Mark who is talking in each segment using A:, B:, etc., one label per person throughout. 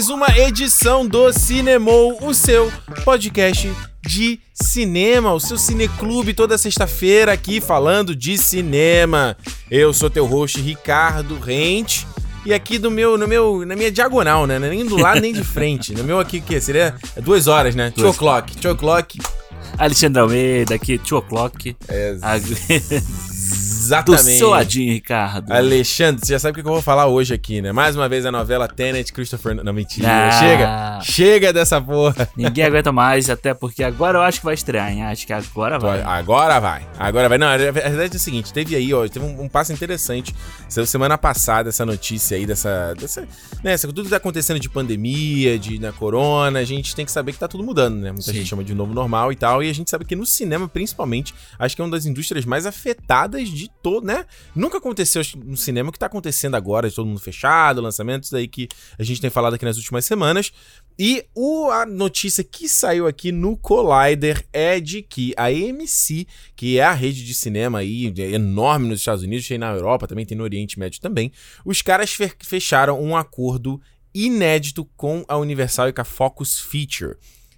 A: mais uma edição do Cinemou, o seu podcast de cinema, o seu cineclube toda sexta-feira aqui falando de cinema. Eu sou teu host Ricardo Rente. E aqui do meu, no meu, na minha diagonal, né? Nem do lado nem de frente. No meu aqui, o quê? Seria duas horas, né? Two o'clock. Two o'clock.
B: Alexandre Almeida aqui, 2 o'clock.
A: É,
B: A- Do
A: exatamente.
B: seu ladinho, Ricardo.
A: Alexandre, você já sabe o que eu vou falar hoje aqui, né? Mais uma vez a novela Tenet, Christopher... Não, mentira.
B: Ah.
A: Chega. Chega dessa porra.
B: Ninguém aguenta mais, até porque agora eu acho que vai estrear, hein? Acho que agora vai.
A: Agora vai. Agora vai. Não, a verdade é o seguinte, teve aí, ó, teve um, um passo interessante. Semana passada essa notícia aí dessa... dessa né, tudo que tá acontecendo de pandemia, de na corona, a gente tem que saber que tá tudo mudando, né? Muita
B: Sim.
A: gente chama de novo normal e tal, e a gente sabe que no cinema, principalmente, acho que é uma das indústrias mais afetadas de todo, né? Nunca aconteceu no cinema o que tá acontecendo agora, de todo mundo fechado, lançamentos aí que a gente tem falado aqui nas últimas semanas. E o, a notícia que saiu aqui no Collider é de que a AMC, que é a rede de cinema aí, é enorme nos Estados Unidos, tem na Europa, também tem no Oriente Médio também, os caras fe- fecharam um acordo inédito com a Universal e com a Focus Feature.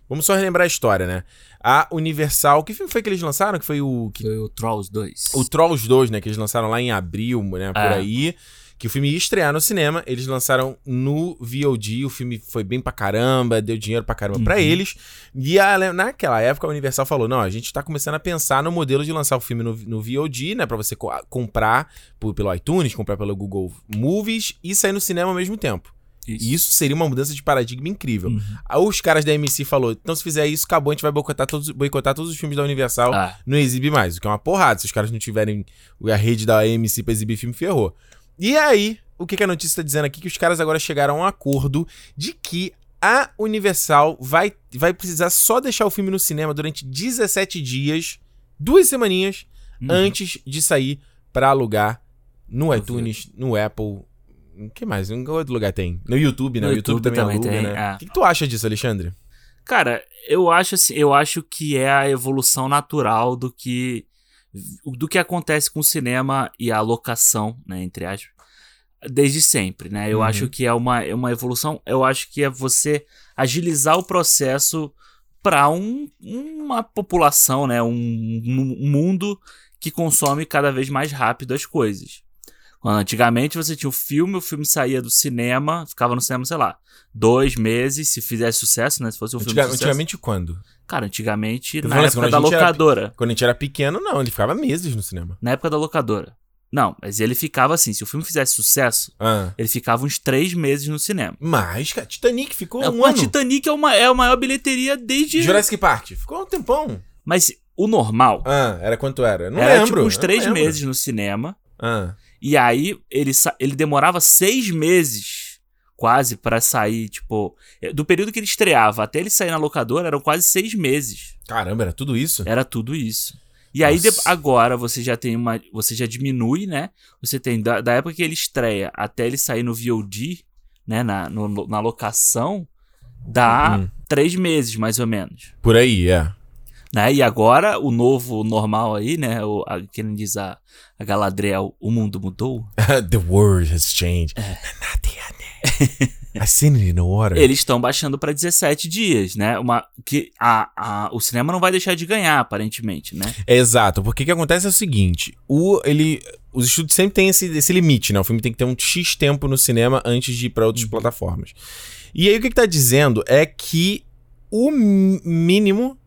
A: Vamos só relembrar a história, né? A Universal, que filme foi que eles lançaram? Que foi o que
B: Foi o Trolls 2.
A: o Trolls 2, né? Que eles lançaram lá em abril, né? Por
B: É.
A: aí. Que o filme ia estrear no cinema. Eles lançaram no VOD. O filme foi bem pra caramba, deu dinheiro pra caramba pra
B: Uhum.
A: eles. E a- naquela época a Universal falou: não, a gente tá começando a pensar no modelo de lançar o filme no, no VOD, né? Pra você co- comprar por- pelo iTunes, comprar pelo Google Movies e sair no cinema ao mesmo tempo. E isso seria uma mudança de paradigma incrível.
B: Uhum.
A: Aí Os caras da MC falou: então se fizer isso, acabou, a gente vai boicotar todos, boicotar todos os filmes da Universal
B: Ah,
A: não exibe mais, o que é uma porrada. Se os caras não tiverem a rede da AMC pra exibir filme, ferrou. E aí, o que, que a notícia tá dizendo aqui? Que os caras agora chegaram a um acordo de que a Universal vai, vai precisar só deixar o filme no cinema durante 17 dias, duas semaninhas,
B: uhum.
A: antes de sair pra alugar No iTunes, no Apple. O que mais? Em outro lugar tem? No YouTube, né?
B: No
A: o YouTube,
B: YouTube
A: também,
B: também
A: aluga,
B: tem,
A: né?
B: é.
A: O que, que tu acha disso, Alexandre?
B: Cara, eu acho assim, eu acho que é a evolução natural do que do que acontece com o cinema e a locação, né, entre aspas, desde sempre, né? Eu
A: Uhum.
B: acho que é uma, é uma evolução, eu acho que é você agilizar o processo para um, uma população, né, um, um mundo que consome cada vez mais rápido as coisas. Antigamente você tinha o filme, o filme saía do cinema, ficava no cinema, sei lá, dois meses, se fizesse sucesso, né? Se fosse um filme
A: Antiga-
B: de sucesso.
A: antigamente quando?
B: Cara, antigamente, na
A: falando assim,
B: época da
A: a gente era
B: locadora.
A: Quando a gente era pequeno, não, ele ficava meses no cinema.
B: Na época da locadora. Não, mas ele ficava assim, se o filme fizesse sucesso,
A: Ah.
B: ele ficava uns três meses no cinema.
A: Mas, cara, Titanic ficou
B: Não,
A: um ano.
B: Titanic é, uma, é a maior bilheteria desde...
A: Jurassic Park ficou um tempão.
B: Mas o normal
A: Ah, era quanto era? Não
B: era
A: lembro.
B: tipo uns
A: eu
B: três meses no cinema.
A: Ah,
B: E aí ele, ele demorava seis meses quase pra sair, tipo... Do período que ele estreava até ele sair na locadora eram quase seis meses.
A: caramba, era tudo isso?
B: Era tudo isso. E aí, de-
A: Nossa.
B: agora, você já tem uma. Você já diminui, né? Você tem da, da época que ele estreia até ele sair no VOD, né? Na, no- na locação, dá
A: Hum.
B: três meses, mais ou menos.
A: Por aí, é.
B: Né? E agora, o novo normal aí, né? O, a, que nem diz a, a Galadriel, o mundo mudou.
A: the world has changed. I seen it in the water.
B: Eles estão baixando pra 17 dias, né? Uma, que a, a, o cinema não vai deixar de ganhar, aparentemente, né?
A: É, exato, porque o que acontece é o seguinte: o, ele, os estúdios sempre têm esse, esse limite, né? O filme tem que ter um X tempo no cinema antes de ir pra
B: Uhum.
A: outras plataformas. E aí o que, que tá dizendo é que o mínimo,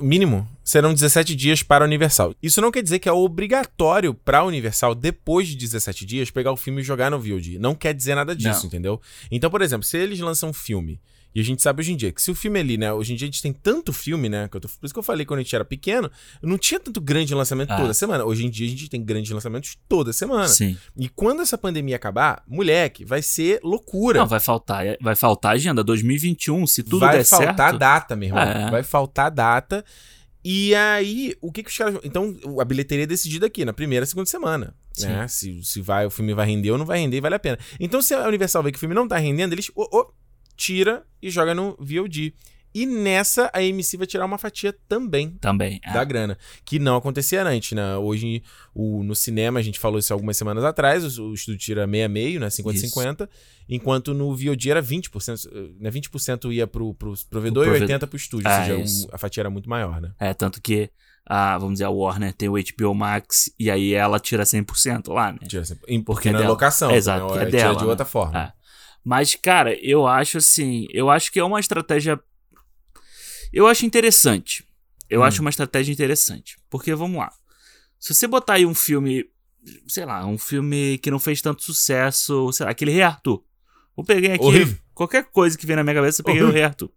A: mínimo serão 17 dias para a Universal. Isso não quer dizer que é obrigatório para a Universal, depois de 17 dias, pegar o filme e jogar no VOD. Não quer dizer nada disso,
B: Não.
A: entendeu? Então, por exemplo, se eles lançam um filme e a gente sabe hoje em dia que se o filme ali, né? Hoje em dia a gente tem tanto filme, né? que eu tô- por isso que eu falei quando a gente era pequeno, não tinha tanto grande lançamento
B: Ah.
A: toda semana. Hoje em dia a gente tem grandes lançamentos toda semana.
B: Sim.
A: E quando essa pandemia acabar, moleque, vai ser loucura.
B: Não, vai faltar, vai faltar agenda. 2021, se tudo
A: vai
B: der
A: faltar
B: certo.
A: data, meu irmão.
B: É.
A: Vai faltar data. E aí, o que que os caras. Então, a bilheteria é decidida aqui, na primeira, segunda semana.
B: Sim.
A: Né? Se, se vai, o filme vai render ou não vai render, vale a pena. Então, se a Universal vê que o filme não tá rendendo, eles ô, ô, tira e joga no VOD. E nessa, a AMC vai tirar uma fatia também
B: Também. é.
A: da grana, que não acontecia antes, né? Hoje, o, no cinema, a gente falou isso algumas semanas atrás, o, o estúdio tira meia meio, né? 50-50, enquanto no VOD era 20%, eh, né? 20% ia pro, pro provedor
B: Pro
A: e
B: provedor.
A: 80% pro estúdio,
B: Ah,
A: ou seja,
B: isso.
A: um- a fatia era muito maior, né?
B: É, tanto que a, vamos dizer, a Warner tem o HBO Max e aí ela tira 100% lá, né?
A: Tira sempre- em-
B: Porque
A: porque
B: é
A: na
B: dela.
A: locação,
B: Exato,
A: né?
B: é
A: Tira
B: dela,
A: de
B: né?
A: outra forma.
B: É. Mas, cara, eu acho assim, eu acho que é uma estratégia. Eu acho interessante. Eu
A: Hum.
B: acho uma estratégia interessante. Porque, vamos lá. Se você botar aí um filme, sei lá, um filme que não fez tanto sucesso, sei lá, aquele Rei Arthur. Vou pegar aqui
A: Horrível.
B: qualquer coisa que vem na minha cabeça, eu peguei o
A: Horrível.
B: Rei Arthur.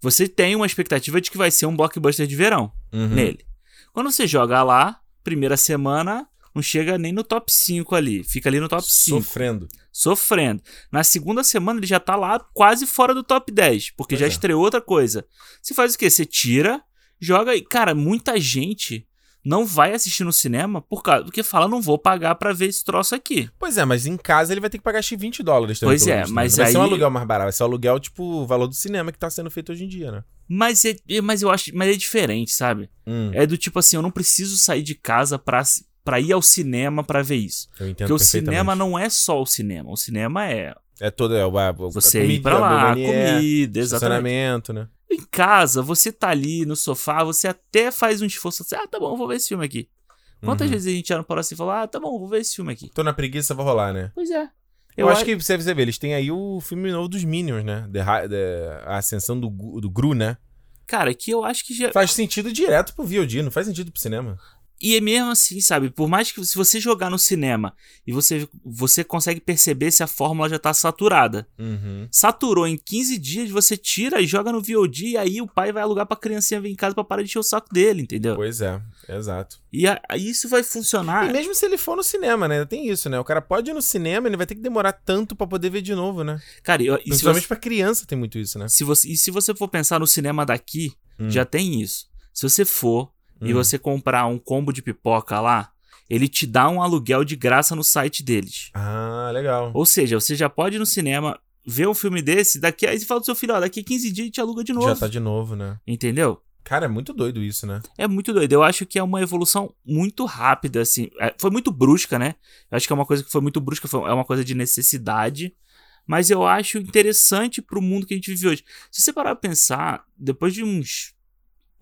B: Você tem uma expectativa de que vai ser um blockbuster de verão
A: Uhum.
B: nele. Quando você joga lá, primeira semana, não chega nem no top 5 ali. Fica ali no top 5
A: Sofrendo.
B: sofrendo. Na segunda semana ele já tá lá quase fora do top 10, porque
A: Pois
B: já
A: é.
B: estreou outra coisa. Você faz o quê? Você tira, joga e, cara, muita gente não vai assistir no cinema por causa, porque fala, não vou pagar pra ver esse troço aqui.
A: Pois é, mas em casa ele vai ter que pagar acho que 20 dólares também.
B: Pois é,
A: visto, né?
B: mas
A: vai ser um
B: aí-
A: aluguel mais barato, vai ser um aluguel tipo o valor do cinema que tá sendo feito hoje em dia, né?
B: Mas, é, mas eu acho, mas é diferente, sabe?
A: Hum,
B: É do tipo assim, eu não preciso sair de casa pra, pra ir ao cinema pra ver isso.
A: eu entendo
B: Porque o cinema não é só o cinema. O cinema é
A: É todo. É, o- a
B: você
A: comida,
B: ir pra lá, comida, exatamente.
A: estacionamento, né?
B: Em casa, você tá ali no sofá, você até faz um esforço assim, ah, tá bom, vou ver esse filme aqui. Quantas
A: Uhum.
B: vezes a gente já não parou assim e falou, ah, tá bom, vou ver esse filme aqui.
A: Tô na preguiça, vou rolar, né?
B: Pois é.
A: Eu, acho que você vê, eles têm aí o filme novo dos Minions, né? The The- a ascensão do, do Gru, né?
B: Cara, que eu acho que já.
A: Faz sentido direto pro VOD, não faz sentido pro cinema.
B: E é mesmo assim, sabe? Por mais que se você jogar no cinema e você, você consegue perceber se a fórmula já tá saturada.
A: Uhum.
B: Saturou em 15 dias, você tira e joga no VOD e aí o pai vai alugar pra criancinha vir em casa pra parar de encher o saco dele, entendeu?
A: Pois é, exato.
B: E a- isso vai funcionar.
A: E mesmo se ele for no cinema, né? Tem isso, né? O cara pode ir no cinema, ele vai ter que demorar tanto pra poder ver de novo, né?
B: Cara, eu- e
A: Principalmente
B: você,
A: pra criança tem muito isso, né?
B: se você- e se você for pensar no cinema daqui,
A: Hum.
B: já tem isso. Se você for e
A: Hum.
B: você comprar um combo de pipoca lá, ele te dá um aluguel de graça no site deles.
A: Ah, legal.
B: Ou seja, você já pode ir no cinema ver um filme desse, daqui aí você fala do seu filho, ó, daqui 15 dias a gente aluga de novo.
A: Já tá de novo, né?
B: Entendeu?
A: Cara, é muito doido isso, né?
B: É muito doido. Eu acho que é uma evolução muito rápida, assim. É, foi muito brusca, né? Eu acho que é uma coisa que foi muito brusca, foi, é uma coisa de necessidade. Mas eu acho interessante pro mundo que a gente vive hoje. Se você parar pra pensar, depois de uns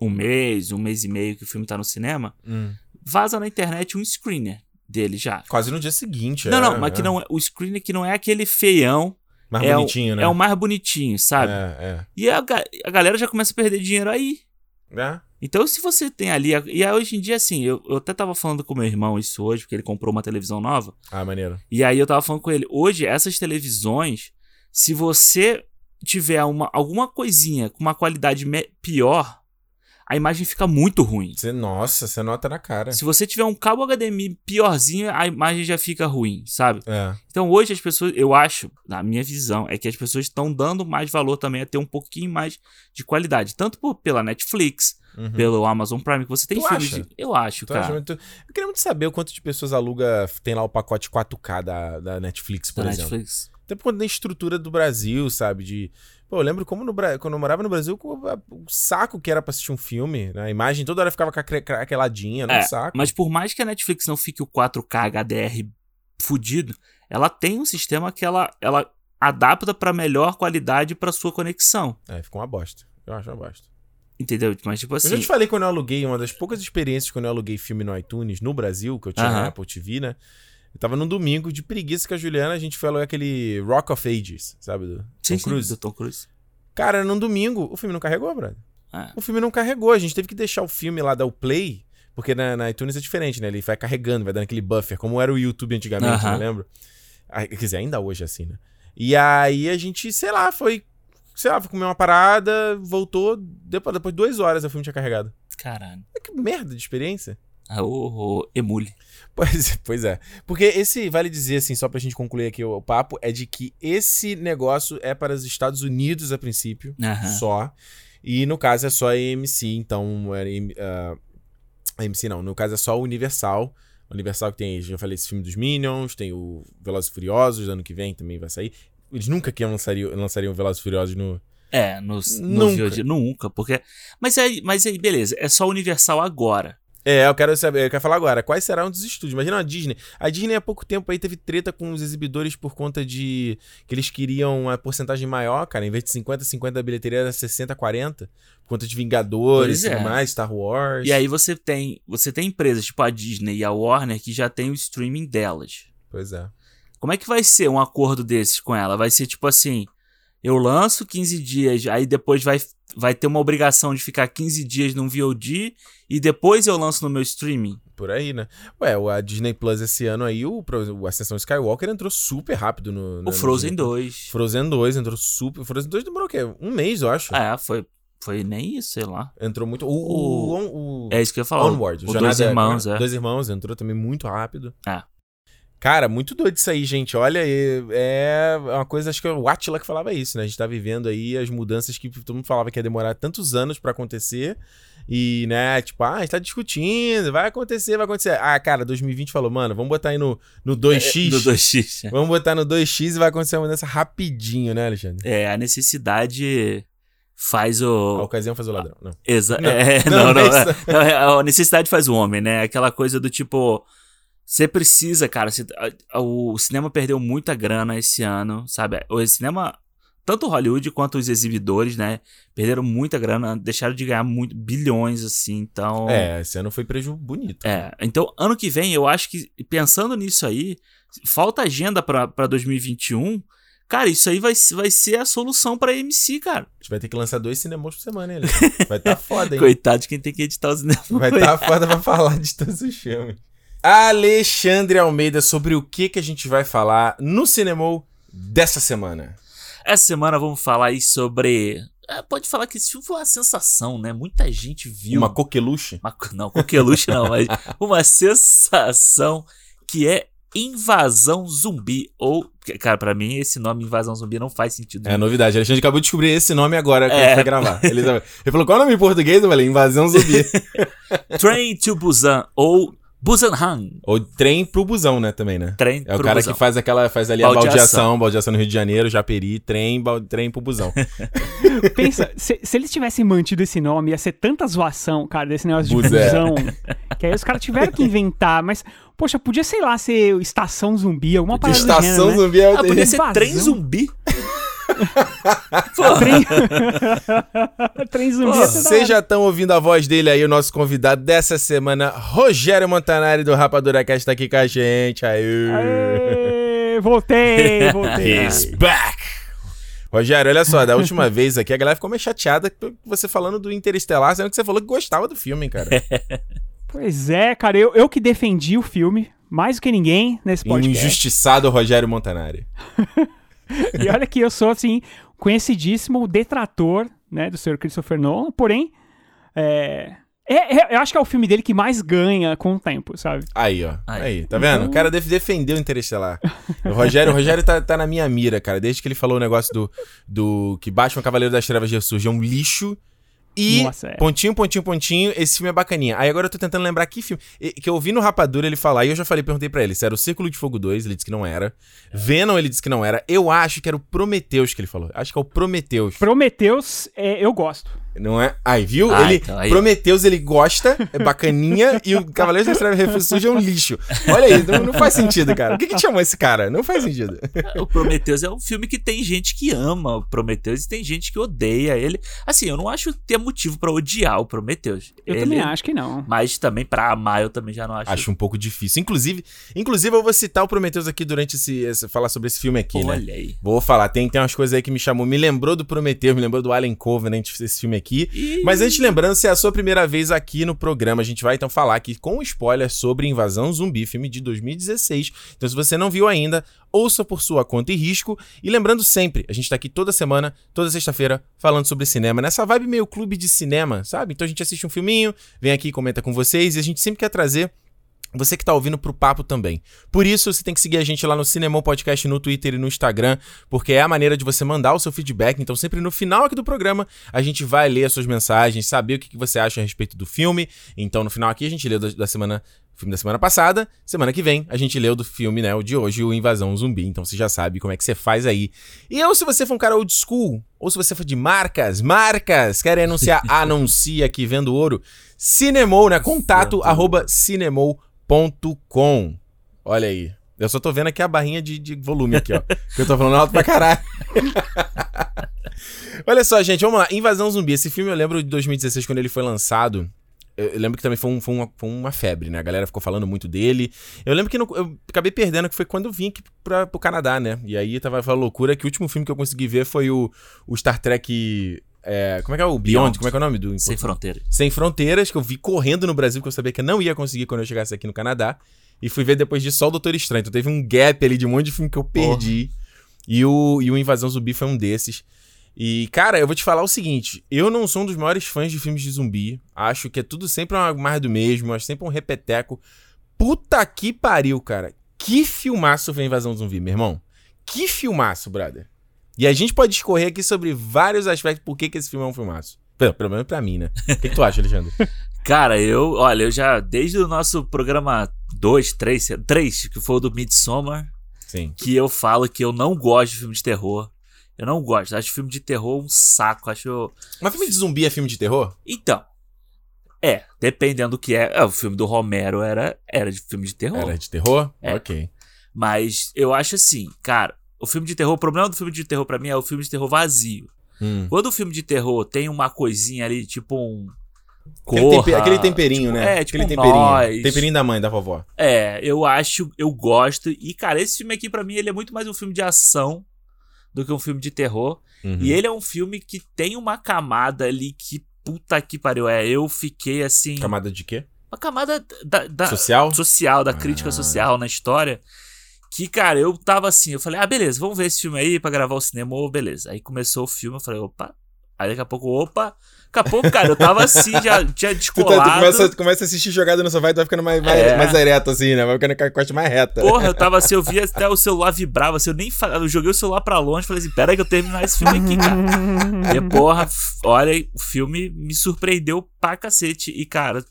B: um mês, um mês e meio que o filme tá no cinema,
A: Hum.
B: vaza na internet um screener dele já.
A: Quase no dia seguinte.
B: não,
A: é,
B: não, mas
A: é.
B: que não é, o screener que não é aquele feião,
A: Mais
B: é,
A: bonitinho,
B: o,
A: né?
B: é o mais bonitinho, sabe?
A: É,
B: E a, a galera já começa a perder dinheiro aí.
A: é. É.
B: Então, se você tem ali. E aí, hoje em dia, assim, eu, eu até tava falando com meu irmão isso hoje, porque ele comprou uma televisão nova.
A: Ah, maneiro.
B: E aí eu tava falando com ele. Hoje, essas televisões, se você tiver uma, alguma coisinha com uma qualidade pior, a imagem fica muito ruim.
A: Você, nossa, você nota na cara.
B: Se você tiver um cabo HDMI piorzinho, a imagem já fica ruim, sabe?
A: É.
B: Então hoje as pessoas, eu acho, na minha visão, é que as pessoas estão dando mais valor também a ter um pouquinho mais de qualidade. Tanto por, pela Netflix,
A: Uhum.
B: pelo Amazon Prime, que você tem
A: Tu
B: filmes.
A: acha?
B: de- eu acho,
A: Tu
B: cara.
A: muito- Eu queria muito saber o quanto de pessoas aluga, tem lá o pacote 4K da, da Netflix, por
B: Da
A: exemplo.
B: Netflix.
A: Até por conta da estrutura do Brasil, sabe? De. Pô, eu lembro como no, quando eu morava no Brasil, o saco que era pra assistir um filme, né? A imagem toda hora ficava cra- craqueladinha, não
B: É,
A: saco.
B: Mas por mais que a Netflix não fique o 4K HDR fudido, ela tem um sistema que ela, ela adapta pra melhor qualidade pra sua conexão.
A: É, ficou uma bosta. Eu acho uma bosta.
B: Entendeu? Mas tipo
A: Eu
B: assim.
A: já te falei quando eu aluguei, uma das poucas experiências quando eu aluguei filme no iTunes no Brasil, que eu tinha na
B: Aham.
A: Apple TV, né? Eu tava num domingo de preguiça com a Juliana, a gente foi alugar aquele Rock of Ages, sabe? Do
B: sim,
A: Tom
B: sim,
A: Cruise.
B: do Tom Cruise.
A: Cara, num domingo, o filme não carregou, brother.
B: É.
A: O filme não carregou, a gente teve que deixar o filme lá dar o play, porque na, na iTunes é diferente, né? Ele vai carregando, vai dando aquele buffer, como era o YouTube antigamente,
B: Aham.
A: não lembro? Ah, Quer dizer, ainda hoje é assim, né? E aí a gente, sei lá, foi. Sei lá, foi comer uma parada, voltou. Depois, depois de duas horas o filme tinha carregado.
B: Caralho.
A: Que merda de experiência.
B: Ah, o, Emule.
A: Pois, pois é. Porque esse, vale dizer assim, só pra gente concluir aqui o, o papo, é de que esse negócio é para os Estados Unidos a princípio, só. E no caso é só a AMC, então. É, ah, a AMC não, no caso é só o Universal. O Universal que tem, já falei, esse filme dos Minions, tem o Velozes e Furiosos, ano que vem também vai sair. Eles nunca que lançariam, lançariam Velozes e Furiosos no,
B: É, no, no
A: Nunca.
B: VOD, nunca, porque... Mas aí, mas aí, beleza, é só Universal agora.
A: É, eu quero saber, eu quero falar agora, quais serão os estúdios? Imagina a Disney. A Disney há pouco tempo aí teve treta com os exibidores por conta de que eles queriam uma porcentagem maior, cara, em vez de 50 50 da bilheteria era 60 40, por conta de Vingadores e tudo
B: é.
A: mais, Star Wars.
B: E aí você tem, você tem empresas tipo a Disney e a Warner que já tem o streaming delas.
A: Pois é.
B: Como é que vai ser um acordo desses com ela? Vai ser tipo assim, eu lanço 15 dias, aí depois vai, vai ter uma obrigação de ficar 15 dias num VOD e depois eu lanço no meu streaming.
A: Por aí, né? Ué, o- a Disney Plus esse ano aí, o, o Ascensão Skywalker entrou super rápido no.
B: O
A: no-
B: Frozen
A: no-
B: 2.
A: Frozen 2 entrou super. Frozen 2 demorou o quê? Um mês, eu acho.
B: É, foi, foi nem isso, sei lá.
A: Entrou muito. O. o, o, o-
B: É isso que eu ia falar.
A: Onward.
B: o
A: Jornada-
B: Dois Irmãos, é.
A: Dois Irmãos entrou também muito rápido.
B: É.
A: Cara, muito doido isso aí, gente. Olha, e- é uma coisa, acho que é o Atila que falava isso, né? A gente tá vivendo aí as mudanças que todo mundo falava que ia demorar tantos anos pra acontecer. E, né, tipo, ah, a gente tá discutindo, vai acontecer, vai acontecer. Ah, cara, 2020 falou, mano, vamos botar aí no, no 2x.
B: Do 2x.
A: Vamos botar no 2x e vai acontecer uma mudança rapidinho, né, Alexandre?
B: É, a necessidade faz
A: A
B: o.
A: ocasião faz o ladrão. Não.
B: Exa
A: Não,
B: é,
A: não,
B: não, não,
A: não é
B: é- não, é- a necessidade faz o homem, né? Aquela coisa do tipo. Você precisa, cara. você- a- a- o cinema perdeu muita grana esse ano, sabe? O cinema, tanto Hollywood quanto os exibidores, né? Perderam muita grana, deixaram de ganhar muito, bilhões, assim. Então.
A: É, esse ano foi prejuízo bonito.
B: É, então ano que vem eu acho que pensando nisso aí, falta agenda pra, pra 2021. Cara, isso aí vai, vai ser a solução pra MC, cara.
A: A gente vai ter que lançar dois cinemas por semana, hein? Vai tá foda, hein?
B: Coitado de quem tem que editar os cinemas.
A: Vai estar tá foda pra falar de todos os filmes. Alexandre Almeida, sobre o que, que a gente vai falar no Cinemol dessa semana?
B: Essa semana vamos falar aí sobre. é, pode falar que esse filme foi uma sensação, né? Muita gente viu.
A: Uma coqueluche?
B: Uma não, coqueluche não, mas uma sensação que é invasão zumbi. Ou, cara, pra mim esse nome invasão zumbi não faz sentido.
A: É novidade. Alexandre acabou de descobrir esse nome agora que
B: É.
A: a gente vai gravar. Ele, ele falou, qual é o nome em português? Eu falei, Invasão Zumbi.
B: Train to Busan ou Busan Han.
A: Ou trem pro busão, né, também, né?
B: Trem
A: É o
B: pro
A: cara
B: Busan.
A: que faz aquela, faz ali a
B: Baldeação.
A: baldeação, baldeação no Rio de Janeiro, Japeri, trem, bal- trem pro busão.
C: Pensa, se, se eles tivessem mantido esse nome, ia ser tanta zoação, cara, desse negócio de
A: Buzé.
C: fusão. que aí os caras tiveram que inventar, mas, poxa, podia, sei lá, ser Estação Zumbi, alguma parada do
A: Estação
C: gênero, né?
A: Zumbi é o
B: Ah, podia ser trem zumbi.
C: Trem... Trem Zumbi da
A: Vocês já estão ouvindo a voz dele aí, o nosso convidado dessa semana, Rogério Montanari do Rapadura Cast tá aqui com a gente. Aí.
C: Aê, voltei, voltei.
A: He's back! Rogério, olha só, da última vez aqui a galera ficou meio chateada com você falando do Interestelar, sendo que você falou que gostava do filme, hein, cara.
C: Pois é, cara, eu, eu que defendi o filme, mais do que ninguém nesse podcast.
A: injustiçado Rogério Montanari.
C: E olha que eu sou, assim, conhecidíssimo detrator, né, do Sr. Christopher Nolan, porém, é, é- é- eu acho que é o filme dele que mais ganha com o tempo, sabe?
A: Aí, ó.
B: Aí.
A: Aí, tá vendo? O cara def- defendeu o Interestelar. O Rogério, o Rogério tá, tá na minha mira, cara. Desde que ele falou o negócio do, do que Batman Cavaleiro das Trevas ressurge é um lixo. E
C: Nossa, é.
A: pontinho, pontinho, pontinho, esse filme é bacaninha. Aí agora eu tô tentando lembrar que filme. Que eu vi no Rapadura ele falar, e eu já falei, perguntei pra ele se era o Círculo de Fogo 2, ele disse que não era. Venom, ele disse que não era. Eu acho que era o Prometheus que ele falou. Acho que é o Prometheus.
C: Prometheus, é, eu gosto.
A: Não é? Aí, viu?
B: Ah,
A: ele,
B: então, aí.
A: Prometheus, ele gosta, é bacaninha, e o Cavaleiro das Trevas ressurge é um lixo. Olha aí, não, não faz sentido, cara. O que que chamou esse cara? Não faz sentido.
B: O Prometheus é um filme que tem gente que ama o Prometheus e tem gente que odeia ele. Assim, eu não acho ter motivo pra odiar o Prometheus.
C: Eu
B: Ele-
C: também acho que não.
B: Mas também pra amar eu também já não acho.
A: Acho um pouco difícil. Inclusive, inclusive eu vou citar o Prometheus aqui durante esse, esse- falar sobre esse filme aqui, né?
B: Olha aí.
A: Vou falar, tem, tem umas coisas aí que me chamou, me lembrou do Prometheus, me lembrou do Alien Covenant, esse filme aqui.
B: Ih,
A: Mas antes, lembrando, se é a sua primeira vez aqui no programa, a gente vai então falar aqui com spoiler sobre Invasão Zumbi, filme de 2016. Então, se você não viu ainda, ouça por sua conta e risco. E lembrando sempre, a gente tá aqui toda semana, toda sexta-feira, falando sobre cinema, nessa vibe meio clube de cinema, sabe? Então a gente assiste um filminho, vem aqui e comenta com vocês, e a gente sempre quer trazer você que tá ouvindo pro papo também. Por isso, você tem que seguir a gente lá no Cinemon Podcast no Twitter e no Instagram, porque é a maneira de você mandar o seu feedback. Então, sempre no final aqui do programa, a gente vai ler as suas mensagens, saber o que você acha a respeito do filme. Então, no final aqui, a gente lê da, da semana filme da semana passada. Semana que vem a gente leu do filme, né? O de hoje, o Invasão Zumbi. Então você já sabe como é que você faz aí. E eu, se você for um cara old school, ou se você for de marcas, marcas, querem anunciar, anuncia aqui vendo ouro. Cinemou, né? Contato arroba cinemou.com. Olha aí. Eu só tô vendo aqui a barrinha de, de volume aqui, ó. que eu tô falando alto pra caralho. Olha só, gente, vamos lá. Invasão Zumbi. Esse filme eu lembro de 2016, quando ele foi lançado. Eu lembro que também foi, um- foi uma, foi uma febre, né? A galera ficou falando muito dele. Eu lembro que eu acabei perdendo, que foi quando eu vim aqui pra, pro Canadá, né? E aí tava aquela loucura que o último filme que eu consegui ver foi o, o Star Trek. É, como é que é o Beyond?
B: Beyond.
A: Como é que é o nome do? em
B: Sem fronteiras.
A: Sem Fronteiras, que eu vi correndo no Brasil, que eu sabia que eu não ia conseguir quando eu chegasse aqui no Canadá. E fui ver depois disso só o Doutor Estranho. Então teve um gap ali de um monte de filme que eu perdi. E o, e o Invasão Zumbi foi um desses. E, cara, eu vou te falar o seguinte: eu não sou um dos maiores fãs de filmes de zumbi. Acho que é tudo sempre uma, mais do mesmo, acho sempre um repeteco. Puta que pariu, cara. Que filmaço foi Invasão Zumbi, meu irmão. Que filmaço, brother. E a gente pode discorrer aqui sobre vários aspectos por que, que esse filme é um filmaço. Pelo, pelo menos pra mim, né? O que, que tu acha, Alexandre?
B: Cara, eu, olha, eu já, desde o nosso programa 2, 3, 3, que foi o do Midsommar,
A: Sim.
B: que eu falo que eu não gosto de filme de terror. Eu não gosto, acho filme de terror um saco, acho...
A: Mas filme de zumbi é filme de terror?
B: Então, é, dependendo do que é, é, o filme do Romero era, era de filme de terror.
A: Era de terror?
B: É.
A: Ok.
B: Mas eu acho assim, cara, o filme de terror, o problema do filme de terror pra mim é o filme de terror vazio.
A: Hum.
B: Quando o filme de terror tem uma coisinha ali, tipo um.
A: Aquele,
B: Corra,
A: tempe- aquele temperinho,
B: tipo-
A: né?
B: É, tipo
A: aquele temperinho.
B: nós.
A: Temperinho da mãe, da vovó.
B: É, eu acho, eu gosto. E, cara, esse filme aqui, pra mim, ele é muito mais um filme de ação do que um filme de terror.
A: Uhum.
B: E ele é um filme que tem uma camada ali que, puta que pariu, é. Eu fiquei assim.
A: Camada de quê?
B: Uma camada da, da-
A: Social?
B: social, da crítica
A: Ah.
B: social na história. Que, cara, eu tava assim, eu falei, ah, beleza, vamos ver esse filme aí pra gravar o cinema, ô, beleza. Aí começou o filme, eu falei, opa. Aí daqui a pouco, opa. Daqui a pouco, cara, eu tava assim, já,
A: Tu, tá- tu
B: descolado.
A: começa, tu começa a assistir jogada no sofá e tu vai ficando mais, mais,
B: É.
A: mais ereto, assim, né? Vai ficando com a costa mais reta.
B: Porra, eu tava assim, eu via até o celular vibrava, assim, eu nem fa... eu joguei o celular pra longe, falei assim, pera aí que eu terminar esse filme aqui, cara. E, porra, olha, o filme me surpreendeu pra cacete. E, cara,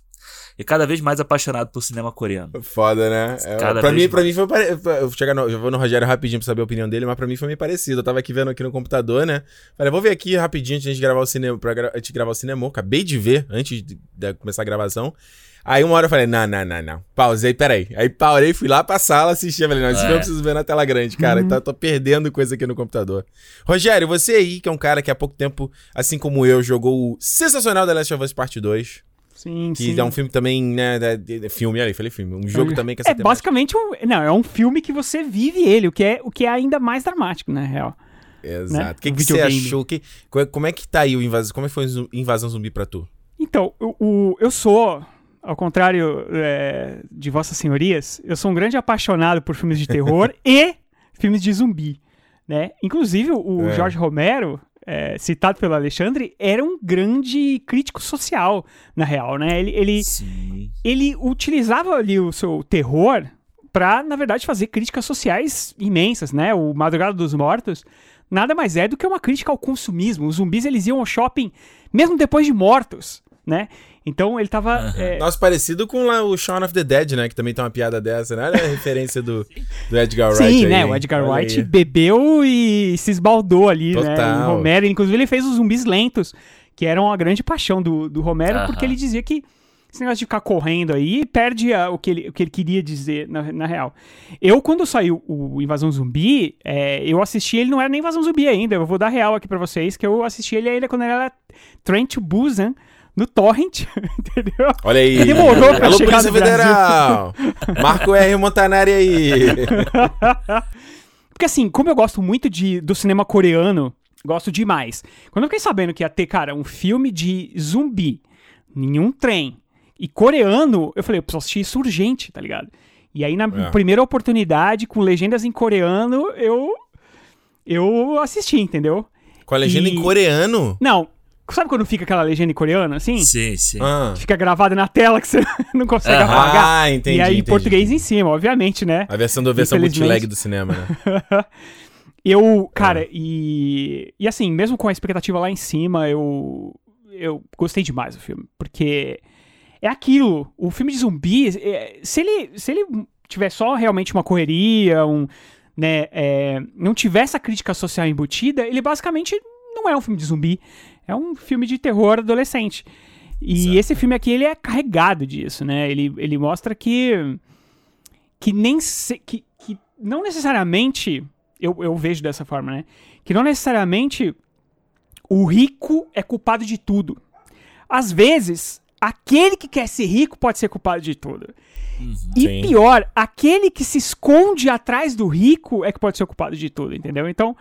B: eu cada vez mais apaixonado por cinema coreano.
A: Foda, né? É,
B: Cada
A: pra,
B: vez
A: mim, pra mim foi pare... Eu vou chegar no... eu vou no Rogério rapidinho pra saber a opinião dele, mas pra mim foi meio parecido. Eu tava aqui vendo aqui no computador, né? Falei, vou ver aqui rapidinho antes de gravar o cinema, pra gra... antes de gravar o cinema. Acabei de ver antes de, de começar a gravação. Aí uma hora eu falei, não, não, não, não. Pausei, peraí. Aí parei, fui lá pra sala assistir. Falei, não, esse
B: É.
A: filme eu preciso ver na tela grande, cara. Então eu tô perdendo coisa aqui no computador. Rogério, você aí, que é um cara que há pouco tempo, assim como eu, jogou o sensacional The Last of Us Part 2.
C: Sim,
A: Que
C: sim.
A: é um filme também, né? filme, olha, falei filme. Um jogo também que essa
C: É basicamente um. Não, é um filme que você vive ele, o que é, o que é ainda mais dramático, na real.
A: Exato.
C: né?
A: O que,
C: O
A: que você achou? Que, co- como é que tá aí o invasão? Como é que foi o invasão zumbi pra tu?
C: Então, o, o- eu sou, ao contrário é, de Vossas Senhorias, eu sou um grande apaixonado por filmes de terror e filmes de zumbi. Né? Inclusive, o
A: É.
C: Jorge Romero, é, citado pelo Alexandre, era um grande crítico social, na real. Né? Ele, ele,
B: Sim.
C: ele utilizava ali o seu terror pra, na verdade, fazer críticas sociais imensas, né? O Madrugada dos Mortos nada mais é do que uma crítica ao consumismo. Os zumbis, eles iam ao shopping mesmo depois de mortos, né? Então ele tava...
B: Aham.
C: é,
A: Nossa, parecido com lá o Shaun of the Dead, né? Que também tem uma piada dessa, né? Olha a referência do, do Edgar Wright.
C: Sim,
A: aí,
C: né?
A: hein?
C: O Edgar
A: Olha
C: Wright
A: aí.
C: bebeu e se esbaldou ali, né?
A: Total.
C: O Romero, inclusive, ele fez os zumbis lentos, que eram a grande paixão do, do Romero, porque ele dizia que esse negócio de ficar correndo aí perde a- o, que ele, o que ele queria dizer, na, na real. Eu, quando saiu o Invasão Zumbi, é, eu assisti ele, não era nem Invasão Zumbi ainda, eu vou dar real aqui pra vocês, que eu assisti ele ainda quando ele era Train to Busan, no Torrent, entendeu?
A: Olha aí.
C: Demorou pra
A: Alô,
C: chegar
A: Polícia
C: no Brasil.
A: Federal. Marco R. Montanari aí.
C: Porque assim, como eu gosto muito de, do cinema coreano, gosto demais. Quando eu fiquei sabendo que ia ter, cara, um filme de zumbi, nenhum trem, e coreano, eu falei, eu preciso assistir isso urgente, tá ligado? E aí, na
A: É.
C: primeira oportunidade, com legendas em coreano, eu. Eu assisti, entendeu?
A: Com a legenda
C: E-
A: em coreano.
C: Não, sabe quando fica aquela legenda em coreano, assim?
B: Sim, sim.
A: Ah,
C: Fica gravada na tela que você não consegue
B: Aham.
C: apagar.
A: ah entendi.
C: e aí,
A: entendi,
C: português
A: entendi.
C: em cima, obviamente, né?
A: A versão do versão bootleg do cinema, né?
C: Eu,
A: É.
C: cara, e. E assim, mesmo com a expectativa lá em cima, eu. Eu gostei demais do filme. Porque é aquilo. O filme de zumbi, é, se ele, se ele tiver só realmente uma correria, um, né, é, não tiver essa crítica social embutida, ele basicamente não é um filme de zumbi. É um filme de terror adolescente. E
A: Exato.
C: esse filme aqui, ele é carregado disso, né? Ele, ele mostra que. Que nem. Se, que, que não necessariamente. Eu, eu vejo dessa forma, né? Que não necessariamente o rico é culpado de tudo. Às vezes, aquele que quer ser rico pode ser culpado de tudo. E
A: Sim.
C: pior, aquele que se esconde atrás do rico é que pode ser culpado de tudo, entendeu? Então,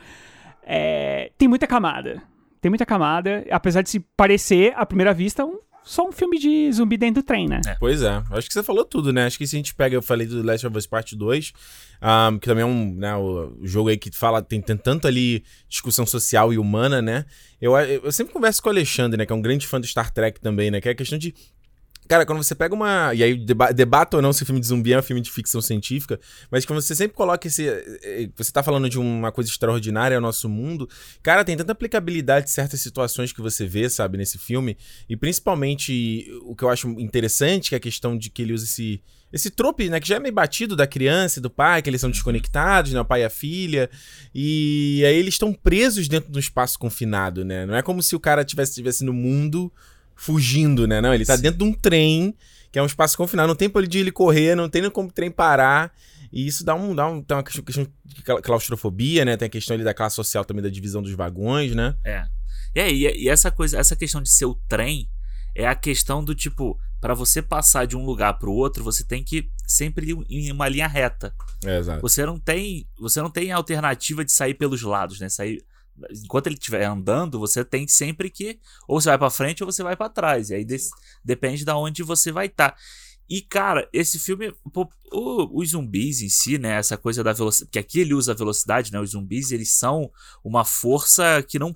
C: é, tem muita camada. Tem muita camada, apesar de se parecer, à primeira vista, um- só um filme de zumbi dentro do trem, né?
A: Pois é, acho que você falou tudo, né? Acho que se a gente pega, eu falei do Last of Us Part 2, ah, que também é um né, o, jogo aí que fala, tem, tem tanto ali discussão social e humana, né? Eu, eu sempre converso com o Alexandre, né? Que é um grande fã do Star Trek também, né? Que é a questão de. Cara, quando você pega uma. E aí, deba debata ou não se o filme de zumbi é um filme de ficção científica, mas quando você sempre coloca esse. eh, Você tá falando de uma coisa extraordinária ao nosso mundo. Cara, tem tanta aplicabilidade em certas situações que você vê, sabe, nesse filme. E principalmente o que eu acho interessante, que é a questão de que ele usa esse. Esse trope, né, que já é meio batido da criança e do pai, que eles são desconectados, né, o pai e a filha, e aí eles estão presos dentro de um espaço confinado, né, não é como se o cara tivesse, tivesse no mundo fugindo, né, não, ele tá
B: Sim.
A: dentro de um trem, que é um espaço confinado, não tem pra de ele correr, não tem como o trem parar, e isso dá um, dá um tem uma questão, de cla- claustrofobia, né, tem a questão ali da classe social também, da divisão dos vagões, né,
B: É. E aí, e essa coisa, essa questão de ser o trem é a questão do tipo, pra você passar de um lugar pro outro, você tem que sempre ir em uma linha reta.
A: é, exato.
B: Você não tem, você não tem alternativa de sair pelos lados, né? Sair enquanto ele estiver andando, você tem sempre que ou você vai pra frente ou você vai pra trás. E aí depende da onde você vai estar. E cara, esse filme, pô, o- os zumbis em si, né, essa coisa da velocidade, que aqui ele usa a velocidade, né? Os zumbis, eles são uma força que não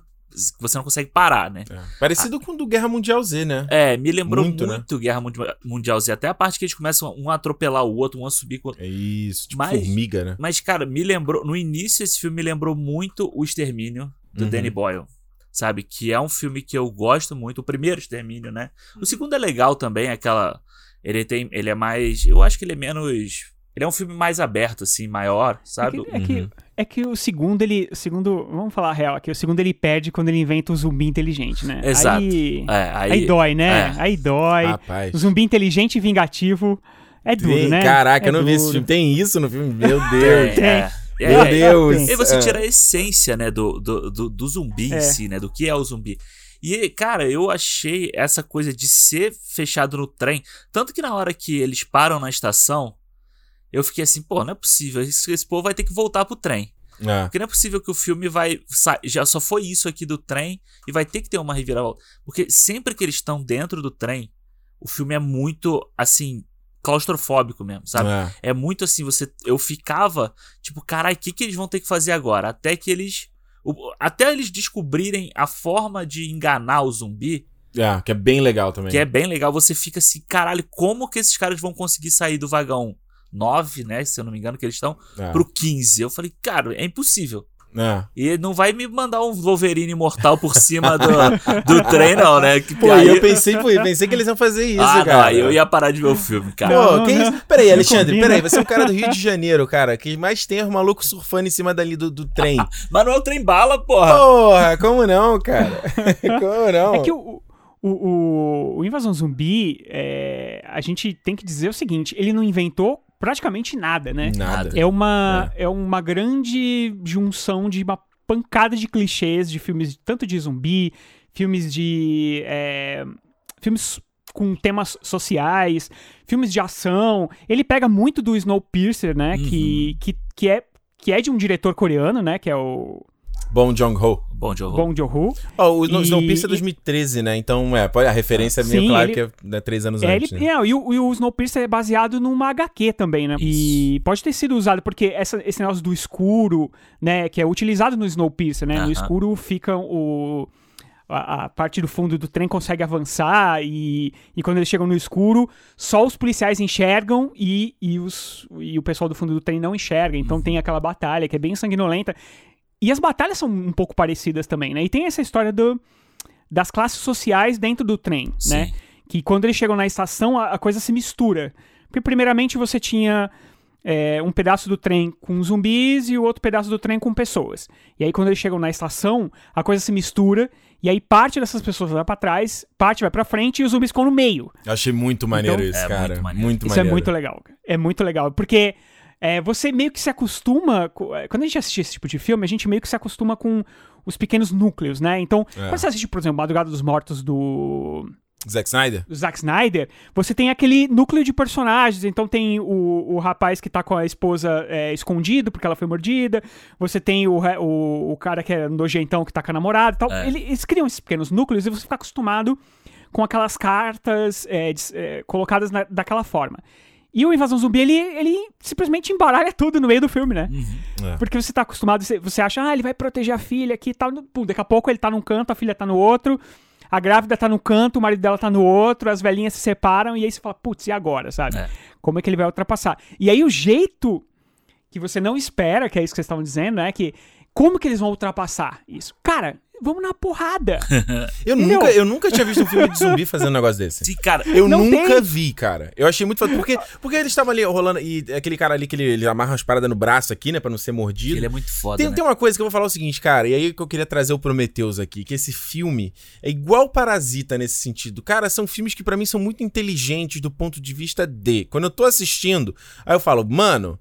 B: você não consegue parar, né?
A: É. Parecido com o do Guerra Mundial Z, né?
B: É, me lembrou
A: Muito,
B: muito,
A: né?
B: Guerra Mundi- Mundial Z, até a parte que eles começam um a atropelar o outro, um a subir com
A: É isso, tipo
B: Mas-
A: formiga, né?
B: Mas, cara, me lembrou. No início, esse filme me lembrou muito O Extermínio, do
A: Uhum.
B: Danny Boyle. Sabe? Que é um filme que eu gosto muito. O primeiro Extermínio, né? O segundo é legal também, aquela. Ele tem. Ele é mais. Eu acho que ele é menos. Ele é um filme mais aberto, assim, maior,
C: É
B: sabe?
C: que, é, que,
A: Uhum.
C: é que o segundo, ele. O segundo. Vamos falar a real aqui. O segundo ele perde quando ele inventa o zumbi inteligente, né?
B: Exato.
C: Aí,
B: É, aí.
C: aí dói, né?
B: é.
C: Aí dói.
A: Rapaz.
C: O zumbi inteligente e vingativo é duro,
A: Tem,
C: né?
A: Caraca,
C: É
A: eu não vi esse
C: duro.
A: filme. Tem isso no filme? Meu
B: É,
A: Deus.
B: é. É,
A: Meu
B: é,
A: Deus.
B: E você
A: É.
B: tira a essência, né, do, do, do, do zumbi
C: É.
B: em si, né? Do que é o zumbi. E, cara, eu achei essa coisa de ser fechado no trem. Tanto que na hora que eles param na estação, eu fiquei assim, pô, não é possível. Esse, esse povo vai ter que voltar pro trem.
A: É.
B: Porque não é possível que o filme vai. Já só foi isso aqui do trem e vai ter que ter uma reviravolta. Porque sempre que eles estão dentro do trem, o filme é muito, assim, claustrofóbico mesmo, sabe?
A: É.
B: É muito assim, você. Eu ficava, tipo, caralho, o que, que eles vão ter que fazer agora? Até que eles. o- Até eles descobrirem a forma de enganar o zumbi,
A: É, que é bem legal também.
B: que é bem legal, você fica assim, caralho, como que esses caras vão conseguir sair do vagão 9, né? Se eu não me engano, que eles estão,
A: É.
B: pro 15. Eu falei, cara, é impossível.
A: É.
B: E não vai me mandar um Wolverine mortal por cima do, do trem, não, né? Que,
A: Pô,
B: aí,
A: eu pensei, pô, eu pensei que eles iam fazer isso,
B: ah,
A: cara.
B: aí eu ia parar de ver o filme, cara.
A: Pô,
C: Não,
A: que
C: não.
A: isso? Peraí, Alexandre, peraí, você é um cara do Rio de Janeiro, cara, que mais tem os malucos surfando em cima dali do, do trem.
B: Mas não é o trem bala, porra.
A: Porra, como não, cara? Como não?
C: É que o, o, o, o Invasão Zumbi, é, a gente tem que dizer o seguinte: ele não inventou praticamente nada, né?
A: Nada.
C: É uma, é. uma grande junção de uma pancada de clichês de filmes, tanto de zumbi, filmes de. é, filmes com temas sociais, filmes de ação. Ele pega muito do Snowpiercer, né? Que, que, que, é, que é de um diretor coreano, né? Que é o
A: Bom Jong-ho.
B: Bom, Joe.
C: Bong Joon-ho.
A: Ó, o
C: E-
A: Snowpiercer é 2013, né? Então, é, pode- a referência é meio
C: Sim,
A: claro
C: ele-
A: que é né, três anos
C: É,
A: antes,
C: ele,
A: né?
C: é, e, o, e o Snowpiercer é baseado numa HQ também, né? E pode ter sido usado, porque essa- esse negócio do escuro, né, que é utilizado no Snowpiercer, né?
B: Aham.
C: No escuro fica o... A, a parte do fundo do trem consegue avançar e, e quando eles chegam no escuro, só os policiais enxergam e, e, os, e o pessoal do fundo do trem não enxerga. Então tem aquela batalha que é bem sanguinolenta. E as batalhas são um pouco parecidas também, né? E tem essa história do, das classes sociais dentro do trem, né?
B: Sim.
C: Que quando eles chegam na estação, a, a coisa se mistura. Porque, primeiramente, você tinha é, um pedaço do trem com zumbis e o outro pedaço do trem com pessoas. E aí, quando eles chegam na estação, a coisa se mistura. E aí, parte dessas pessoas vai pra trás, parte vai pra frente e os zumbis ficam no meio.
A: Eu achei muito maneiro
C: Então-
A: isso,
B: É,
A: cara.
B: muito
A: Muito,
B: maneiro.
C: Isso
A: maneiro.
C: é muito legal. cara. É muito legal. Porque é, você meio que se acostuma. co- é, Quando a gente assiste esse tipo de filme, a gente meio que se acostuma com os pequenos núcleos, né? Então,
A: É.
C: quando você assiste, por exemplo, Madrugada dos Mortos do,
A: Zack Snyder?
C: do Zack Snyder, você tem aquele núcleo de personagens. Então tem o, o rapaz que tá com a esposa é, escondido porque ela foi mordida. Você tem o, o, o cara que é nojentão que tá com a namorada e tal.
B: É.
C: Ele- Eles criam esses pequenos núcleos e você fica acostumado com aquelas cartas é, é, colocadas na- daquela forma. E o Invasão Zumbi, ele, ele simplesmente embaralha tudo no meio do filme, né?
A: É.
C: Porque você tá acostumado, você, você acha, ah, ele vai proteger a filha aqui e tal. Pum, daqui a pouco ele tá num canto, a filha tá no outro. A grávida tá no canto, o marido dela tá no outro, as velhinhas se separam, e aí você fala, putz, e agora, sabe?
B: É.
C: Como é que ele vai ultrapassar? E aí o jeito que você não espera, que é isso que vocês estavam dizendo, é que como que eles vão ultrapassar isso? Cara, vamos na porrada.
A: Eu
C: Entendeu?
A: nunca, eu nunca tinha visto um filme de zumbi fazendo um negócio desse.
B: Sim, cara.
A: Eu
C: Não
A: nunca
C: tem.
A: vi, cara. Eu achei muito foda. Porque, porque eles estavam ali rolando. E aquele cara ali que ele, ele amarra as paradas no braço aqui, né? Pra não ser mordido.
B: Ele é muito foda,
A: Tem,
B: né?
A: tem uma coisa que eu vou falar o seguinte, cara, e aí que eu queria trazer o Prometheus aqui, que esse filme é igual Parasita nesse sentido. Cara, são filmes que pra mim são muito inteligentes do ponto de vista de. Quando eu tô assistindo, aí eu falo, mano,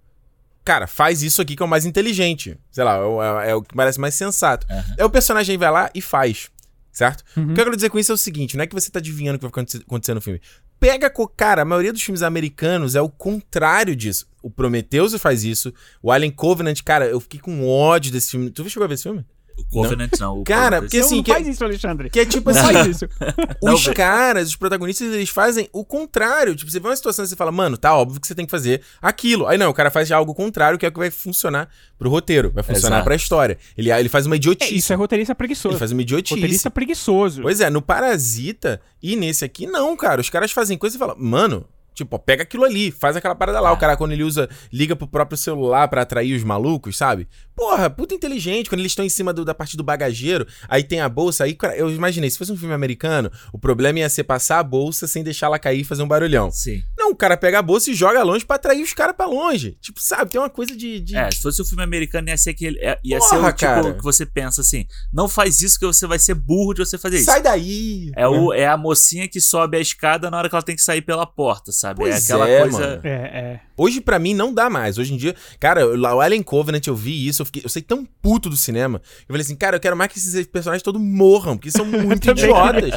A: cara, faz isso aqui que é o mais inteligente. Sei lá, é, o- é- é o que parece mais sensato.
B: Aham.
A: Aí o personagem vai lá e faz. Certo?
C: Uhum.
A: O que eu quero dizer com isso é o seguinte: não é que você tá adivinhando o que vai acontecer- no filme. Pega, cara, a maioria dos filmes americanos é o contrário disso. O Prometheus faz isso. O Alien Covenant, cara, eu fiquei com ódio desse filme. Tu chegou a ver esse filme?
B: O Covenant não. o
A: Cara,
B: Prometheus-
A: porque
C: não,
A: assim,
C: não
A: que-
C: faz isso, Alexandre.
A: Que é tipo
C: Não
A: assim,
C: faz isso.
B: Não,
A: os caras, os protagonistas, eles fazem o contrário. Tipo, você vê uma situação e você fala, mano, tá óbvio que você tem que fazer aquilo. Aí não, o cara faz algo contrário, que é o que vai funcionar pro roteiro, vai funcionar
B: Exato.
A: pra história. Ele, ele faz uma
C: É,
A: idiotice.
C: isso é roteirista preguiçoso.
A: Ele faz uma idiotice.
C: Roteirista preguiçoso.
A: Pois é, no Parasita e nesse aqui, não, cara. Os caras fazem coisa e falam, mano, tipo, ó, pega aquilo ali, faz aquela parada lá. O cara, quando ele usa, liga pro próprio celular pra atrair os malucos, sabe? Porra, puta inteligente. Quando eles estão em cima do- da parte do bagageiro, aí tem a bolsa, aí, cara, eu imaginei, se fosse um filme americano, o problema ia ser passar a bolsa sem deixar ela cair e fazer um barulhão.
B: Sim.
A: Não, o cara pega a bolsa e joga longe pra atrair os caras pra longe. Tipo, sabe, tem uma coisa de. de-
B: É, se fosse um filme americano, ia ser aquele. é- Ia
A: Porra,
B: ser o tipo
A: cara.
B: que você pensa assim: não faz isso que você vai ser burro de você fazer isso.
A: Sai daí!
B: É, o, é a mocinha que sobe a escada na hora que ela tem que sair pela porta, sabe?
A: Pois
B: é aquela
A: é,
B: coisa.
A: mano.
C: É, é.
A: Hoje, pra mim, não dá mais. Hoje em dia, cara, lá o Alien Covenant, eu vi isso, eu, fiquei, eu saí tão puto do cinema. Eu falei assim, cara, eu quero mais que esses personagens todos morram, porque são muito idiotas.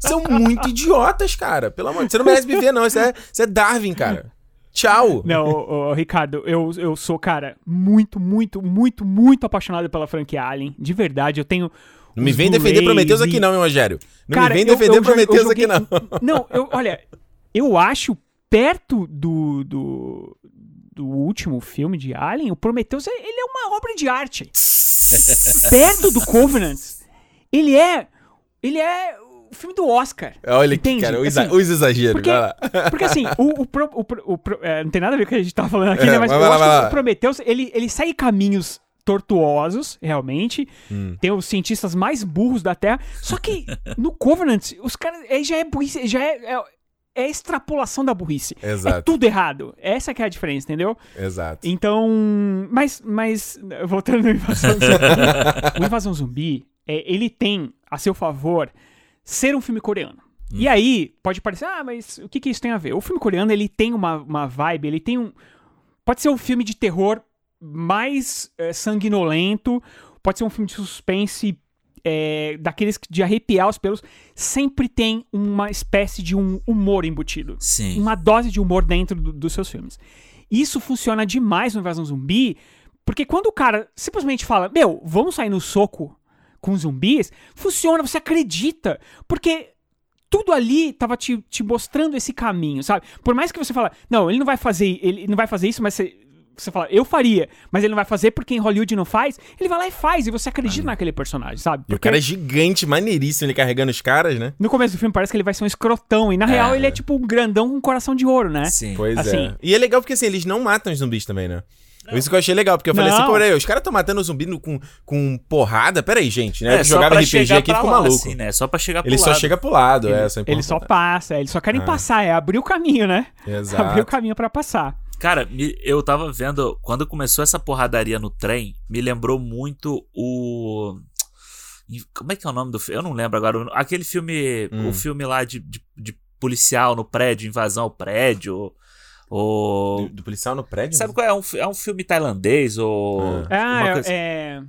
A: são muito idiotas, cara. Pelo amor de Deus. Você não merece viver, não. Isso é, isso é Darwin, cara. Tchau.
C: Não, ô, ô, Ricardo, eu, eu sou, cara, muito, muito, muito, muito apaixonado pela franquia Alien. De verdade, eu tenho.
A: Não me vem defender Prometheus
C: e-
A: aqui, não, meu Rogério. Não
C: Cara,
A: me vem defender
C: eu eu
A: Prometheus
C: joguei-
A: aqui, não.
C: Não, eu, olha, eu acho perto do, do, do último filme de Alien, o Prometheus, é- ele é uma obra de arte. perto do Covenant, ele é, ele é o filme do Oscar.
A: Olha
C: Entende?
A: cara, os,
C: Assim,
A: os exageros.
C: porque-
A: lá.
C: Porque assim, o, o, pro- o o é, não tem nada a ver com o que a gente tava falando aqui,
A: É,
C: né? Mas
A: vai
C: eu
A: lá,
C: acho
A: vai
C: que
A: lá.
C: o Prometheus, ele, ele segue caminhos tortuosos, realmente.
A: Hum.
C: Tem os cientistas mais burros da Terra. Só que no Covenant, os caras. Aí já é burrice, já é, é, é extrapolação da burrice. É
A: Exato,
C: tudo errado. Essa que é a diferença, entendeu?
A: exato.
C: Então. Mas. Mas. Voltando no Invasão Zumbi. o Invasão Zumbi, é, ele tem a seu favor ser um filme coreano. E aí, pode parecer, ah, mas o que, que isso tem a ver? O filme coreano, ele tem uma, uma vibe, ele tem um. Pode ser um filme de terror mais é, sanguinolento, pode ser um filme de suspense é, daqueles de arrepiar os pelos. Sempre tem uma espécie de um humor embutido
B: Sim.
C: uma dose de humor dentro do- dos seus filmes. Isso funciona demais no Invasão Zumbi, porque quando o cara simplesmente fala, meu, vamos sair no soco com zumbis, funciona, você acredita, porque tudo ali tava te, te mostrando esse caminho, sabe? Por mais que você fala, não, ele não vai fazer, ele não vai fazer isso, mas você, você fala, eu faria, mas ele não vai fazer porque em Hollywood não faz, ele vai lá e faz, e você acredita naquele personagem, sabe?
A: E o
C: Porque
A: cara é gigante, maneiríssimo, ele carregando os caras, né?
C: no começo do filme parece que ele vai ser um escrotão, e na real ele é tipo um grandão com um coração de ouro, né?
B: Sim.
A: Pois
C: Assim.
A: é. E é legal porque assim, eles não matam os zumbis também, né? Isso que eu achei legal, porque eu falei
C: Não.
A: assim, peraí, os caras estão matando o zumbi no- com, com porrada? Peraí, gente, né?
B: É,
A: eu
B: só
A: jogava
B: pra
A: RPG aqui e ficou maluco.
B: assim, né? Só pra chegar pro
A: Ele só
B: lado.
A: chega pro lado, é, essa
C: Ele só passa, eles só querem
A: É.
C: passar, é abrir o caminho, né? Abrir o
A: Exato.
C: caminho pra passar.
B: Cara, me- eu tava vendo. Quando começou essa porradaria no trem, me lembrou muito o. Como é que é o nome do filme? Eu não lembro agora. Aquele filme.
A: Hum.
B: O filme lá de, de, de policial no prédio, invasão ao prédio. Ou.
A: Do, do policial no prédio?
B: Sabe qual é? É um, é um filme tailandês ou.
A: Ah.
C: Ah,
B: uma
C: é,
B: coisa-
C: é-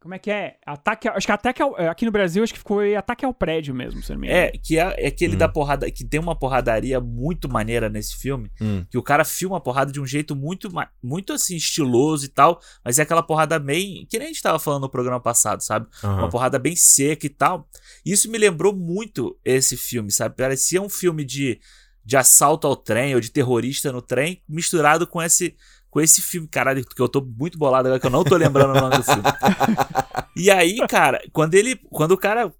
C: Como é que é? Ataque. ao- Acho que ataque ao- aqui no Brasil acho que ficou ataque ao prédio mesmo, se não me engano.
B: É, que é, é aquele
A: Hum.
B: da porrada. Que tem uma porradaria muito maneira nesse filme.
A: Hum.
B: Que o cara filma a porrada de um jeito muito, muito assim, estiloso e tal. Mas é aquela porrada bem. Que nem a gente tava falando no programa passado, sabe?
A: Aham.
B: Uma porrada bem seca e tal. Isso me lembrou muito esse filme, sabe? Parecia um filme de, de assalto ao trem ou de terrorista no trem, misturado com esse. Com esse filme, caralho, que eu tô muito bolado agora que eu não tô lembrando o nome do filme. E aí, cara, quando ele. Quando o cara.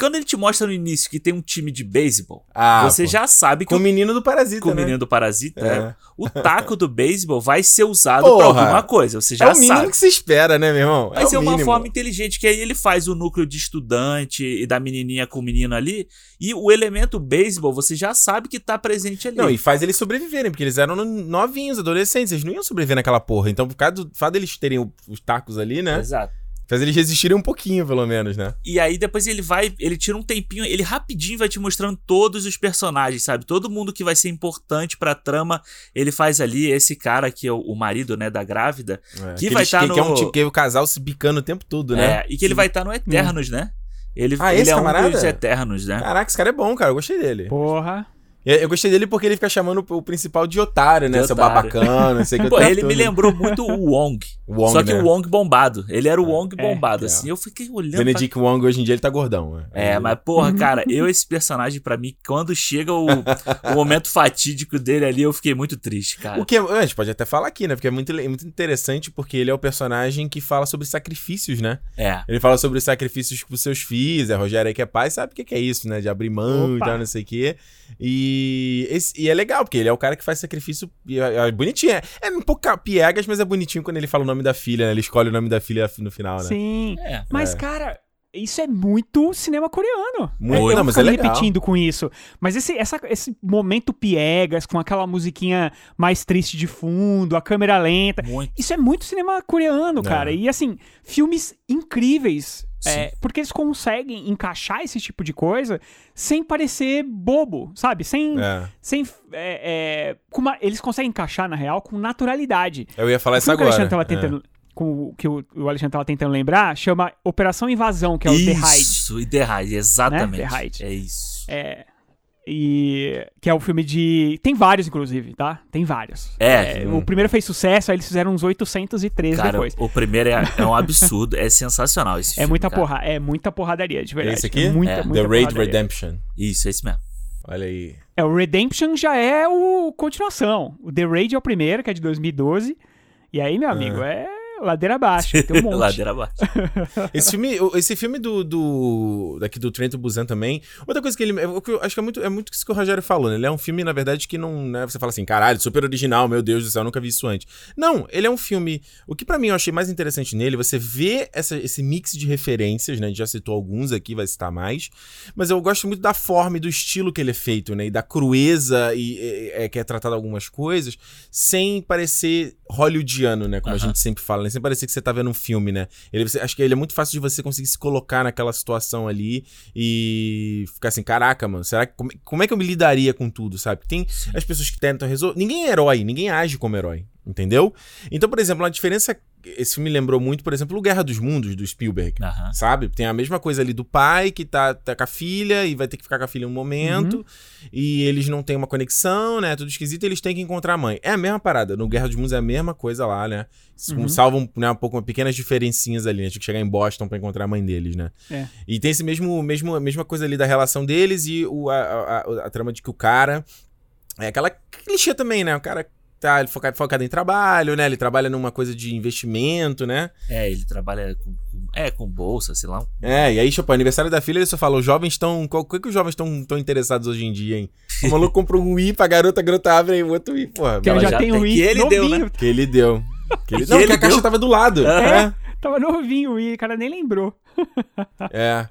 B: Quando ele te mostra no início que tem um time de beisebol,
A: Ah,
B: você
A: pô.
B: já sabe que
A: Com o menino do Parasita,
B: com o
A: né?
B: menino do parasita,
A: É.
B: né? o taco do beisebol vai ser usado
A: Porra!
B: pra alguma coisa. Você
A: É
B: já
A: o mínimo
B: sabe.
A: que se espera, né, meu irmão?
B: Mas é,
A: o
B: uma
A: mínimo.
B: forma inteligente, que aí ele faz o núcleo de estudante e da menininha com o menino ali. E o elemento beisebol, você já sabe que tá presente ali.
A: Não, e faz eles sobreviverem, porque eles eram no- novinhos, adolescentes, eles não iam sobreviver naquela porra. Então, por causa do fato deles terem os tacos ali, né?
B: Exato.
A: Faz eles resistirem um pouquinho, pelo menos, né?
B: E aí depois ele vai, ele tira um tempinho, ele rapidinho vai te mostrando todos os personagens, sabe? Todo mundo que vai ser importante pra trama, ele faz ali. Esse cara que é o, o marido, né, da grávida.
A: É,
B: Que vai tá
A: que, que é um
B: no-
A: tipo, que é o casal se bicando o tempo todo, né?
B: é, e que ele vai estar no Eternos, né? Ele,
A: Ah,
B: ele
A: esse
B: é um
A: camarada?
B: dos Eternos, né?
A: Caraca, esse cara é bom, cara. Eu gostei dele.
C: Porra.
A: Eu, gostei dele porque ele fica chamando o principal de otário, né?
B: De
A: Seu
B: otário.
A: babacana, não sei o que.
B: Pô,
A: tempo
B: ele me
A: todo.
B: lembrou muito o Wong.
A: Wong,
B: só que
A: né?
B: o Wong bombado. Ele era o Wong
C: É,
B: bombado,
A: é.
B: assim. Eu fiquei olhando. pra
A: Benedict Wong hoje em dia ele tá gordão. né?
B: É, mas porra, cara, eu esse personagem pra mim, quando chega o, o momento fatídico dele ali, eu fiquei muito triste, cara.
A: O que é, a gente pode até falar aqui, né? Porque é muito, é muito interessante porque ele é o personagem que fala sobre sacrifícios, né?
B: É.
A: Ele fala sobre os sacrifícios com seus filhos. É Rogério aí que é pai, sabe o que que é isso, né? De abrir mão e
C: Opa.
A: tal, não sei o quê. E, esse- e é legal, porque ele é o cara que faz sacrifício. E é, é bonitinho. É, é um pouco piegas, mas é bonitinho quando ele fala o nome da filha, né? Ele escolhe o nome da filha no final, né?
C: Sim.
B: É.
C: Mas,
A: É.
C: cara, isso é muito cinema coreano.
A: Muito,
C: eu
A: não, mas é legal.
C: repetindo com isso. Mas esse, essa- esse momento piegas, com aquela musiquinha mais triste de fundo, a câmera lenta.
B: Muito.
C: Isso é muito cinema coreano,
A: É.
C: cara. E assim, filmes incríveis. É, porque eles conseguem encaixar esse tipo de coisa sem parecer bobo, sabe? Sem.
A: É.
C: sem é, é, uma- eles conseguem encaixar, na real, com naturalidade.
A: Eu ia falar isso
C: que o
A: agora.
C: Alexandre tava
A: é.
C: tentando. Com, o que o, o Alexandre tava tentando lembrar, chama Operação Invasão, que é o The Hide.
B: Isso, e The Hide, exatamente.
C: Né? The Hide.
B: É isso.
C: É. E. Que é o filme de. Tem vários, inclusive, tá? Tem vários.
B: É,
A: hum.
C: O primeiro fez sucesso, aí eles fizeram uns 813
B: Cara,
C: depois.
B: o primeiro é, é um absurdo, é sensacional esse
C: É
B: filme.
C: muita
B: cara.
C: porra, é muita porradaria, de verdade.
A: Esse aqui?
C: É muita,
B: É.
C: muita
A: The Raid
C: porradaria.
A: Redemption.
B: Isso, é isso mesmo.
A: Olha aí.
C: É, o Redemption já é o continuação. O The Raid é o primeiro, que é de 2012. E aí, meu amigo, é, ladeira abaixo. Tem um monte.
B: Ladeira abaixo.
A: Esse filme, esse filme do, do daqui do Trento Busan também. Outra coisa que ele, eu, eu acho que é muito, é muito isso que o Rogério falou, né? Ele é um filme na verdade que não, né, você fala assim, caralho, super original, meu Deus do céu, eu nunca vi isso antes. Não, ele é um filme, o que pra mim eu achei mais interessante nele, você vê essa, esse mix de referências, né? A gente já citou alguns aqui, vai citar mais, mas eu gosto muito da forma e do estilo que ele é feito, né? E da crueza e, e- é, que é tratado algumas coisas, sem parecer hollywoodiano, né? Como a
B: Aham.
A: gente sempre fala, né? Sem parecer que você tá vendo um filme, né? Ele, acho que ele é muito fácil de você conseguir se colocar naquela situação ali e ficar assim, caraca, mano, será que como, como é que eu me lidaria com tudo, sabe? Tem as pessoas que tentam resolver, ninguém é herói, ninguém age como herói, entendeu? Então, por exemplo, a diferença esse filme lembrou muito, por exemplo, o Guerra dos Mundos do Spielberg.
B: Aham.
A: Sabe? Tem a mesma coisa ali do pai que tá, tá com a filha e vai ter que ficar com a filha um momento. E eles não têm uma conexão, né? Tudo esquisito, e eles têm que encontrar a mãe. É a mesma parada. No Guerra dos Mundos é a mesma coisa lá, né?
C: Uhum.
A: Salvam né, um pouco pequenas diferencinhas ali, né? Tinha que chegar em Boston pra encontrar a mãe deles, né?
C: É.
A: E tem esse mesmo, mesmo a mesma coisa ali da relação deles e o, a, a, a- a trama de que o cara. É aquela clichê também, né? O cara tá ele foca- focado em trabalho, né? Ele trabalha numa coisa de investimento, né?
B: É, ele trabalha com, com- é, com bolsa, sei lá.
A: É, e aí, tipo, aniversário da filha, ele só fala, os jovens estão. Qual que, que os jovens estão tão interessados hoje em dia, hein? O maluco compra um Wii pra garota, a garota abre aí o outro Wii, porra.
C: Que
A: ela
C: eu já,
B: já
C: tenho
B: tem-
C: um
B: que ele deu, né?
C: novinho.
A: Que ele deu. Que ele- não, que
B: ele
A: a caixa
B: deu?
A: tava do lado.
C: É. Tava novinho e o cara nem lembrou.
A: É.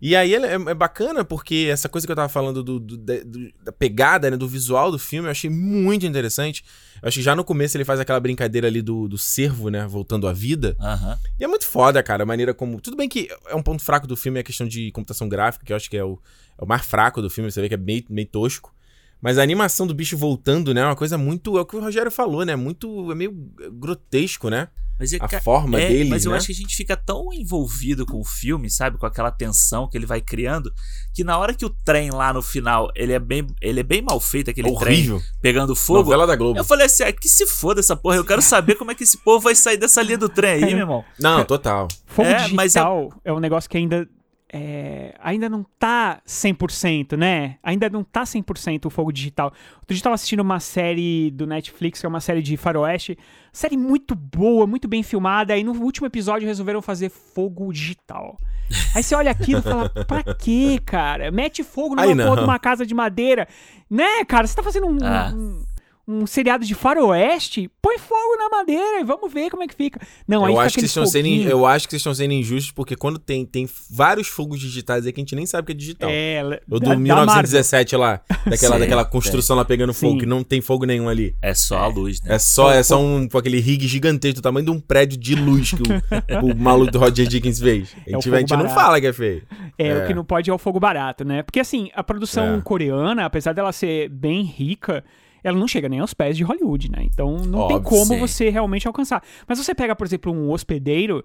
A: E aí é, é bacana porque essa coisa que eu tava falando do, do- da, do- da pegada, né, do visual do filme, eu achei muito interessante. Eu acho que já no começo ele faz aquela brincadeira ali do, do cervo, né, voltando à vida.
B: Aham.
A: E é muito foda, cara, a maneira como... Tudo bem que é um ponto fraco do filme é a questão de computação gráfica, que eu acho que é o, é o mais fraco do filme, você vê que é meio, meio tosco. Mas a animação do bicho voltando, né, é uma coisa muito... É o que o Rogério falou, né, muito... É meio grotesco, né?
B: Mas, é,
A: A
B: ca-
A: forma
B: é,
A: deles,
B: Mas eu
A: né?
B: acho que a gente fica tão envolvido com o filme, sabe? Com aquela tensão que ele vai criando, que na hora que o trem lá no final, ele é bem, ele é bem mal feito, aquele trem
A: Horrível.
B: pegando fogo.
A: Novela da Globo.
B: Eu falei assim, ah, que se foda essa porra, eu quero saber como é que esse povo vai sair dessa linha do trem aí, meu irmão.
A: Não, total.
C: Fogo
B: É, mas
C: digital é... um negócio que ainda. É, ainda não tá 100%, né? Ainda não tá 100% o fogo digital. Outro dia eu tava assistindo uma série do Netflix, que é uma série de faroeste. Série muito boa, muito bem filmada. Aí no último episódio resolveram fazer fogo digital. Aí você olha aquilo e fala, pra quê, cara? Mete fogo numa porra de uma casa de madeira. Né, cara? Você tá fazendo um,
B: Ah.
C: um, um seriado de faroeste? Põe fogo na madeira e vamos ver como é que fica. Não, aí
A: eu
C: fica
A: acho, que estão sendo, in- eu acho que vocês estão sendo injustos, porque quando tem, tem vários fogos digitais aí que a gente nem sabe que é digital.
C: É,
A: O
C: da-
A: do
C: da
A: 1917 lá, daquela,
B: Sim,
A: daquela construção lá pegando fogo,
C: Sim.
A: que não tem fogo nenhum ali.
B: É só a luz, né?
A: É só, é só um, com aquele rig gigantesco, do tamanho de um prédio de luz que o, o maluco do Roger Dickens fez. A
C: É o
A: gente, a gente não fala que é feio.
C: É,
A: É.
C: o que não pode é o fogo barato, né? Porque assim, a produção
A: É.
C: coreana, apesar dela ser bem rica, ela não chega nem aos pés de Hollywood, né? Então não tem
A: Óbvio,
C: como
B: sim.
C: você realmente alcançar. Mas você pega, por exemplo, um Hospedeiro,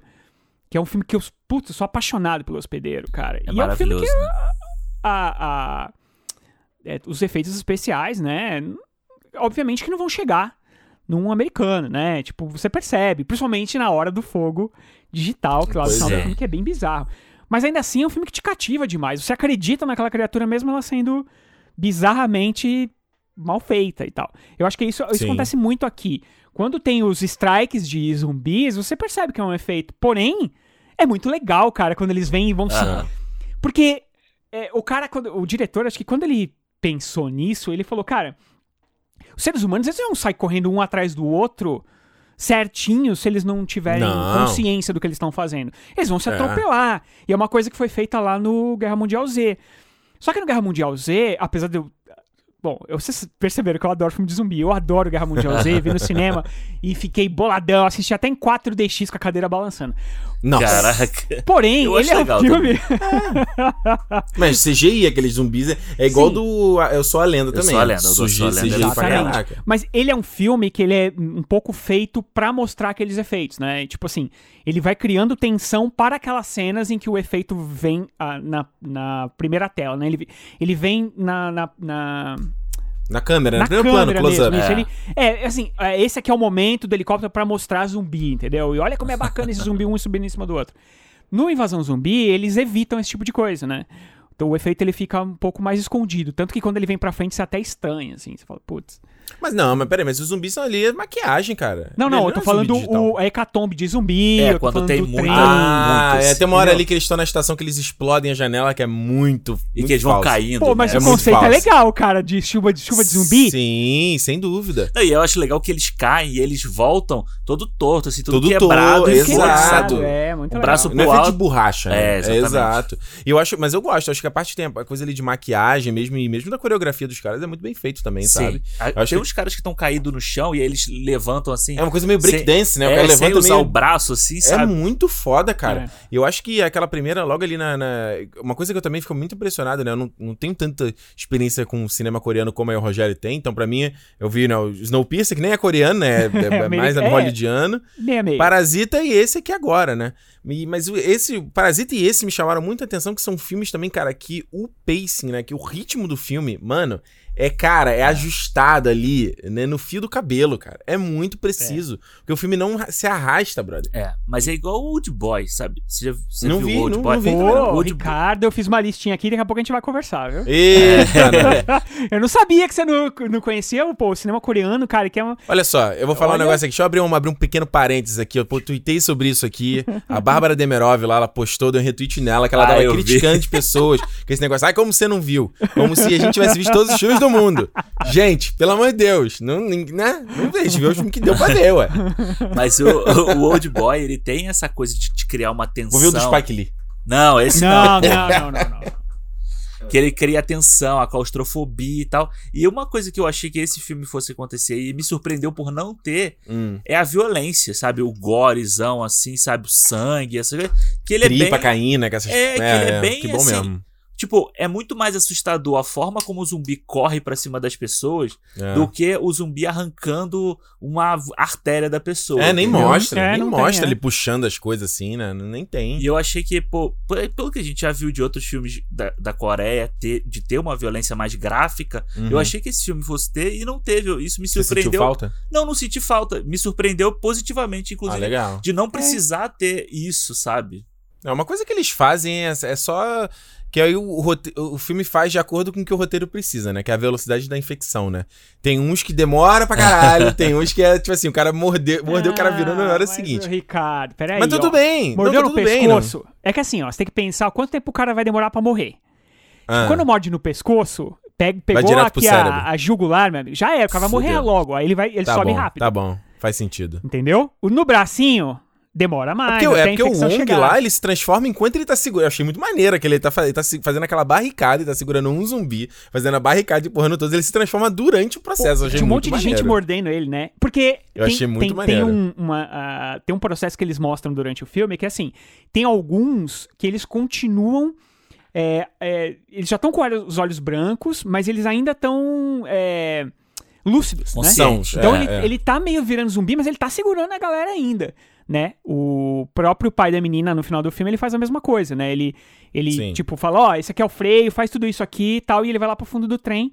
C: que é um filme que eu, putz, eu sou apaixonado pelo Hospedeiro, cara.
B: É
C: e é um filme que
B: né?
C: a, a- é, os efeitos especiais, né? Obviamente que não vão chegar num americano, né? Tipo, você percebe, principalmente na hora do fogo digital, que lá no final do
B: é.
C: filme que é bem bizarro. Mas ainda assim é um filme que te cativa demais. Você acredita naquela criatura mesmo ela sendo bizarramente mal feita e tal. Eu acho que isso, isso acontece muito aqui. Quando tem os strikes de zumbis, você percebe que é um efeito. Porém, é muito legal, cara, quando eles vêm e vão porque é, o cara, quando, o diretor, acho que quando ele pensou nisso, ele falou, cara, os seres humanos eles não saem correndo um atrás do outro certinho se eles não tiverem
A: Não.
C: consciência do que eles estão fazendo. Eles vão se
A: É.
C: atropelar. E é uma coisa que foi feita lá no Guerra Mundial Z. Só que no Guerra Mundial Z, apesar de eu. Bom, eu- vocês perceberam que eu adoro filme de zumbi. Eu adoro Guerra Mundial Z, vi no cinema e fiquei boladão. Assisti até em 4DX com a cadeira balançando.
A: Nossa.
B: Caraca.
C: Porém, ele é um
B: legal
C: filme.
A: Mas CGI, aqueles zumbis, é- é igual
C: Sim.
A: do Eu Sou a Lenda
B: Eu
A: também.
B: Sou a Lenda, eu
A: Sugi-
B: Sou a Lenda,
A: CGI pra
C: Exatamente.
A: caraca.
C: Mas ele é um filme que ele é um pouco feito pra mostrar aqueles efeitos, né? Tipo assim, ele vai criando tensão para aquelas cenas em que o efeito vem ah, na, na primeira tela, né? Ele, ele vem na, na, na,
A: Na câmera,
C: na
A: no primeiro plano,
C: câmera
A: close-up.
C: mesmo.
B: É.
C: ele, é, assim, é, esse aqui é o momento do helicóptero pra mostrar zumbi, entendeu? E olha como é bacana esse zumbi um subindo em cima do outro. No Invasão Zumbi, eles evitam esse tipo de coisa, né? Então o efeito ele fica um pouco mais escondido. Tanto que quando ele vem pra frente, você até estranha, assim. Você fala, putz.
A: Mas não, mas peraí, mas os zumbis são ali é maquiagem, cara.
C: Não,
A: Ele
C: não, eu tô
A: é
C: falando o a hecatombe de zumbi.
B: É,
C: eu tô
B: quando tem muito-
C: trem.
A: Ah,
B: muitos,
A: é, tem uma hora
C: entendeu?
A: ali que eles estão na estação que eles explodem a janela, que é muito.
B: E
A: muito
B: que eles vão
A: falso.
B: caindo.
C: Pô, mas
B: né?
A: É
C: o
A: muito
C: conceito é legal, cara, de chuva de, chuva de zumbi.
A: Sim, sem dúvida.
B: Não, E eu acho legal que eles caem e eles voltam todo torto, assim, tudo
A: Tudo
B: quebrado,
A: torto,
B: e
A: exato.
C: É, muito legal.
B: braço
A: Não é feito de borracha, né?
B: É, exatamente.
A: exato. E eu acho, mas eu gosto, acho que a parte tem a coisa ali de maquiagem mesmo, e mesmo da coreografia dos caras é muito bem feito também,
B: Sim.
A: sabe? Eu acho
B: Tem uns caras que estão caídos no chão e eles levantam assim.
A: É uma coisa meio breakdance, né? O
B: é,
A: cara
B: sem
A: levanta
B: usar
A: meio...
B: o braço assim,
A: É
B: sabe?
A: muito foda, cara.
C: É.
A: E Eu acho que aquela primeira, logo ali na, na- Uma coisa que eu também fico muito impressionado, né? Eu não, não tenho tanta experiência com cinema coreano como aí o Rogério tem. Então, pra mim, eu vi né, o Snowpiercer, que nem é coreano, né? É, é mais
C: É.
A: hollywoodiano.
C: Meia meia.
A: Parasita e esse aqui agora, né? E- mas esse, Parasita e esse me chamaram muita atenção, que são filmes também, cara, que o pacing, né? Que o ritmo do filme, mano, é, cara, é ajustado ali, né? No fio do cabelo, cara. É muito preciso. Porque o filme não se arrasta, brother.
B: É, mas é igual o Old Boy, sabe? Você, já, você
A: Não
B: viu
A: vi,
B: o Old
A: não-
B: Boy?
A: não vi.
C: Pô,
B: Old
C: Ricardo, eu fiz uma listinha aqui, daqui a pouco a gente vai conversar, viu?
A: Eita, né?
C: Eu não sabia que você não, não conhecia pô, o cinema coreano, cara, que é uma...
A: Olha só, eu vou falar
C: Olha.
A: um negócio aqui. Deixa eu abrir um, abrir um pequeno parênteses aqui. Eu tuitei sobre isso aqui. A Bárbara Demerov lá, ela postou, deu um retweet nela, que ela
B: Ah,
A: tava
B: vi.
A: criticando as pessoas. Com esse negócio, ai, como você não viu? Como se a gente tivesse visto todos os filmes do todo mundo. Gente, pelo amor de Deus, não, né? não vejo, vê o filme que deu pra ver, ué.
B: Mas o, o Old Boy, ele tem essa coisa de, de criar uma tensão.
A: Vou ver o do Spike Lee.
B: Não, esse não.
C: Não, não, não, não, não.
B: que ele cria a tensão, a claustrofobia e tal. E uma coisa que eu achei que esse filme fosse acontecer e me surpreendeu por não ter
A: Hum.
B: é a violência, sabe? O gorezão, assim, sabe? O sangue, essa Que ele é
A: Tripa
B: bem.
A: caindo, que essas...
B: É, que ele é bem
A: Que bom
B: assim,
A: mesmo.
B: Tipo, é muito mais assustador a forma como o zumbi corre pra cima das pessoas
A: É.
B: do que o zumbi arrancando uma artéria da pessoa.
A: É, nem
B: entendeu?
A: mostra,
C: É,
A: nem
C: não tem,
A: mostra
C: é.
A: ele puxando as coisas assim, né? Nem tem.
B: E eu achei que, pô, pelo que a gente já viu de outros filmes da, da Coreia, ter- de ter uma violência mais gráfica,
A: Uhum.
B: eu achei que esse filme fosse ter e não teve. Isso me
A: Você sentiu
B: surpreendeu.
A: falta?
B: Não, não senti falta. Me surpreendeu positivamente,
A: Ah,
B: inclusive,
A: legal.
B: de não precisar ter isso, sabe?
A: É uma coisa que eles fazem é, é só que aí o, rote- o filme faz de acordo com o que o roteiro precisa, né? Que é a velocidade da infecção, né? Tem uns que demora pra caralho, tem uns que é tipo assim, o cara mordeu, mordeu o cara virando na hora
C: Ah, mas,
A: seguinte.
C: Ricardo, peraí.
A: Mas tudo
C: ó.
A: bem.
C: Mordeu
A: não,
C: no
A: tá tudo bem,
C: pescoço. é que assim, ó, você tem que pensar quanto tempo o cara vai demorar pra morrer.
A: Ah,
C: Quando morde no pescoço, pega, pegou aqui a, a jugular, meu amigo, já é, o cara vai morrer
A: Fudeu.
C: logo. Aí ele vai, ele
A: tá
C: sobe
A: bom,
C: rápido.
A: Tá bom, faz sentido.
C: Entendeu? O- No bracinho, demora
A: É
C: mais.
A: porque, é
C: até a
A: porque o Wong
C: chegar.
A: lá, ele se transforma enquanto ele tá segurando. Eu achei muito maneiro que ele tá, ele tá fazendo aquela barricada, ele tá segurando um zumbi, fazendo a barricada e empurrando todos. Ele se transforma durante o processo. Eu achei
C: um monte de gente mordendo ele, né? Porque
A: Eu
C: tem,
A: achei muito
C: tem, tem
A: maneiro.
C: um, uma, ah, tem um processo que eles mostram durante o filme que, assim, tem alguns que eles continuam. é, é, eles já estão com os olhos brancos, mas eles ainda estão é, lúcidos, né? Então
A: É,
C: ele,
A: é.
C: ele tá meio virando zumbi, mas ele tá segurando a galera ainda, né? O próprio pai da menina, no final do filme, ele faz a mesma coisa, né? Ele, ele
A: Sim.
C: tipo, fala, ó, esse aqui é o freio, faz tudo isso aqui e tal, e ele vai lá pro fundo do trem,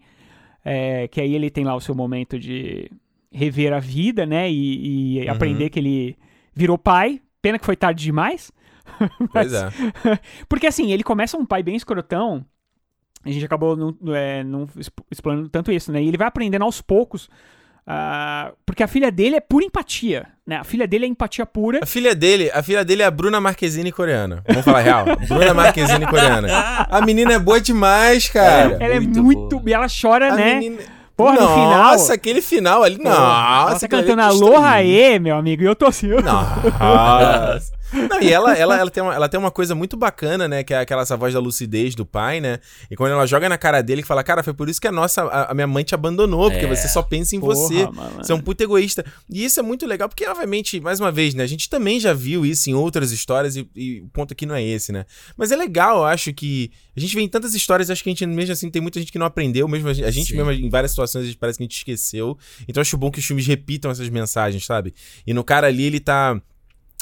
C: é, que aí ele tem lá o seu momento de rever a vida, né? E, e
A: Uhum.
C: aprender que ele virou pai. Pena que foi tarde demais.
A: Pois é.
C: Porque assim, ele começa um pai bem escrotão. A gente acabou não, é, não exp- explorando tanto isso, né? E ele vai aprendendo aos poucos. Ah, porque a filha dele é pura empatia, né? A filha dele é empatia pura.
A: A filha dele, a filha dele é a Bruna Marquezine coreana. Vamos falar real. Bruna Marquezine coreana. A menina é boa demais, cara.
C: Ela é
B: muito
C: muito.
B: boa.
C: E ela chora,
A: a
C: né?
A: menina...
C: Porra, no final.
A: Nossa, aquele final ali, nossa.
C: ela tá
A: ali
C: cantando
A: é
C: Aloha. E, meu amigo. E eu tô assim.
A: Nossa. Não, e ela, ela, ela, tem uma, ela tem uma coisa muito bacana, né? Que é aquela essa voz da lucidez do pai, né? E quando ela joga na cara dele, que fala, cara, foi por isso que a nossa, a, a minha mãe te abandonou, porque
B: É.
A: você só pensa em
C: Porra,
A: você.
C: mano.
A: Você é um puto egoísta. E isso é muito legal, porque, obviamente, mais uma vez, né? A gente também já viu isso em outras histórias e, e o ponto aqui não é esse, né? Mas é legal, eu acho que. A gente vê em tantas histórias, acho que a gente, mesmo assim, tem muita gente que não aprendeu, mesmo a gente, a gente mesmo, em várias situações, a gente parece que a gente esqueceu. Então, eu acho bom que os filmes repitam essas mensagens, sabe? E no cara ali, ele tá.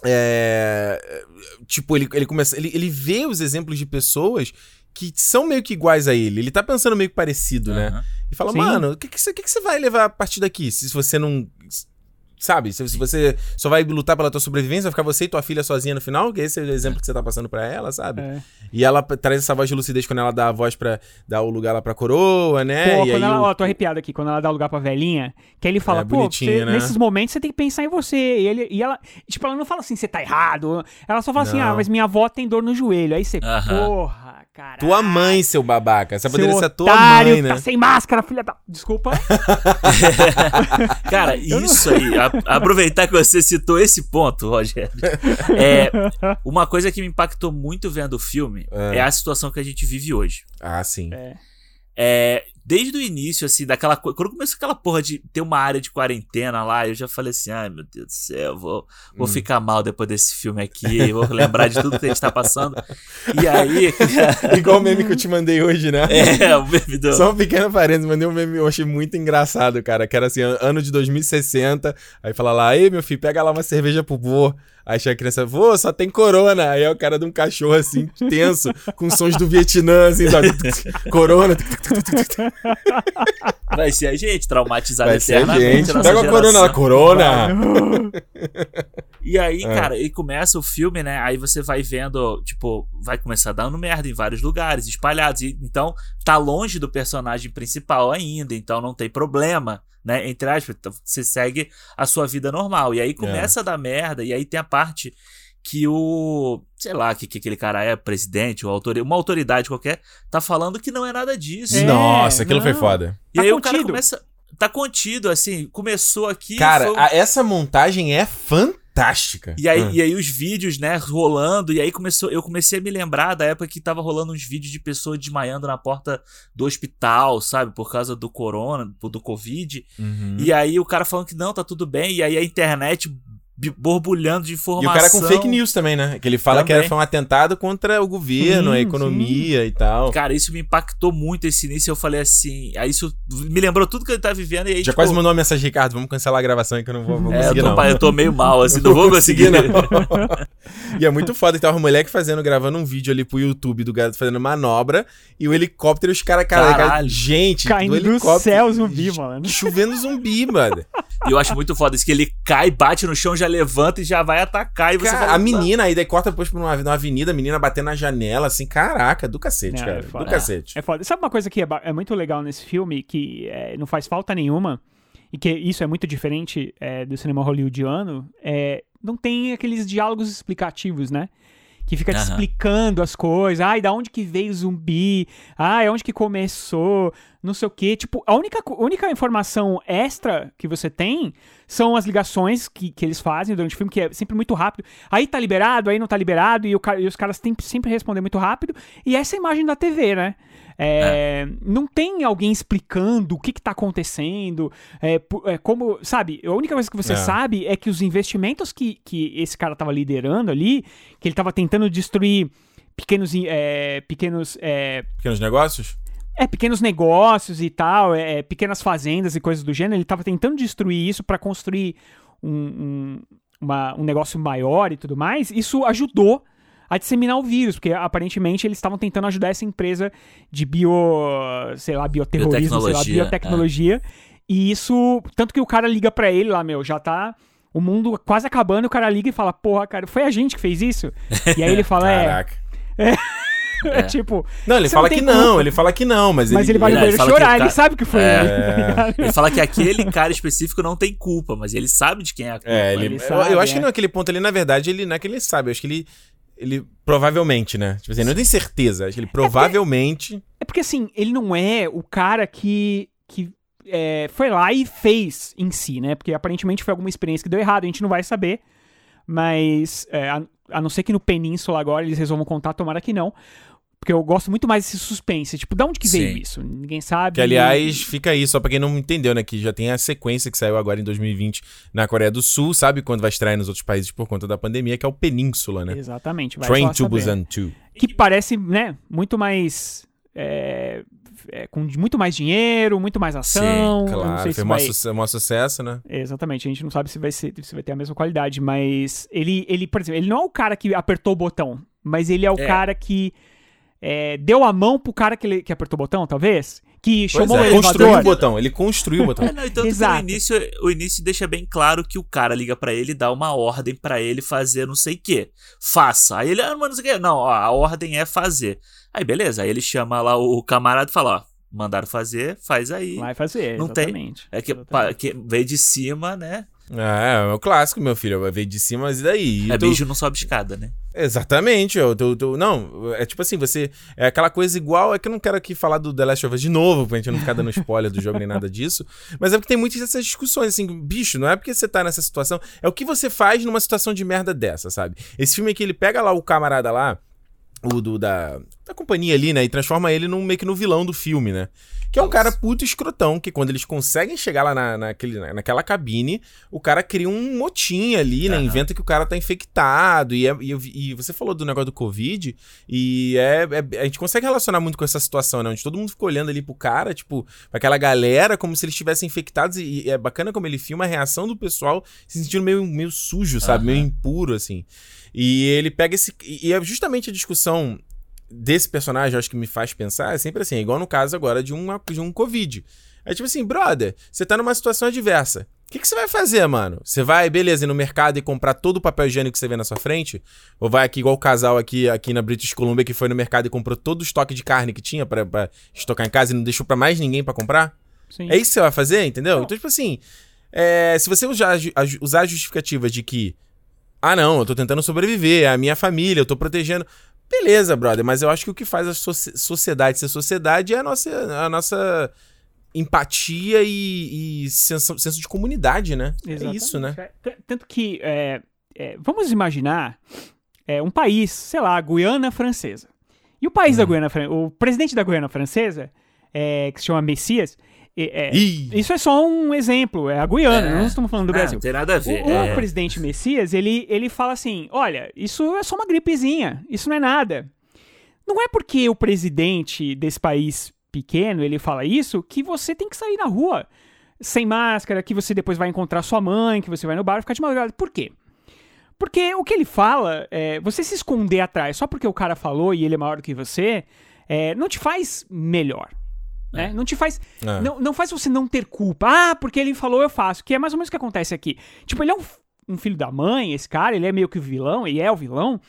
A: É, tipo, ele, ele começa. Ele, ele vê os exemplos de pessoas que são meio que iguais a ele. Ele tá pensando meio que parecido, né?
B: Aham.
A: E fala,
C: Sim.
A: mano, o que, que, você, que, que você vai levar a partir daqui? Se você não. Sabe? Se, se você só vai lutar pela tua sobrevivência, vai ficar você e tua filha sozinha no final, que esse é o exemplo que você tá passando pra ela, sabe?
C: É.
A: E ela traz essa voz de lucidez quando ela dá a voz pra dar o lugar lá pra coroa, né?
C: Pô,
A: e
C: quando
A: aí
C: ela,
A: o-
C: ó, tô arrepiado aqui, quando ela dá lugar pra velhinha, que aí ele fala,
A: É,
C: pô,
A: bonitinho,
C: você-
A: né?
C: nesses momentos você tem que pensar em você. E, ele, e ela, tipo, ela não fala assim, você tá errado. Ela só fala assim,
A: Não.
C: ah, mas minha avó tem dor no joelho. Aí você,
B: Aham.
C: porra, cara.
A: Tua mãe, seu babaca. Essa poderia ser a tua mãe, né?
C: Tá sem máscara, filha da. Desculpa.
B: Cara, isso aí, a- aproveitar que você citou esse ponto, Rogério. É, uma coisa que me impactou muito vendo o filme
A: É.
B: é, a situação que a gente vive hoje.
A: Ah, sim.
C: É.
B: É, desde o início, assim, daquela coisa. Quando começou aquela porra de ter uma área de quarentena lá, eu já falei assim: ai meu Deus do céu, vou, vou
A: Hum.
B: ficar mal depois desse filme aqui, vou lembrar de tudo que a gente tá passando. E aí.
A: Igual o meme que eu te mandei hoje, né?
B: é, o meme do.
A: Só um pequeno parênteses, mandei um meme, eu achei muito engraçado, cara. Que era assim, an- ano de 2060. Aí fala lá, ei, meu filho, pega lá uma cerveja pro vô. Aí chega a criança, vô, só tem corona. Aí é o cara de um cachorro assim, tenso, com sons do Vietnã, assim, sabe? corona.
B: Vai ser a gente, traumatizado
A: Vai ser a
B: eternamente.
A: gente.
B: nossa
A: Pega a corona
B: geração.
A: lá, corona.
B: E aí,
A: É.
B: cara, e começa o filme, né? Aí você vai vendo, tipo, vai começar dando merda em vários lugares, espalhados. E, então, tá longe do personagem principal ainda, então não tem problema, né? Entre aspas, então você segue a sua vida normal. E aí começa a dar merda, e aí tem a parte que o. Sei lá, que, que aquele cara é, presidente, ou autor, uma autoridade qualquer, tá falando que não é nada disso.
C: É,
A: Nossa, aquilo foi
C: não.
A: foda.
B: E
C: Tá
B: aí o cara
C: contido.
B: começa. Tá contido, assim, começou aqui.
A: Cara,
B: foi-
A: a- essa montagem é fantástica.
B: E aí,
A: Ah.
B: e aí os vídeos, né, rolando, e aí começou, eu comecei a me lembrar da época que tava rolando uns vídeos de pessoas desmaiando na porta do hospital, sabe, por causa do corona, do covid.
A: Uhum.
B: E aí o cara falando que não, tá tudo bem, e aí a internet borbulhando de
A: E
B: informação.
A: o cara com fake news também, né? Que ele fala que
B: Também.
A: era, foi um atentado contra o governo,
C: Sim,
A: a economia e tal.
B: Cara, isso me impactou muito esse início. Eu falei assim. Aí isso me lembrou tudo que ele tá vivendo. E aí,
A: Já
B: tipo,
A: quase mandou uma mensagem, Ricardo, vamos cancelar a gravação aí que eu não vou, vou
B: É,
A: conseguir,
B: eu, tô,
A: não.
B: eu tô meio mal, assim, não vou conseguir.
A: não. e é muito foda que tava o moleque fazendo, gravando um vídeo ali pro YouTube do gato fazendo manobra e o helicóptero, os caras, cara,
B: Caralho.
A: gente,
C: Caindo
A: do
C: do
A: helicóptero.
C: céu zumbi, mano.
A: Chovendo zumbi, mano.
B: E eu acho muito foda isso, que ele cai, bate no chão, já levanta e já vai atacar. E você
A: Cara,
B: fala,
A: a menina, aí daí corta depois pra uma, numa avenida, a menina batendo na janela, assim, caraca, do cacete,
C: Não,
A: cara.
C: é foda.
A: do cacete.
C: É foda. Sabe uma coisa que é, é muito legal nesse filme, que é, não faz falta nenhuma, e que isso é muito diferente é, do cinema hollywoodiano, é, não tem aqueles diálogos explicativos, né? Que fica te explicando as coisas. Ai, da onde que veio o zumbi? Ai, onde que começou? Não sei o quê. Tipo, a única, única informação extra que você tem são as ligações que, que eles fazem durante o filme, que é sempre muito rápido. Aí tá liberado, aí não tá liberado, e, o e os caras têm sempre responder muito rápido. E essa é imagem da TV, né? É, Não tem alguém explicando o que, que tá acontecendo, é, é, como, sabe? A única coisa que você
A: É.
C: sabe é que os investimentos que, que esse cara tava liderando ali, que ele tava tentando destruir pequenos, é, pequenos, é,
A: Pequenos negócios?
C: é, pequenos negócios e tal, é, pequenas fazendas e coisas do gênero. Ele tava tentando destruir isso para construir um, um, uma- um negócio maior e tudo mais. Isso ajudou a disseminar o vírus, porque aparentemente eles estavam tentando ajudar essa empresa de bio, sei lá, bioterrorismo, sei lá,
B: Biotecnologia,
C: biotecnologia. E isso, tanto que o cara liga pra ele lá, meu, já tá o mundo quase acabando, o cara liga e fala, porra, cara, foi a gente que fez isso? E aí ele fala, é,
A: Caraca.
C: é tipo,
A: Não, ele fala
C: não
A: que
C: tem
A: não,
C: culpa.
A: ele fala que não, mas,
C: mas ele vai no
B: ele
C: banheiro
B: fala que
C: chorar,
B: o
C: ele
B: cara-
C: sabe que foi
A: É.
C: ele, tá ligado?
B: Ele fala que aquele cara específico não tem culpa, mas ele sabe de quem é a culpa.
A: É, ele,
C: Ele
A: eu,
C: sabe,
A: eu acho
C: é.
A: que naquele ponto ali, na verdade, ele não é que ele sabe, eu acho que ele. Ele provavelmente, né? Tipo assim, não tem certeza. Acho que ele provavelmente.
C: É porque assim, ele não é o cara que, que é, foi lá e fez em si, né? Porque aparentemente foi alguma experiência que deu errado, a gente não vai saber. Mas, é, a, a não ser que no Península agora eles resolvam contar, tomara que não. Porque eu gosto muito mais desse suspense. Tipo, de onde que veio
B: Sim.
C: isso? Ninguém sabe.
A: Que, aliás, fica aí, só pra quem não entendeu, né? Que já tem a sequência que saiu agora em 2020 na Coreia do Sul, sabe? Quando vai estrear nos outros países por conta da pandemia, que é o Península, né?
C: Exatamente. Vai
A: Train to
C: saber.
A: Busan 2.
C: Que parece, né, muito mais... é, é, com muito mais dinheiro, muito mais ação. não
A: Claro, foi
C: se vai...
A: maior sucesso, né?
C: Exatamente, a gente não sabe se vai, ser, se vai ter a mesma qualidade, mas ele, ele, por exemplo, ele não é o cara que apertou o botão, mas ele é o
B: É.
C: cara que é, deu a mão pro cara que, ele- que apertou o botão, talvez? Que
A: Pois
C: chamou
A: é,
C: o
A: construiu o
C: elevador.
A: botão, ele construiu o botão.
B: É, não, e tanto que
C: Exato.
B: o início, o início deixa bem claro que o cara liga pra ele e dá uma ordem pra ele fazer não sei o que. Faça. Aí ele, ah, não sei o que. Não, ó, a ordem é fazer. Aí beleza, aí ele chama lá o camarada e fala, ó, mandaram fazer, faz aí.
C: Vai fazer,
B: Não tem.
C: exatamente.
B: É que,
C: Exatamente.
B: pa- que veio de cima, né?
A: É, é o clássico, meu filho. Veio de cima, mas e daí? E
B: É
A: tu-
B: bicho não sobe escada, né?
A: Exatamente. Eu, tu- não, é tipo assim, você. É aquela coisa igual. É que eu não quero aqui falar do The Last of Us de novo, pra gente não ficar dando spoiler do jogo nem nada disso. Mas é porque tem muitas dessas discussões, assim, bicho, não é porque você tá nessa situação. É o que você faz numa situação de merda dessa, sabe? Esse filme aqui, ele pega lá o camarada lá, o do, da, da companhia ali, né? E transforma ele num, meio que no vilão do filme, né? Que é um cara puto escrotão, que quando eles conseguem chegar lá na, naquele, na- naquela cabine, o cara cria um motim ali, né?
B: Aham.
A: Inventa que o cara tá infectado. E, é- e, e você falou do negócio do Covid, e é, é- a gente consegue relacionar muito com essa situação, né? Onde todo mundo ficou olhando ali pro cara, tipo, pra aquela galera, como se eles estivessem infectados. E, e é bacana como ele filma a reação do pessoal se sentindo meio, meio sujo, sabe? Meio
B: Aham.
A: impuro, assim. E ele pega esse. E e é justamente a discussão desse personagem, acho que me faz pensar, é sempre assim, é igual no caso agora de, uma, de um Covid. É tipo assim, brother, você tá numa situação adversa. O que, que você vai fazer, mano? Você vai, beleza, ir no mercado e comprar todo o papel higiênico que você vê na sua frente? Ou vai aqui, igual o casal aqui, aqui na British Columbia, que foi no mercado e comprou todo o estoque de carne que tinha pra, pra estocar em casa e não deixou pra mais ninguém pra comprar?
C: Sim.
A: É isso que você vai fazer, entendeu?
C: Não.
A: Então, tipo assim, é, se você usar, usar a justificativa de que Ah, não, eu tô tentando sobreviver, é a minha família, eu tô protegendo. Beleza, brother, mas eu acho que o que faz a soci- sociedade ser sociedade é a nossa, a nossa empatia e, e senso, senso de comunidade, né? É isso, né?
C: Exatamente. É, Tanto que, é, é, vamos imaginar é, um país, sei lá, a Guiana Francesa. E o país da Guiana Francesa, o presidente da Guiana Francesa, é, que se chama Messias, é, isso é só um exemplo, é a Guiana,
B: É.
C: não estamos falando do
B: Ah,
C: Brasil.
B: não tem nada a ver.
C: O, o
B: é.
C: presidente Messias, ele, ele fala assim: olha, isso é só uma gripezinha, isso não é nada. Não é porque o presidente desse país pequeno ele fala isso que você tem que sair na rua sem máscara, que você depois vai encontrar sua mãe, que você vai no bar e ficar de madrugada. Por quê? Porque o que ele fala, é, você se esconder atrás só porque o cara falou e ele é maior do que você, é, não te faz melhor. Né? Não te faz.
A: É.
C: Não, não faz você não ter culpa. Ah, porque ele falou, eu faço. Que é mais ou menos o que acontece aqui. Tipo, ele é um, um filho da mãe, esse cara, ele é meio que o vilão, e é o vilão.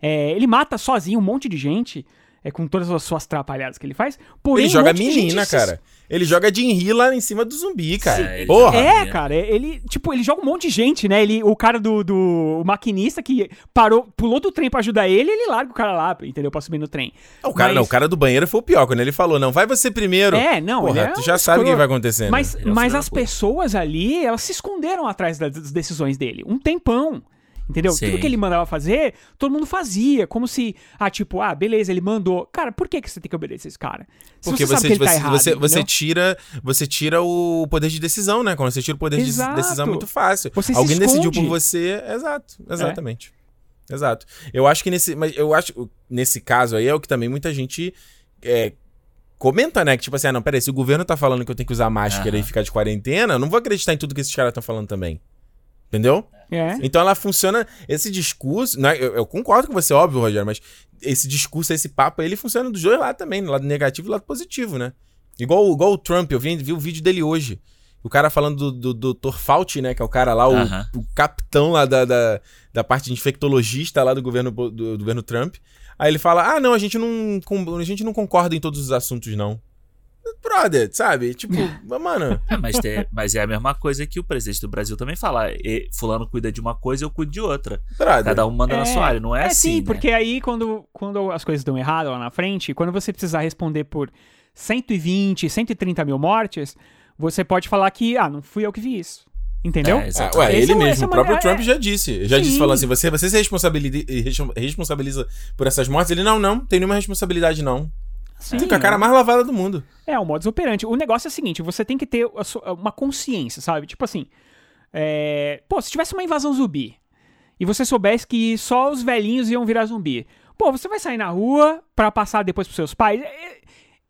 C: É, ele mata sozinho um monte de gente, é, com todas as suas trapalhadas que ele faz. Porém,
A: ele
C: um
A: joga
C: de gente
A: menina,
C: se-
A: cara. Ele joga Jin lá em cima do zumbi, cara.
B: Sim,
A: Porra!
C: É, cara, ele, tipo, ele joga um monte de gente, né? Ele, o cara do, do o maquinista que parou, pulou do trem pra ajudar ele, ele larga o cara lá, entendeu? Pra subir no trem.
A: O cara,
C: Mas-
A: não, o cara do banheiro foi o pior. Quando ele falou, não, vai você primeiro.
C: É, não,
A: Porra,
C: ele é
A: tu
C: um
A: já sabe o que vai acontecer, né?
C: Mas,
B: é um
C: mas as pessoas ali, elas se esconderam atrás das decisões dele. Um tempão. Entendeu?
B: Sim.
C: Tudo que ele mandava fazer, todo mundo fazia. Como se, ah, tipo, ah, beleza, ele mandou. Cara, por que, que você tem que obedecer esse cara? Se
A: Porque
C: você,
A: você,
C: sabe que ele tá
A: você,
C: errado,
A: você, você tira, você tira o poder de decisão, né? Quando você tira o poder
C: Exato.
A: de decisão é muito fácil. Alguém decidiu por você, exato, exatamente. Exato. Eu acho que nesse, mas eu acho nesse caso aí é o que também muita gente é, comenta, né? Que tipo assim, ah, não, peraí, se o governo tá falando que eu tenho que usar máscara
B: Aham.
A: e ficar de quarentena, eu não vou acreditar em tudo que esses caras estão falando também. Entendeu?
C: É.
A: Então ela funciona. Esse discurso. Né, eu, eu concordo com você, óbvio, Rogério, mas esse discurso, esse papo, ele funciona dos dois lados também, no lado negativo e no lado positivo, né? Igual, igual o Trump, eu vi, vi o vídeo dele hoje. O cara falando do, do, Dr. Fauci, né? Que é o cara lá, o,
B: Aham.
A: o capitão lá da, da, da parte de infectologista lá do governo, do, do governo Trump. Aí ele fala: Ah, não, a gente não, a gente não concorda em todos os assuntos, não. Brother, sabe? Tipo, mano.
B: É, mas, tem- mas é a mesma coisa que o presidente do Brasil também fala. E fulano cuida de uma coisa, eu cuido de outra.
A: Brother.
B: Cada um manda na sua área, não é, assim.
C: sim,
B: né?
C: porque aí quando, quando as coisas dão errado lá na frente, quando você precisar responder por 120, 130 mil mortes, você pode falar que, ah, não fui eu que vi isso. Entendeu?
B: É,
A: Ah, ué, ele
C: é
A: mesmo,
C: é
A: o próprio
C: é-
A: Trump já disse. Já disse,
C: Sim.
A: falou assim: você, você se responsabiliza, responsabiliza por essas mortes? Ele, não, não, tem nenhuma responsabilidade, não.
C: Sim,
A: Fica a cara mais lavada do mundo.
C: É, o modus operandi. O negócio é o seguinte, você tem que ter uma consciência, sabe? Tipo assim, é, pô, se tivesse uma invasão zumbi e você soubesse que só os velhinhos iam virar zumbi, pô, você vai sair na rua pra passar depois pros seus pais? É,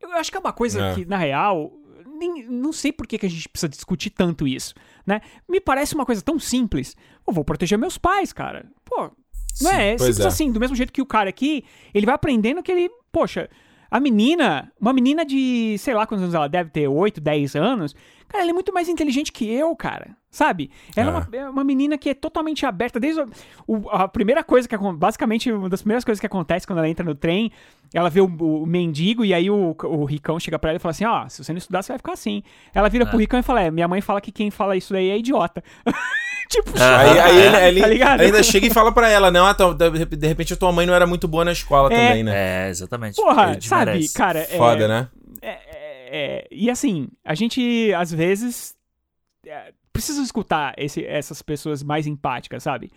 C: Eu acho que é uma coisa
A: É.
C: que, na real, nem- não sei por que, que a gente precisa discutir tanto isso, né? Me parece uma coisa tão simples. Eu vou proteger meus pais, cara. Pô, não é? É
A: pois
C: simples
A: é.
C: assim, do mesmo jeito que o cara aqui, ele vai aprendendo que ele, poxa, a menina, uma menina de, sei lá quantos anos ela deve ter, 8, 10 anos, cara, ela é muito mais inteligente que eu, cara. Sabe? Ela é, uma, é uma menina que é totalmente aberta. Desde o- a primeira coisa que basicamente, uma das primeiras coisas que acontece quando ela entra no trem, ela vê o, o mendigo e aí o, o Ricão chega pra ela e fala assim: Ó, se você não estudar, você vai ficar assim. Ela vira pro Ricão e fala: É, minha mãe fala que quem fala isso daí é idiota. tipo,
B: Ah,
A: Aí, aí ele, ele
C: Tá ligado?
A: ainda chega e fala pra ela: não, a tua- de repente a tua mãe não era muito boa na escola
C: É.
A: também, né?
B: É, exatamente.
C: porra, sabe,
B: desmerece.
C: cara. é-
A: Foda, né?
C: É, é, é, e assim, a gente, às vezes, é, precisa escutar esse- essas pessoas mais empáticas, sabe?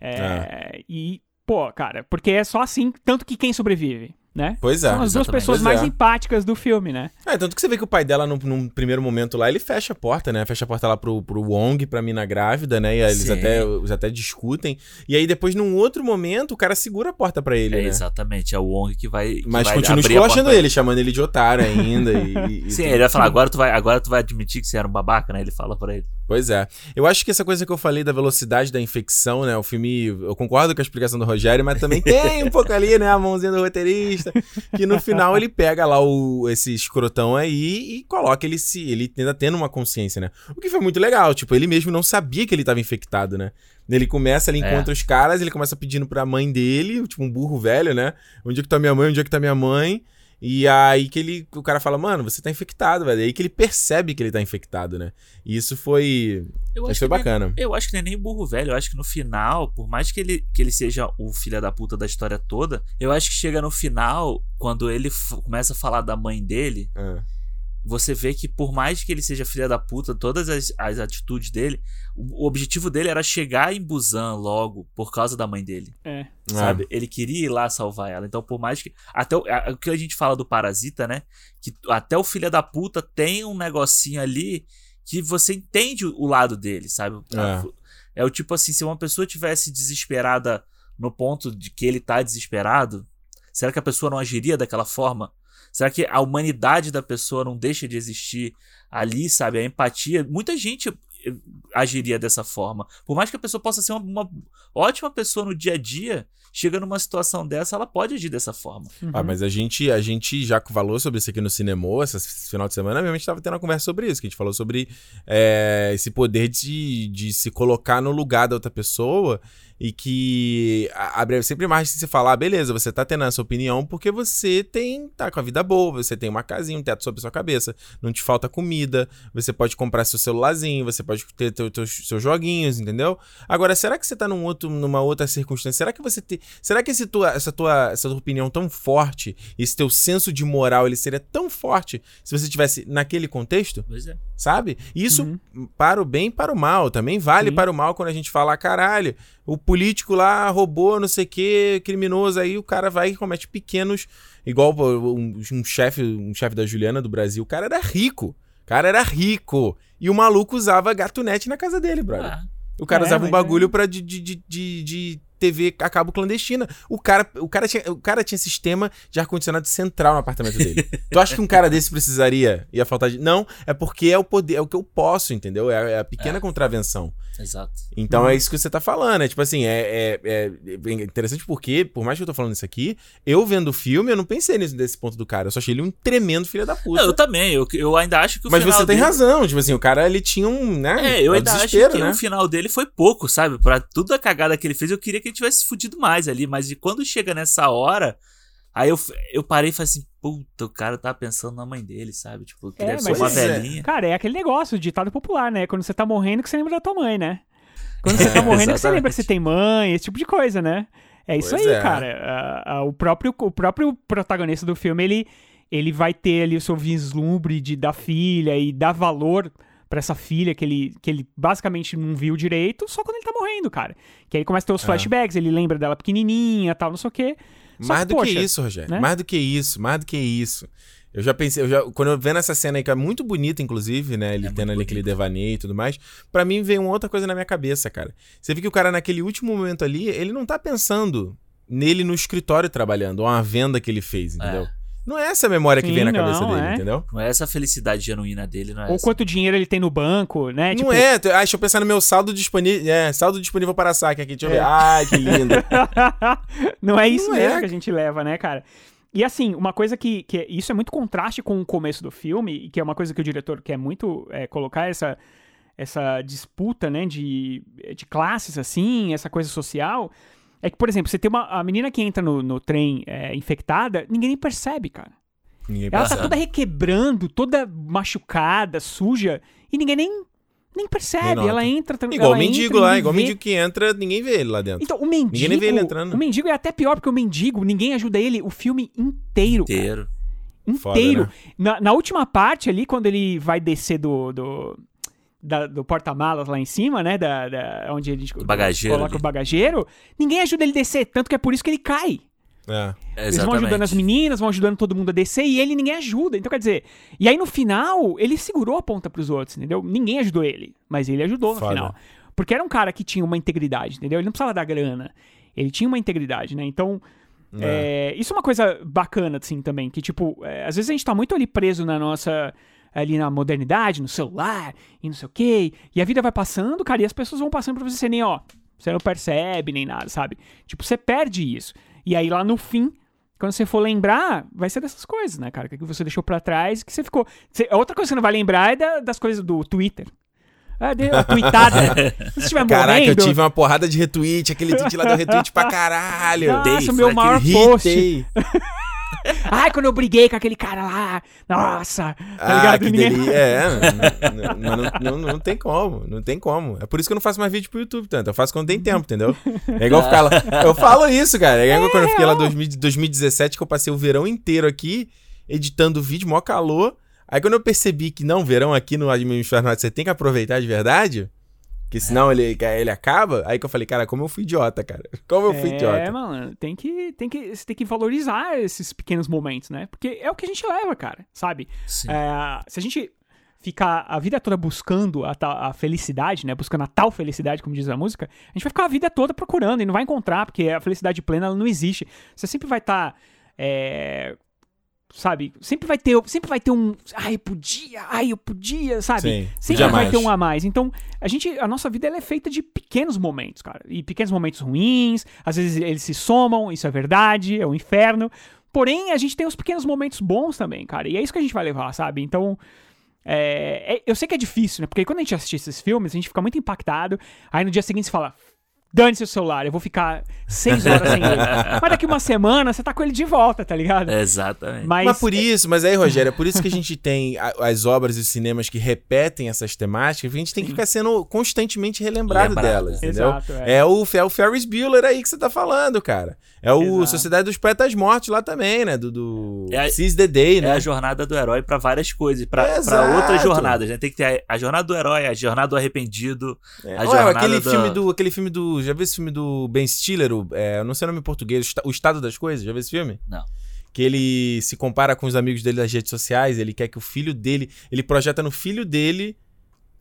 C: É, E, pô, cara, porque é só assim, tanto que quem sobrevive, né?
A: Pois é.
C: São as duas pessoas
A: Pois
C: mais
A: é.
C: empáticas do filme, né?
A: É, tanto que você vê que o pai dela, num, num primeiro momento lá, ele fecha a porta, né? Fecha a porta lá pro, pro Wong, pra mina grávida, né? E aí eles
B: Sim.
A: até, eles até discutem. E aí depois, num outro momento, o cara segura a porta pra ele,
B: É,
A: né?
B: exatamente, é o Wong que vai. que
A: Mas
B: vai
A: continua esculachando ele, chamando ele de otário ainda. e, e-
B: Sim,
A: e-
B: ele vai falar, agora tu vai, agora tu vai admitir que você era um babaca, né? Ele fala pra ele.
A: Pois é. Eu acho que essa coisa que eu falei da velocidade da infecção, né? O filme. Eu concordo com a explicação do Rogério, mas também tem um pouco ali, né? A mãozinha do roteirista. Que no final ele pega lá o, esse escrotão aí e coloca ele se. Ele ainda tendo uma consciência, né? O que foi muito legal. Tipo, ele mesmo não sabia que ele tava infectado, né? Ele começa, ele
B: É.
A: encontra os caras, ele começa pedindo pra mãe dele, tipo um burro velho, né? Onde é que tá minha mãe? Onde é que tá minha mãe? E aí que ele, o cara fala, mano, você tá infectado, velho. E aí que ele percebe que ele tá infectado, né? E isso foi.
B: Eu acho
A: foi
B: que nem-
A: bacana.
B: eu acho que não é nem burro velho. Eu acho que no final, por mais que ele, que ele seja o filho da puta da história toda, eu acho que chega no final, quando ele começa a falar da mãe dele,
A: Ah,
B: você vê que por mais que ele seja filha da puta, todas as, as atitudes dele, o, o objetivo dele era chegar em Busan logo por causa da mãe dele,
C: É.
B: sabe? Ele queria ir lá salvar ela. Então, por mais que até o, a- o que a gente fala do parasita, né? Que até o filho da puta tem um negocinho ali que você entende o lado dele, sabe?
A: É.
B: É o tipo assim, se uma pessoa tivesse desesperada no ponto de que ele tá desesperado, será que a pessoa não agiria daquela forma? Será que a humanidade da pessoa não deixa de existir ali, sabe? A empatia. Muita gente eh, agiria dessa forma. Por mais que a pessoa possa ser uma, uma ótima pessoa no dia a dia, chega numa situação dessa, ela pode agir dessa forma.
A: Ah, mas a gente, a gente já falou sobre isso aqui no cinema esse final de semana, mesmo a gente tava tendo uma conversa sobre isso, que a gente falou sobre é, esse poder de, de se colocar no lugar da outra pessoa e que abre sempre mais se falar, ah, beleza, você tá tendo essa opinião porque você tem, tá com a vida boa, você tem uma casinha, um teto sobre a sua cabeça, não te falta comida, você pode comprar seu celularzinho, você pode ter teu- seus joguinhos, entendeu? Agora, será que você tá num outro, numa outra circunstância? Será que você tem, será que esse tua, essa, tua, essa tua opinião tão forte, esse teu senso de moral, ele seria tão forte se você tivesse naquele contexto?
B: Pois é.
A: Sabe? Isso para o bem e para o mal. Também vale
C: Sim.
A: para o mal quando a gente fala, "Ah, caralho, o político lá roubou não sei o que, criminoso, aí o cara vai e comete pequenos. Igual um, um chefe um chefe da Juliana do Brasil, o cara era rico. O cara era rico. E o maluco usava gatunete na casa dele, brother.
B: Ah,
A: O cara
C: É,
A: usava um bagulho
C: é.
A: pra de, de, de, de TV a cabo clandestina. O cara, o, cara tinha, o cara tinha sistema de ar-condicionado central no apartamento dele. tu acha que um cara desse precisaria? Ia faltar de. Não, é porque é o poder, é o que eu posso, entendeu? É, é a pequena contravenção.
B: Exato.
A: Então é isso que você tá falando. É tipo assim, é, é, é interessante porque, por mais que eu tô falando isso aqui, eu vendo o filme, eu não pensei nisso desse ponto do cara. Eu só achei ele um tremendo filho da puta.
B: Não, eu também, eu, eu ainda acho que o
A: Mas
B: final
A: você tem
B: dele-
A: razão, tipo assim, o cara ele tinha um, né?
B: É, eu
A: um
B: ainda acho que
A: né?
B: o final dele foi pouco, sabe? Pra toda a cagada que ele fez, eu queria que ele tivesse fudido mais ali. Mas e quando chega nessa hora, aí eu, eu parei e falei assim, puta, o cara tá pensando na mãe dele, sabe? Tipo, que
C: É,
B: deve ser uma
A: é-
B: velhinha.
C: Cara, é aquele negócio, ditado popular, né? Quando você tá morrendo, que você lembra da tua mãe, né? Quando você tá morrendo, que você lembra que você tem mãe, esse tipo de coisa, né? É isso
A: Pois
C: aí,
A: é.
C: cara. Ah, ah, o, próprio, o próprio protagonista do filme, ele, ele vai ter ali o seu vislumbre de, da filha e dar valor pra essa filha que ele, que ele basicamente não viu direito só quando ele tá morrendo, cara. Que aí começa a ter os
A: É.
C: flashbacks, ele lembra dela pequenininha tal, não sei o quê. Só
A: Mais
C: que,
A: do
C: poxa,
A: que isso, Rogério.
C: né?
A: Mais do que isso, mais do que isso. Eu já pensei, eu já, quando eu vendo essa cena aí, que é muito bonita, inclusive, né? Ele
B: É
A: tendo ali aquele devaneio e tudo mais. Pra mim veio uma outra coisa na minha cabeça, cara. Você vê que o cara, naquele último momento ali, ele não tá pensando nele no escritório trabalhando, ou uma venda que ele fez, entendeu? Não é essa a memória que
C: Sim,
A: vem na cabeça
C: não,
A: dele,
C: é.
A: entendeu?
B: Não é essa felicidade genuína dele, não é
C: Ou
B: essa.
C: quanto dinheiro ele tem no banco, né?
A: não
C: Tipo,
A: é, ah, deixa eu pensar no meu saldo disponível, é, saldo disponível para saque aqui, deixa eu ver.
C: É.
A: Ai, que lindo.
C: não é isso
A: Não
C: mesmo
A: é.
C: que a gente leva, né, cara? E assim, uma coisa que, que. Isso é muito contraste com o começo do filme, e que é uma coisa que o diretor quer muito é, colocar essa, essa disputa, né, de, de classes, assim, essa coisa social. É que, por exemplo, você tem uma. A menina que entra no, no trem é, infectada, ninguém nem percebe, cara.
A: Ninguém
C: Ela tá
A: percebe.
C: toda requebrando, toda machucada, suja, e ninguém nem, nem percebe.
A: Nem
C: ela entra.
A: Igual o mendigo
C: entra,
A: lá, igual o mendigo que entra, ninguém vê ele lá dentro.
C: Então, o mendigo.
A: Ninguém nem vê ele entrando.
C: O mendigo é até pior, porque o mendigo, ninguém ajuda ele o filme inteiro. cara.
B: Inteiro.
A: Foda,
C: Inteiro.
A: né?
C: na, na última parte ali, quando ele vai descer do. do da- do porta-malas lá em cima, né? Da, da- onde ele coloca
B: ali.
C: o bagageiro. Ninguém ajuda ele a descer, tanto que é por isso que ele cai.
A: É.
C: Eles vão ajudando as meninas, vão ajudando todo mundo a descer e ele ninguém ajuda. Então, quer dizer, e aí no final, ele segurou a ponta pros outros, entendeu? Ninguém ajudou ele, mas ele ajudou no final. Porque era um cara que tinha uma integridade, entendeu? Ele não precisava dar grana. Ele tinha uma integridade, né? Então, é, isso é uma coisa bacana, assim, também. Que, tipo, é, às vezes a gente tá muito ali preso na nossa. Ali na modernidade, no celular e não sei o quê. E a vida vai passando, cara, e as pessoas vão passando pra você, você nem, ó. Você não percebe nem nada, sabe? Tipo, você perde isso. E aí lá no fim, quando você for lembrar, vai ser dessas coisas, né, cara? Que você deixou pra trás, que você ficou. Você- a outra coisa que você não vai lembrar é da- das coisas do Twitter. Ah, deu a tweetada. Se estiver
A: Caraca, eu
C: morrendo.
A: tive uma porrada de retweet, aquele tweet lá deu retweet pra caralho.
C: Nossa,
B: Dei,
C: o meu maior post. Ai, quando eu briguei com aquele cara lá, nossa, tá
A: Ah,
C: ligado?
A: que
C: Ninguém-
A: delícia. É, não, não, mas não, não, não tem como, não tem como. É por isso que eu não faço mais vídeo pro YouTube tanto. Eu faço quando tem tempo, entendeu? É igual ficar lá. Eu falo isso, cara. É igual quando eu fiquei lá em 2000 2017, que eu passei o verão inteiro aqui, editando vídeo, mó calor. Aí quando eu percebi que não, verão aqui no Hemisfério Norte você tem que aproveitar de verdade, que senão ele, ele acaba, aí que eu falei, cara, como eu fui idiota, cara. Como eu fui
C: É,
A: idiota.
C: mano, tem que, tem que, você tem que valorizar esses pequenos momentos, né? Porque é o que a gente leva, cara, sabe?
B: Sim.
C: É, se a gente ficar a vida toda buscando a, a felicidade, né? Buscando a tal felicidade, como diz a música, a gente vai ficar a vida toda procurando e não vai encontrar, porque a felicidade plena ela não existe. Você sempre vai estar. Sabe? Sempre vai ter, sempre vai ter um. Ai, eu podia, ai, eu podia, sabe?
A: Sim,
C: Sempre vai
A: mais.
C: ter um a mais. Então, a gente, a nossa vida ela é feita de pequenos momentos, cara. E pequenos momentos ruins, às vezes eles se somam, isso é verdade, é o inferno. Porém, a gente tem os pequenos momentos bons também, cara. E é isso que a gente vai levar, sabe? Então, é, é- eu sei que é difícil, né? Porque quando a gente assiste esses filmes, a gente fica muito impactado. Aí no dia seguinte você fala. Dane-se o celular, eu vou ficar seis horas sem ele. Mas daqui uma semana você tá com ele de volta, tá ligado?
B: Exatamente.
C: Mas,
A: Mas por isso, mas aí, Rogério, é por isso que a gente tem as obras e os cinemas que repetem essas temáticas, porque a gente tem que ficar sendo constantemente relembrado
B: Lembrado.
A: delas, entendeu?
C: Exato, é.
A: é. o, é o Ferris Bueller aí que você tá falando, cara. É o
C: Exato.
A: Sociedade dos Poetas Mortos lá também, né? Do, do
B: É a-
A: Seize the Day,
B: É
A: né?
B: a jornada do herói pra várias coisas,
A: Exato.
B: outras jornadas, né? Tem que ter a, a jornada do herói, a jornada do arrependido,
A: É.
B: a
A: Olha,
B: jornada
A: aquele
B: do-
A: filme do. Aquele filme do. Já viu esse filme do Ben Stiller? O, é, eu não sei o nome em português, o Esta- O Estado das Coisas? Já viu esse filme?
B: Não.
A: Que ele se compara com os amigos dele das redes sociais, ele quer que o filho dele. Ele projeta no filho dele.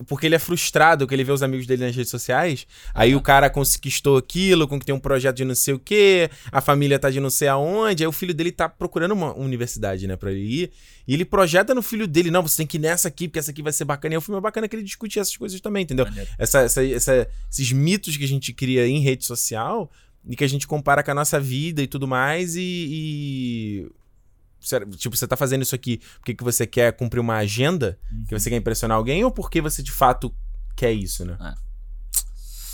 A: Porque ele é frustrado que ele vê os amigos dele nas redes sociais. Aí o cara conquistou aquilo, com que tem um projeto de não sei o quê, a família tá de não sei aonde. Aí o filho dele tá procurando uma universidade, né, pra ele ir. E ele projeta no filho dele: não, você tem que ir nessa aqui, porque essa aqui vai ser bacana. E o filme é bacana que ele discute essas coisas também, entendeu? Essa, essa- essa- esses mitos que a gente cria em rede social e que a gente compara com a nossa vida e tudo mais e. e- Tipo, você tá fazendo isso aqui porque que você quer cumprir uma agenda,
B: Uhum.
A: que você quer impressionar alguém, ou porque você de fato quer isso, né?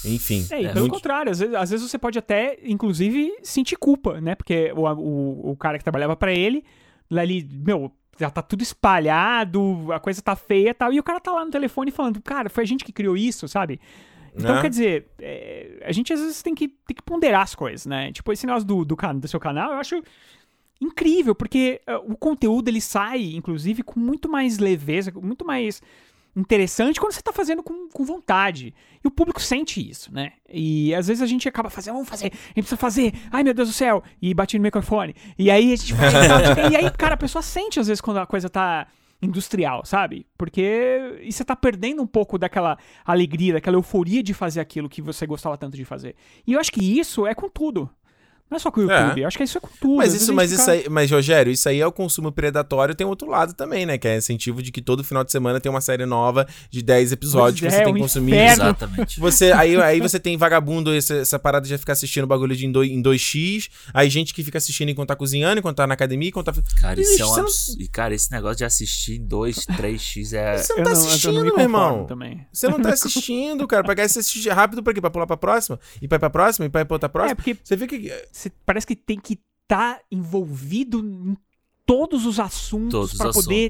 A: Enfim.
C: É, e
B: É,
C: pelo
A: muito-
C: contrário, às vezes, às vezes você pode até, inclusive, sentir culpa, né? Porque o, o, o cara que trabalhava pra ele, lá ali, meu, já tá tudo espalhado, a coisa tá feia e tal, e o cara tá lá no telefone falando, cara, foi a gente que criou isso, sabe? Então,
A: Né?
C: quer dizer, é, a gente às vezes tem que, tem que ponderar as coisas, né? Tipo, esse negócio do, do, do seu canal, eu acho incrível, porque é, o conteúdo ele sai, inclusive, com muito mais leveza, muito mais interessante quando você tá fazendo com, com vontade. E o público sente isso, né? E às vezes a gente acaba fazendo, vamos fazer, a gente precisa fazer, ai meu Deus do céu, e bate no microfone. E aí a gente faz, e aí, cara, a pessoa sente às vezes quando a coisa tá industrial, sabe? Porque e você tá perdendo um pouco daquela alegria, daquela euforia de fazer aquilo que você gostava tanto de fazer. E eu acho que isso é com tudo. Não é só com o
A: É.
C: YouTube, eu acho que isso é com tudo.
A: Mas isso, mas
C: gente
A: isso
C: fica-
A: aí, mas Rogério, isso aí é o consumo predatório, tem outro lado também, né? Que é incentivo de que todo final de semana tem uma série nova de 10 episódios
C: Pois
A: que você
C: é,
A: tem
C: um
A: que consumir.
C: inferno.
B: Exatamente.
A: Você, aí, aí você tem vagabundo, essa, essa parada de ficar assistindo bagulho de em, dois, em 2x, aí gente que fica assistindo enquanto tá cozinhando, enquanto tá na academia, enquanto tá.
B: Cara, isso é um
A: você não-
B: absurdo. E, cara, esse negócio de assistir em 2, 3x é.
A: Você não
C: Eu
A: tá
C: não- eu não
A: assistindo,
C: me
A: meu irmão.
C: Também.
A: Você não tá assistindo, cara. Pra que você assistir rápido pra quê? Pra pular pra próxima? E pra ir pra próxima? E pra ir pra outra
C: É,
A: próxima?
C: porque
A: Você vê que.
C: Você parece que tem que estar envolvido em todos os assuntos para poder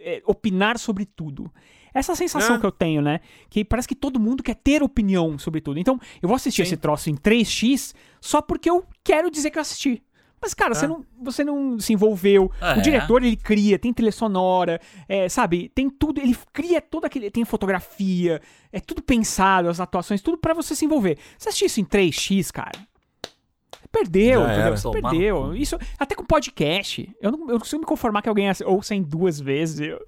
C: é, opinar sobre tudo. Essa sensação
A: É.
C: que eu tenho, né? Que parece que todo mundo quer ter opinião sobre tudo. Então, eu vou assistir
A: Sim.
C: esse troço em 3x só porque eu quero dizer que eu assisti. Mas, cara, você,
A: É.
C: não, você não se envolveu.
B: Ah,
C: o
B: é?
C: diretor, ele cria, tem trilha sonora, é, sabe? Tem tudo, ele cria todo aquele. Tem fotografia, é tudo pensado, as atuações, tudo pra você se envolver. Você assistir isso em 3x, cara. Perdeu, entendeu? perdeu. Isso, até com podcast. Eu não, eu não consigo me conformar que alguém ouça em duas vezes. Eu,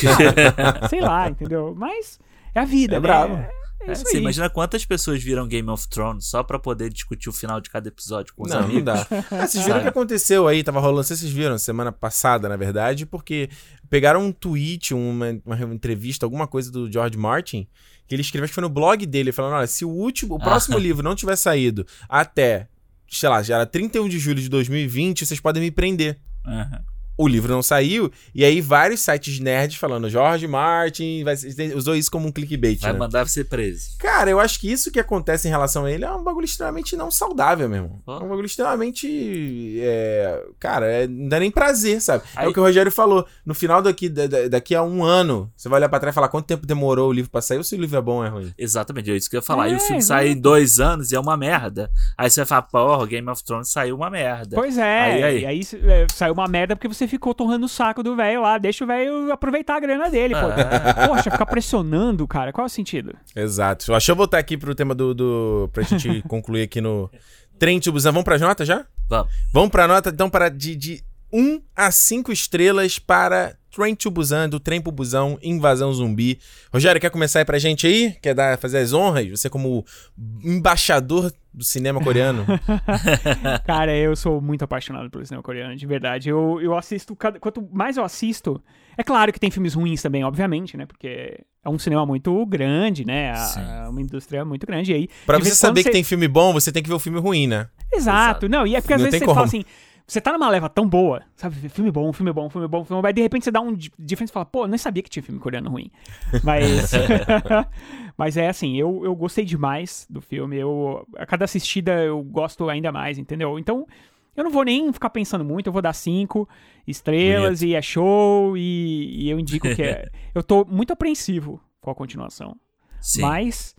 C: cara, sei lá, entendeu? Mas é a vida,
A: É
C: né?
A: brabo.
C: É, é
B: É, você imagina quantas pessoas viram Game of Thrones só pra poder discutir o final de cada episódio com os
A: Não, não
B: amigos?
A: dá. Ah, vocês viram o que aconteceu aí? Tava rolando, não vocês viram, semana passada, na verdade, porque pegaram um tweet, uma, uma entrevista, alguma coisa do George Martin, que ele escreveu, acho que foi no blog dele, falando: olha, se o último, o próximo livro não tiver saído até, sei lá, já era 31 de julho de 2020, vocês podem me prender.
B: Aham.
A: O livro não saiu, e aí vários sites nerds falando George Martin vai, usou isso como um clickbait.
B: Vai
A: né?
B: mandar você preso.
A: Cara, eu acho que isso que acontece em relação a ele é um bagulho extremamente não saudável, meu irmão.
B: Oh.
A: É um bagulho extremamente. É, cara, é, não dá nem prazer, sabe? É
B: Aí-
A: o que o Rogério falou. No final daqui, da- da- daqui a um ano, você vai olhar pra trás e falar quanto tempo demorou o livro pra sair ou se o livro é bom ou é ruim.
B: Exatamente, é isso que eu ia falar. e o
C: É,
B: filme
C: exato.
B: sai em dois anos e é uma merda. Aí você vai falar, porra, Game of Thrones saiu uma merda.
C: Pois é,
B: Aí, aí.
C: e aí é, saiu uma merda porque você ficou torrando o saco do velho lá. Deixa o velho aproveitar a grana dele, pô.
B: Ah.
C: Poxa, ficar pressionando, cara, qual é o sentido?
A: Exato. Deixa eu voltar aqui pro tema do. do pra gente concluir aqui no Trem Tubuzão. Vamos pra nota já?
B: Vamos.
A: Vamos pra nota, então, para de, de 1 a 5 estrelas para Train to Busan, do Trem pro Busão, Invasão Zumbi. Rogério, quer começar aí pra gente aí? Quer dar, fazer as honras? Você como embaixador do cinema coreano.
C: Cara, eu sou muito apaixonado pelo cinema coreano, de verdade. Eu, eu assisto, cada- quanto mais eu assisto. É claro que tem filmes ruins também, obviamente, né? Porque é um cinema muito grande, né? A- uma indústria muito grande. E aí,
A: Pra você saber que tem filme bom, você tem que ver o filme ruim, né?
C: Exato, não, e é porque às
A: Não
C: vezes você fala
A: como.
C: assim, você tá numa leva tão boa, sabe, filme bom, filme bom, filme bom, filme bom, aí de repente você dá um di- diferente e fala, pô, nem sabia que tinha filme coreano ruim. Mas, mas é assim, eu, eu gostei demais do filme, eu, a cada assistida eu gosto ainda mais, entendeu? Então, eu não vou nem ficar pensando muito, eu vou dar cinco estrelas e é show e, e eu indico que é... eu tô muito apreensivo com a continuação,
B: Sim.
C: mas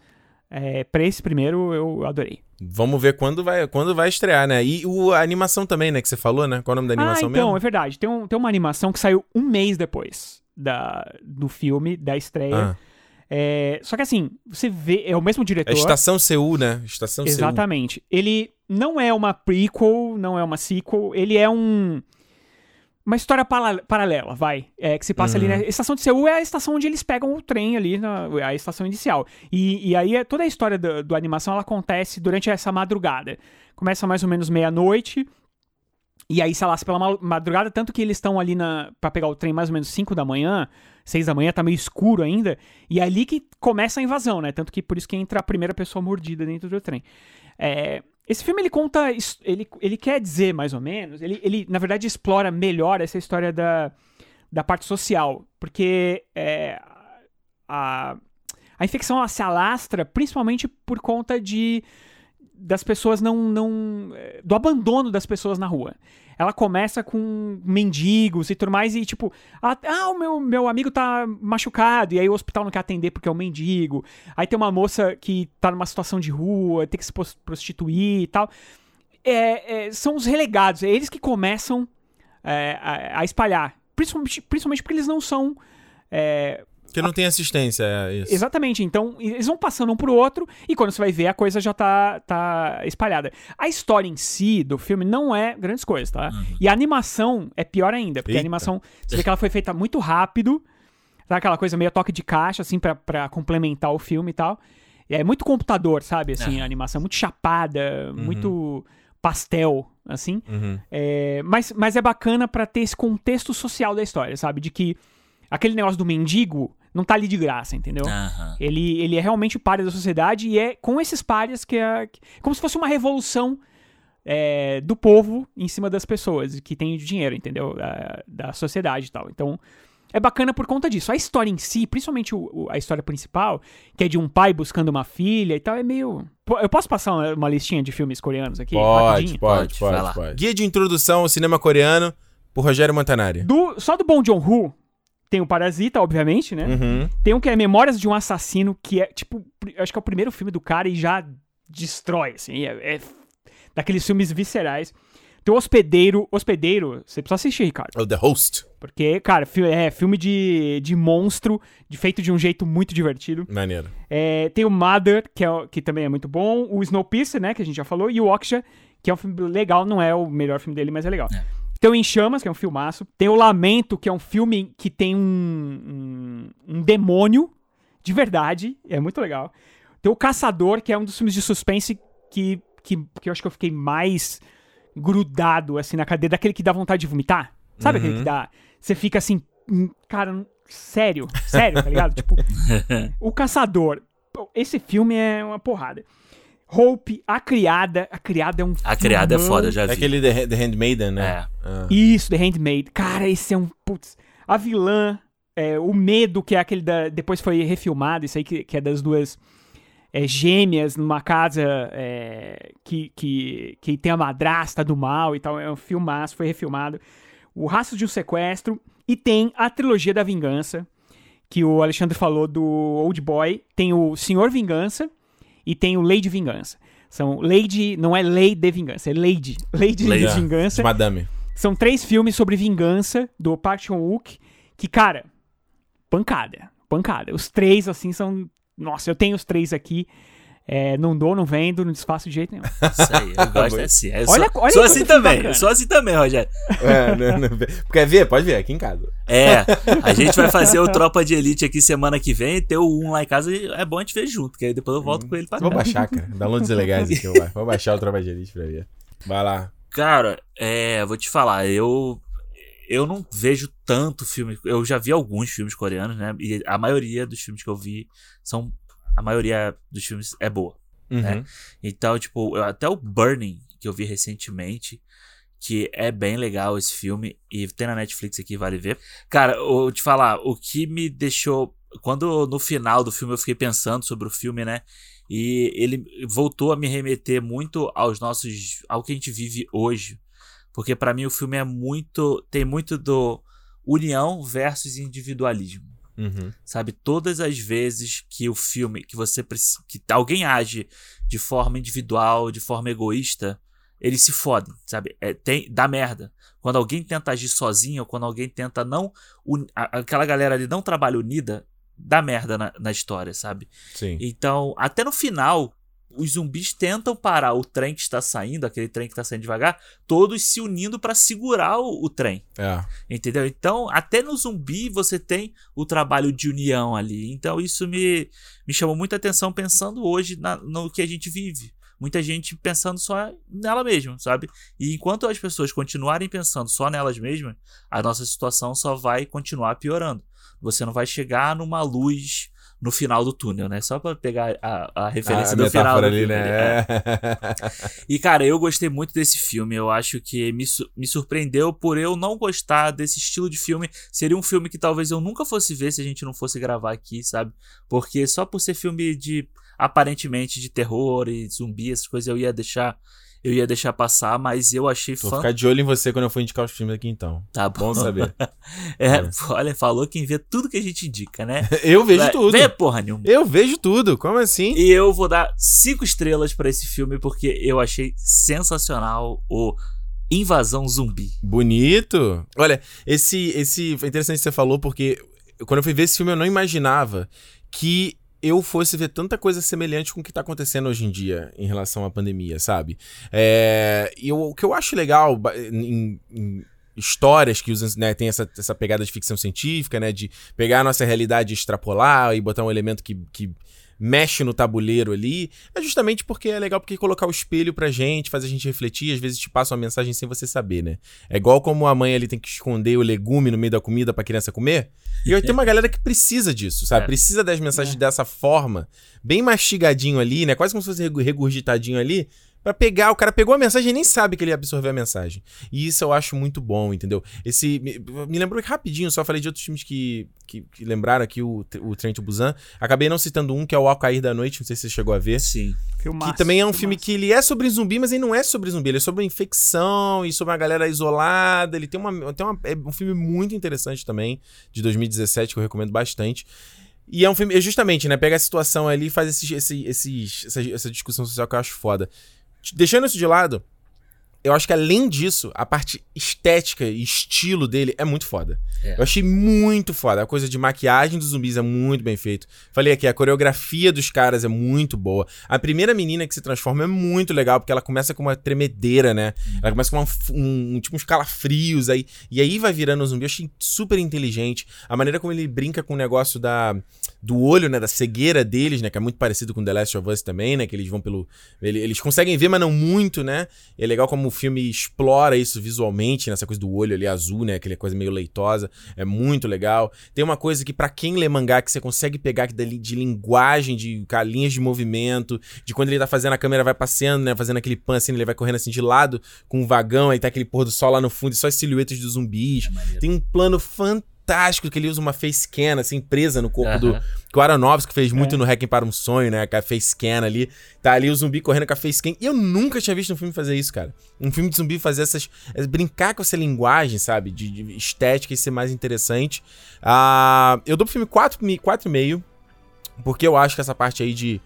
C: é, pra esse primeiro eu adorei.
A: Vamos ver quando vai, quando vai estrear, né? E o, a animação também, né? Que você falou, né? Qual é o nome da animação
C: ah, então,
A: mesmo?
C: é verdade. Tem, um, tem uma animação que saiu um mês depois da, do filme, da estreia.
A: Ah,
C: É, só que assim, você vê, é o mesmo
A: é
C: diretor.
A: Estação Seul, né? Estação Seul.
C: Exatamente. Ele não é uma prequel, não é uma sequel, ele é um. Uma história paralela, vai. É, que se passa ali
A: Uhum.
C: na estação de Seul é a estação onde eles pegam o trem ali, na, a estação inicial. E, e aí é- toda a história do, do animação ela acontece durante essa madrugada. Começa mais ou menos meia-noite. E aí se lasca pela ma- madrugada, tanto que eles estão ali na para pegar o trem mais ou menos 5 da manhã, 6 da manhã, tá meio escuro ainda. E é ali que começa a invasão, né? Tanto que por isso que entra a primeira pessoa mordida dentro do trem. É, esse filme ele conta, ele, ele quer dizer mais ou menos, ele, ele na verdade explora melhor essa história da, da parte social, porque é, a, a infecção ela se alastra principalmente por conta de das pessoas não, não é, do abandono das pessoas na rua. Ela começa com mendigos e tudo mais e tipo, ah, o meu, meu amigo tá machucado e aí o hospital não quer atender porque é um mendigo. Aí tem uma moça que tá numa situação de rua, tem que se prostituir e tal. É, é, são os relegados, é eles que começam é, a, a espalhar. Principalmente, principalmente porque eles não são. É,
A: Que não tem assistência, é isso.
C: Exatamente, então eles vão passando um pro outro e quando você vai ver a coisa já tá, tá espalhada. A história em si do filme não é grandes coisas, tá? E a animação é pior ainda, porque
A: Eita.
C: a animação, você vê que ela foi feita muito rápido, tá? Aquela coisa meio toque de caixa, assim, pra, pra complementar o filme e tal. E é muito computador, sabe? Assim, a animação muito chapada, muito pastel, assim.
A: Uhum.
C: É, mas, mas é bacana pra ter esse contexto social da história, sabe? De que aquele negócio do mendigo não tá ali de graça, entendeu?
B: Aham.
C: Ele, ele é realmente párea da sociedade e é com esses párias que é que- como se fosse uma revolução é, do povo em cima das pessoas que têm dinheiro, entendeu? Da, da sociedade e tal. Então, é bacana por conta disso. A história em si, principalmente o- o- a história principal, que é de um pai buscando uma filha e tal, é meio. Eu posso passar uma, uma listinha de filmes coreanos aqui?
A: Pode, pode,
B: Pode,
A: pode, pode. Guia de introdução ao cinema coreano por Rogério Montanari.
C: Do, só do Bong Joon-ho, tem o Parasita, obviamente, né?
A: Uhum.
C: Tem um que é Memórias de um Assassino, que é, tipo, acho que é o primeiro filme do cara e já destrói, assim. É, é daqueles filmes viscerais. Tem o Hospedeiro. Hospedeiro, você precisa assistir, Ricardo.
A: É o The Host.
C: Porque, cara, é filme de, de monstro, de, feito de um jeito muito divertido.
A: Maneiro.
C: É, tem o Mother, que, é, que também é muito bom. O Snowpiercer, né, que a gente já falou. E o Oksha, que é um filme legal. Não é o melhor filme dele, mas é legal.
B: É.
C: Tem o Em Chamas, que é um filmaço. Tem o Lamento, que é um filme que tem um, um, um demônio de verdade. É muito legal. Tem o Caçador, que é um dos filmes de suspense que, que, que eu acho que eu fiquei mais grudado, assim, na cadeira. Daquele que dá vontade de vomitar. Sabe aquele
A: Uhum.
C: que dá... Você fica assim... hum, Cara, sério? Sério, tá ligado? tipo... O Caçador. Esse filme é uma porrada. Hope, A Criada. A Criada é um
B: A criada é foda, já
A: É
B: vi.
A: aquele The, The Handmaiden, né?
B: É.
A: Ah.
C: Isso, The Handmaid. Cara, esse é um. Putz. A vilã, é, o medo, que é aquele da. Depois foi refilmado, isso aí que, que é das duas é, gêmeas numa casa é, que, que, que tem a madrasta do mal e tal. É um filmaço, foi refilmado. O Rastro de um Sequestro. E tem a trilogia da vingança, que o Alexandre falou do Old Boy. Tem o Senhor Vingança e tem o Lady Vingança. São Lady, não é Lei de Vingança, é Lady. Lady,
B: Lady.
C: de Vingança.
A: De Madame.
C: São três filmes sobre vingança do Park Chan-wook, que, cara, pancada, pancada. Os três, assim, são... Nossa, eu tenho os três aqui. É, não dou, não vendo, não desfaço de jeito nenhum.
B: Isso aí, eu gosto assim. Eu
C: Olha-
B: sou,
C: olha
B: sou
C: quanto
B: assim também, sou assim também, Rogério.
A: É, não, não, quer ver? Pode ver, aqui em casa.
B: É, a gente vai fazer o Tropa de Elite aqui semana que vem, ter o um lá em casa, é bom a gente ver junto, que aí depois eu volto com ele pra
A: Vou
B: cá.
A: baixar, cara. Downloads legais aqui, eu. Vou baixar o Tropa de Elite pra ver. Vai lá.
B: Cara, é, vou te falar, eu eu não vejo tanto filme, eu já vi alguns filmes coreanos, né? E a maioria dos filmes que eu vi são a maioria dos filmes é boa.
A: Uhum.
B: É. Então, tipo, até o Burning, que eu vi recentemente, que é bem legal esse filme, e tem na Netflix aqui, vale ver. Cara, eu vou te falar, o que me deixou. Quando no final do filme eu fiquei pensando sobre o filme, né? E ele voltou a me remeter muito aos nossos. ao que a gente vive hoje. Porque pra mim o filme é muito. tem muito do união versus individualismo
A: Uhum.
B: sabe? Todas as vezes que o filme, que você que alguém age de forma individual, de forma egoísta, eles se fodem, sabe? É, tem, dá merda. Quando alguém tenta agir sozinho, quando alguém tenta não. a- aquela galera ali não trabalha unida, dá merda na, na história, sabe?
A: Sim.
B: Então, até no final, os zumbis tentam parar o trem que está saindo, aquele trem que está saindo devagar, todos se unindo para segurar o- o trem.
A: É.
B: Entendeu? Então, até no zumbi você tem o trabalho de união ali. Então, isso me, me chamou muita atenção pensando hoje na- no que a gente vive. Muita gente pensando só nela mesma, sabe? E enquanto as pessoas continuarem pensando só nelas mesmas, a nossa situação só vai continuar piorando. Você não vai chegar numa luz no final do túnel, né? Só pra pegar a, a referência
A: a
B: do final do
A: ali,
B: filme,
A: né?
B: é. E, cara, eu gostei muito desse filme. Eu acho que me, me surpreendeu por eu não gostar desse estilo de filme. Seria um filme que talvez eu nunca fosse ver se a gente não fosse gravar aqui, sabe? Porque só por ser filme de aparentemente de terror e zumbi, essas coisas, eu ia deixar. Eu ia deixar passar, mas eu achei
A: Vou
B: fã.
A: ficar de olho em você quando eu for indicar os filmes aqui, então.
B: Tá
A: Bom
B: bom.
A: saber.
B: É,
A: É.
B: olha, falou quem vê tudo que a gente indica, né?
A: Eu vejo
B: Vai-
A: tudo.
B: Vê porra nenhuma.
A: Eu vejo tudo. Como assim?
B: E eu vou dar cinco estrelas pra esse filme porque eu achei sensacional o Invasão Zumbi.
A: Bonito. Olha, esse, esse foi interessante que você falou, porque quando eu fui ver esse filme, eu não imaginava que eu fosse ver tanta coisa semelhante com o que tá acontecendo hoje em dia em relação à pandemia, sabe? É, e o que eu acho legal em, em histórias que usam, né, tem essa, essa pegada de ficção científica, né, de pegar a nossa realidade e extrapolar e botar um elemento que, que mexe no tabuleiro ali, é justamente porque é legal porque colocar o espelho pra gente, faz a gente refletir, às vezes te passa uma mensagem sem você saber, né? É igual como a mãe ali tem que esconder o legume no meio da comida pra criança comer. E aí tem uma galera que precisa disso, sabe?
B: É.
A: Precisa das mensagens dessa forma, bem mastigadinho ali, né? Quase como se fosse regu- regurgitadinho ali, pra pegar. O cara pegou a mensagem e nem sabe que ele absorveu a mensagem. E isso eu acho muito bom, entendeu? Esse. Me, me lembrou que rapidinho, só falei de outros filmes que, que, que lembraram aqui o, o Trem to Busan. Acabei não citando um, que é o Ao Cair da Noite, não sei se você chegou a ver.
B: Sim.
C: Filmaço,
A: Que também é um
C: filmaço.
A: filme que ele é sobre zumbi, mas ele não é sobre zumbi, ele é sobre infecção e sobre uma galera isolada. Ele tem uma. Tem uma é um filme muito interessante também, de 2017, que eu recomendo bastante. E é um filme, é justamente, né? Pega a situação ali e faz esses, esse, esses, essa, essa discussão social que eu acho foda. Deixando isso de lado, eu acho que além disso, a parte estética e estilo dele é muito foda.
B: É.
A: Eu achei muito foda. A coisa de maquiagem dos zumbis é muito bem feito. Falei aqui, a coreografia dos caras é muito boa. A primeira menina que se transforma é muito legal, porque ela começa com uma tremedeira, né? Ela começa com uma f- um, tipo uns calafrios aí. E aí vai virando um zumbi. Eu achei super inteligente. A maneira como ele brinca com o negócio da, do olho, né? Da cegueira deles, né? Que é muito parecido com The Last of Us também, né? Que eles vão pelo. ele- eles conseguem ver, mas não muito, né? E é legal como filme explora isso visualmente, nessa coisa do olho ali azul, né? Aquela coisa meio leitosa. É muito legal. Tem uma coisa que, pra quem lê mangá, que você consegue pegar de, de linguagem, de cara, linhas de movimento, de quando ele tá fazendo, a câmera vai passeando, né? Fazendo aquele pan assim, ele vai correndo assim de lado com um vagão, aí tá aquele pôr do sol lá no fundo e só as silhuetas dos zumbis. Tem um plano fantástico fantástico que ele usa uma face cam, assim, presa no corpo do. Que o Aronofsky fez muito
C: É.
A: no Hacking para um Sonho, né? Com a face cam ali. Tá ali o zumbi correndo com a face cam. E eu nunca tinha visto um filme fazer isso, cara. Um filme de zumbi fazer essas. é, brincar com essa linguagem, sabe? De, de estética e ser mais interessante. Ah, eu dou pro filme 4,5. Porque eu acho que essa parte aí de.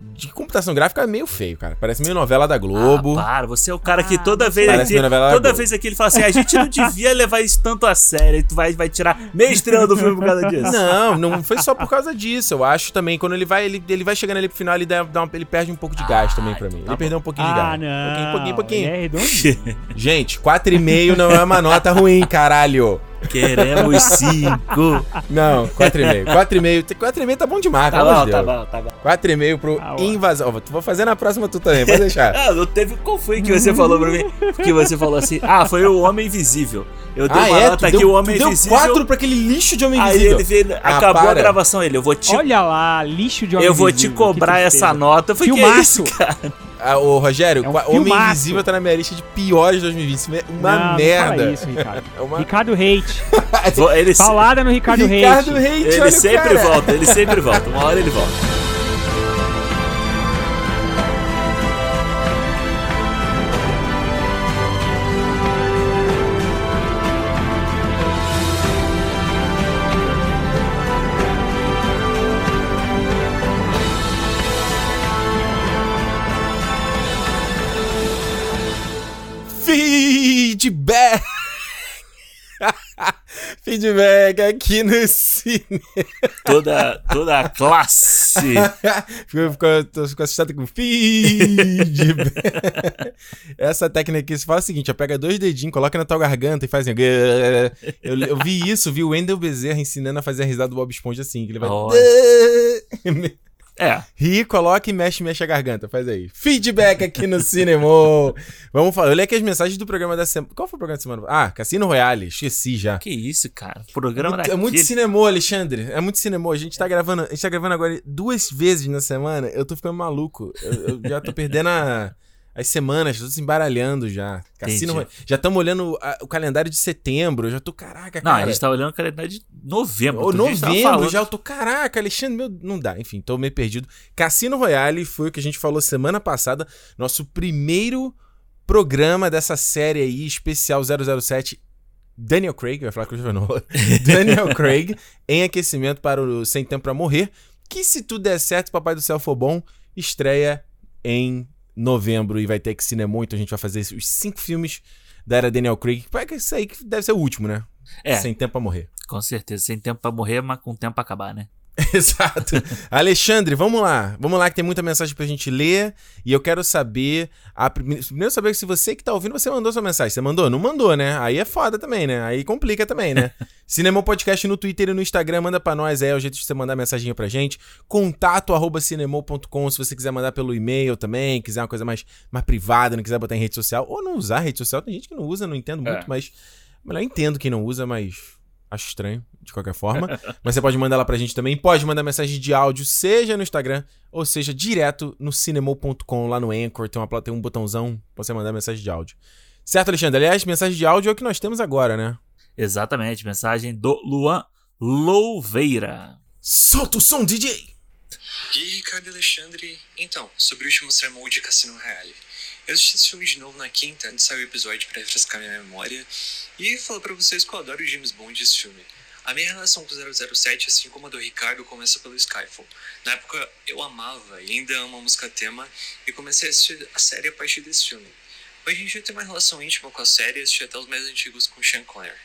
A: De computação gráfica é meio feio, cara. Parece meio novela da Globo.
B: Ah, para, você é o cara que
C: Ah,
B: toda vez
A: Parece
B: aqui,
A: meio novela da
B: toda vez aqui ele fala assim, a gente não devia levar isso tanto a sério, e tu vai, vai tirar meia estrela do filme por causa disso.
A: Não, não foi só por causa disso. Eu acho também, quando ele vai, ele, ele vai chegando ali pro final, ele, dá, dá uma- ele perde um pouco de gás também pra mim.
B: tá
A: ele perdeu um pouquinho de
C: Ah,
A: gás.
C: não.
A: Pouquinho, pouquinho, pouquinho.
C: Ele é redondinho.
A: Gente, 4,5 não é uma nota ruim, caralho.
B: Queremos cinco.
A: Não, 4,5. 4,5. 4,5 tá bom demais,
B: Tá
A: pelo amor
B: bom,
A: de
B: tá
A: Deus.
B: bom, tá bom.
A: 4,5 pro
C: Ah, ó.
A: invasão. Ó, Vou fazer na próxima tu também, pode deixar.
B: Ah, não teve. Qual foi que você falou pra mim? Que você falou assim. Ah, foi o Homem Invisível. Eu dei
A: ah,
B: uma
A: é?
B: nota aqui, o Homem
A: tu deu
B: Invisível.
A: 4 pra aquele lixo de Homem
B: Aí
A: Invisível.
B: ele veio,
A: Ah,
B: acabou a
A: para.
B: gravação. Ele, eu vou te,
C: Olha lá, lixo de homem
B: eu vou te
C: invisível, que
B: cobrar essa nota. Eu falei, que é isso, cara?
A: Ah, ô, Rogério,
C: É um
A: Homem
C: filmaço.
A: Invisível tá na minha lista de piores de 2020. Isso é uma
C: não,
A: merda.
C: Não fala isso, Ricardo.
A: É uma-
C: Ricardo Hate.
B: Ele, se-
C: Paulada no Ricardo,
A: Ricardo
C: Hate.
A: Hate,
B: ele
A: olha o
B: sempre
A: cara.
B: volta, ele sempre volta. Uma hora ele volta.
A: Feedback! Feedback aqui no cine.
B: Toda, toda a classe.
A: Ficou, ficou, ficou assustado com feedback. Essa técnica aqui, você fala o seguinte: ó, pega dois dedinhos, coloca na tua garganta e faz assim. Eu, eu vi isso, vi o Wendel Bezerra ensinando a fazer a risada do Bob Esponja assim, que ele vai.
B: É,
A: Ri, coloca e mexe, mexe a garganta. Faz aí. Feedback aqui no cinema. Vamos falar. Eu li aqui as mensagens do programa da semana. Qual foi o programa da semana? Ah, Cassino Royale. Esqueci já.
B: que isso, cara. Programa
A: Muito- é muito cinema, Alexandre. É muito cinema. A gente tá gravando, a gente tá gravando agora duas vezes na semana. Eu tô ficando maluco. Eu, eu já tô perdendo a- as semanas, se embaralhando já. Cassino,
B: Entendi.
A: Já estamos olhando a- o calendário de setembro. Eu já tô, caraca,
B: Não,
A: cara.
B: a gente tá olhando o calendário de novembro. Tava
A: novembro já, eu tô, caraca, Alexandre, meu, não dá, enfim, tô meio perdido. Cassino Royale foi o que a gente falou semana passada, nosso primeiro programa dessa série aí, especial 007, Daniel Craig, vai falar o Nolan, Daniel Craig, em aquecimento para o Sem Tempo Pra Morrer, que se tudo der certo, Papai do Céu for bom, estreia em novembro e vai ter que cinema, então a gente vai fazer os cinco filmes da era Daniel Craig, que isso aí que deve ser o último, né?
B: É.
A: Sem Tempo Pra Morrer.
B: Com certeza. Sem tempo pra morrer, mas com tempo pra acabar, né?
A: Exato. Alexandre, vamos lá. Vamos lá que tem muita mensagem pra gente ler. E eu quero saber. A, prime- primeiro saber se você que tá ouvindo, você mandou sua mensagem. Você mandou? Não mandou, né? Aí é foda também, né? Aí complica também, né? Cinema Podcast no Twitter e no Instagram. Manda pra nós aí, é o jeito de você mandar mensagem pra gente. Contato arroba se você quiser mandar pelo e-mail também. Quiser uma coisa mais, mais privada, não quiser botar em rede social. Ou não usar rede social. Tem gente que não usa, não entendo muito,
B: É.
A: mas. Melhor entendo quem não usa, mas. Acho estranho, de qualquer forma. Mas você pode mandar lá pra gente também. Pode mandar mensagem de áudio, seja no Instagram, ou seja, direto no cinemol.com, lá no Anchor. Tem, uma, tem um botãozão pra você mandar mensagem de áudio. Certo, Alexandre? Aliás, mensagem de áudio é o que nós temos agora, né?
B: Exatamente. Mensagem do Luan Louveira.
A: Solta o som, DJ!
D: E aí, Ricardo Alexandre, então, sobre o último sermão de Cassino Royale. Eu assisti esse filme de novo na quinta, antes de sair o episódio pra refrescar minha memória, e falar pra vocês que eu adoro o James Bond desse filme. A minha relação com o 007, assim como a do Ricardo, começa pelo Skyfall. Na época eu amava e ainda amo a música tema, e comecei a assistir a série a partir desse filme. Hoje em dia eu tenho uma relação íntima com a série e assisti até os mais antigos com Sean Connery.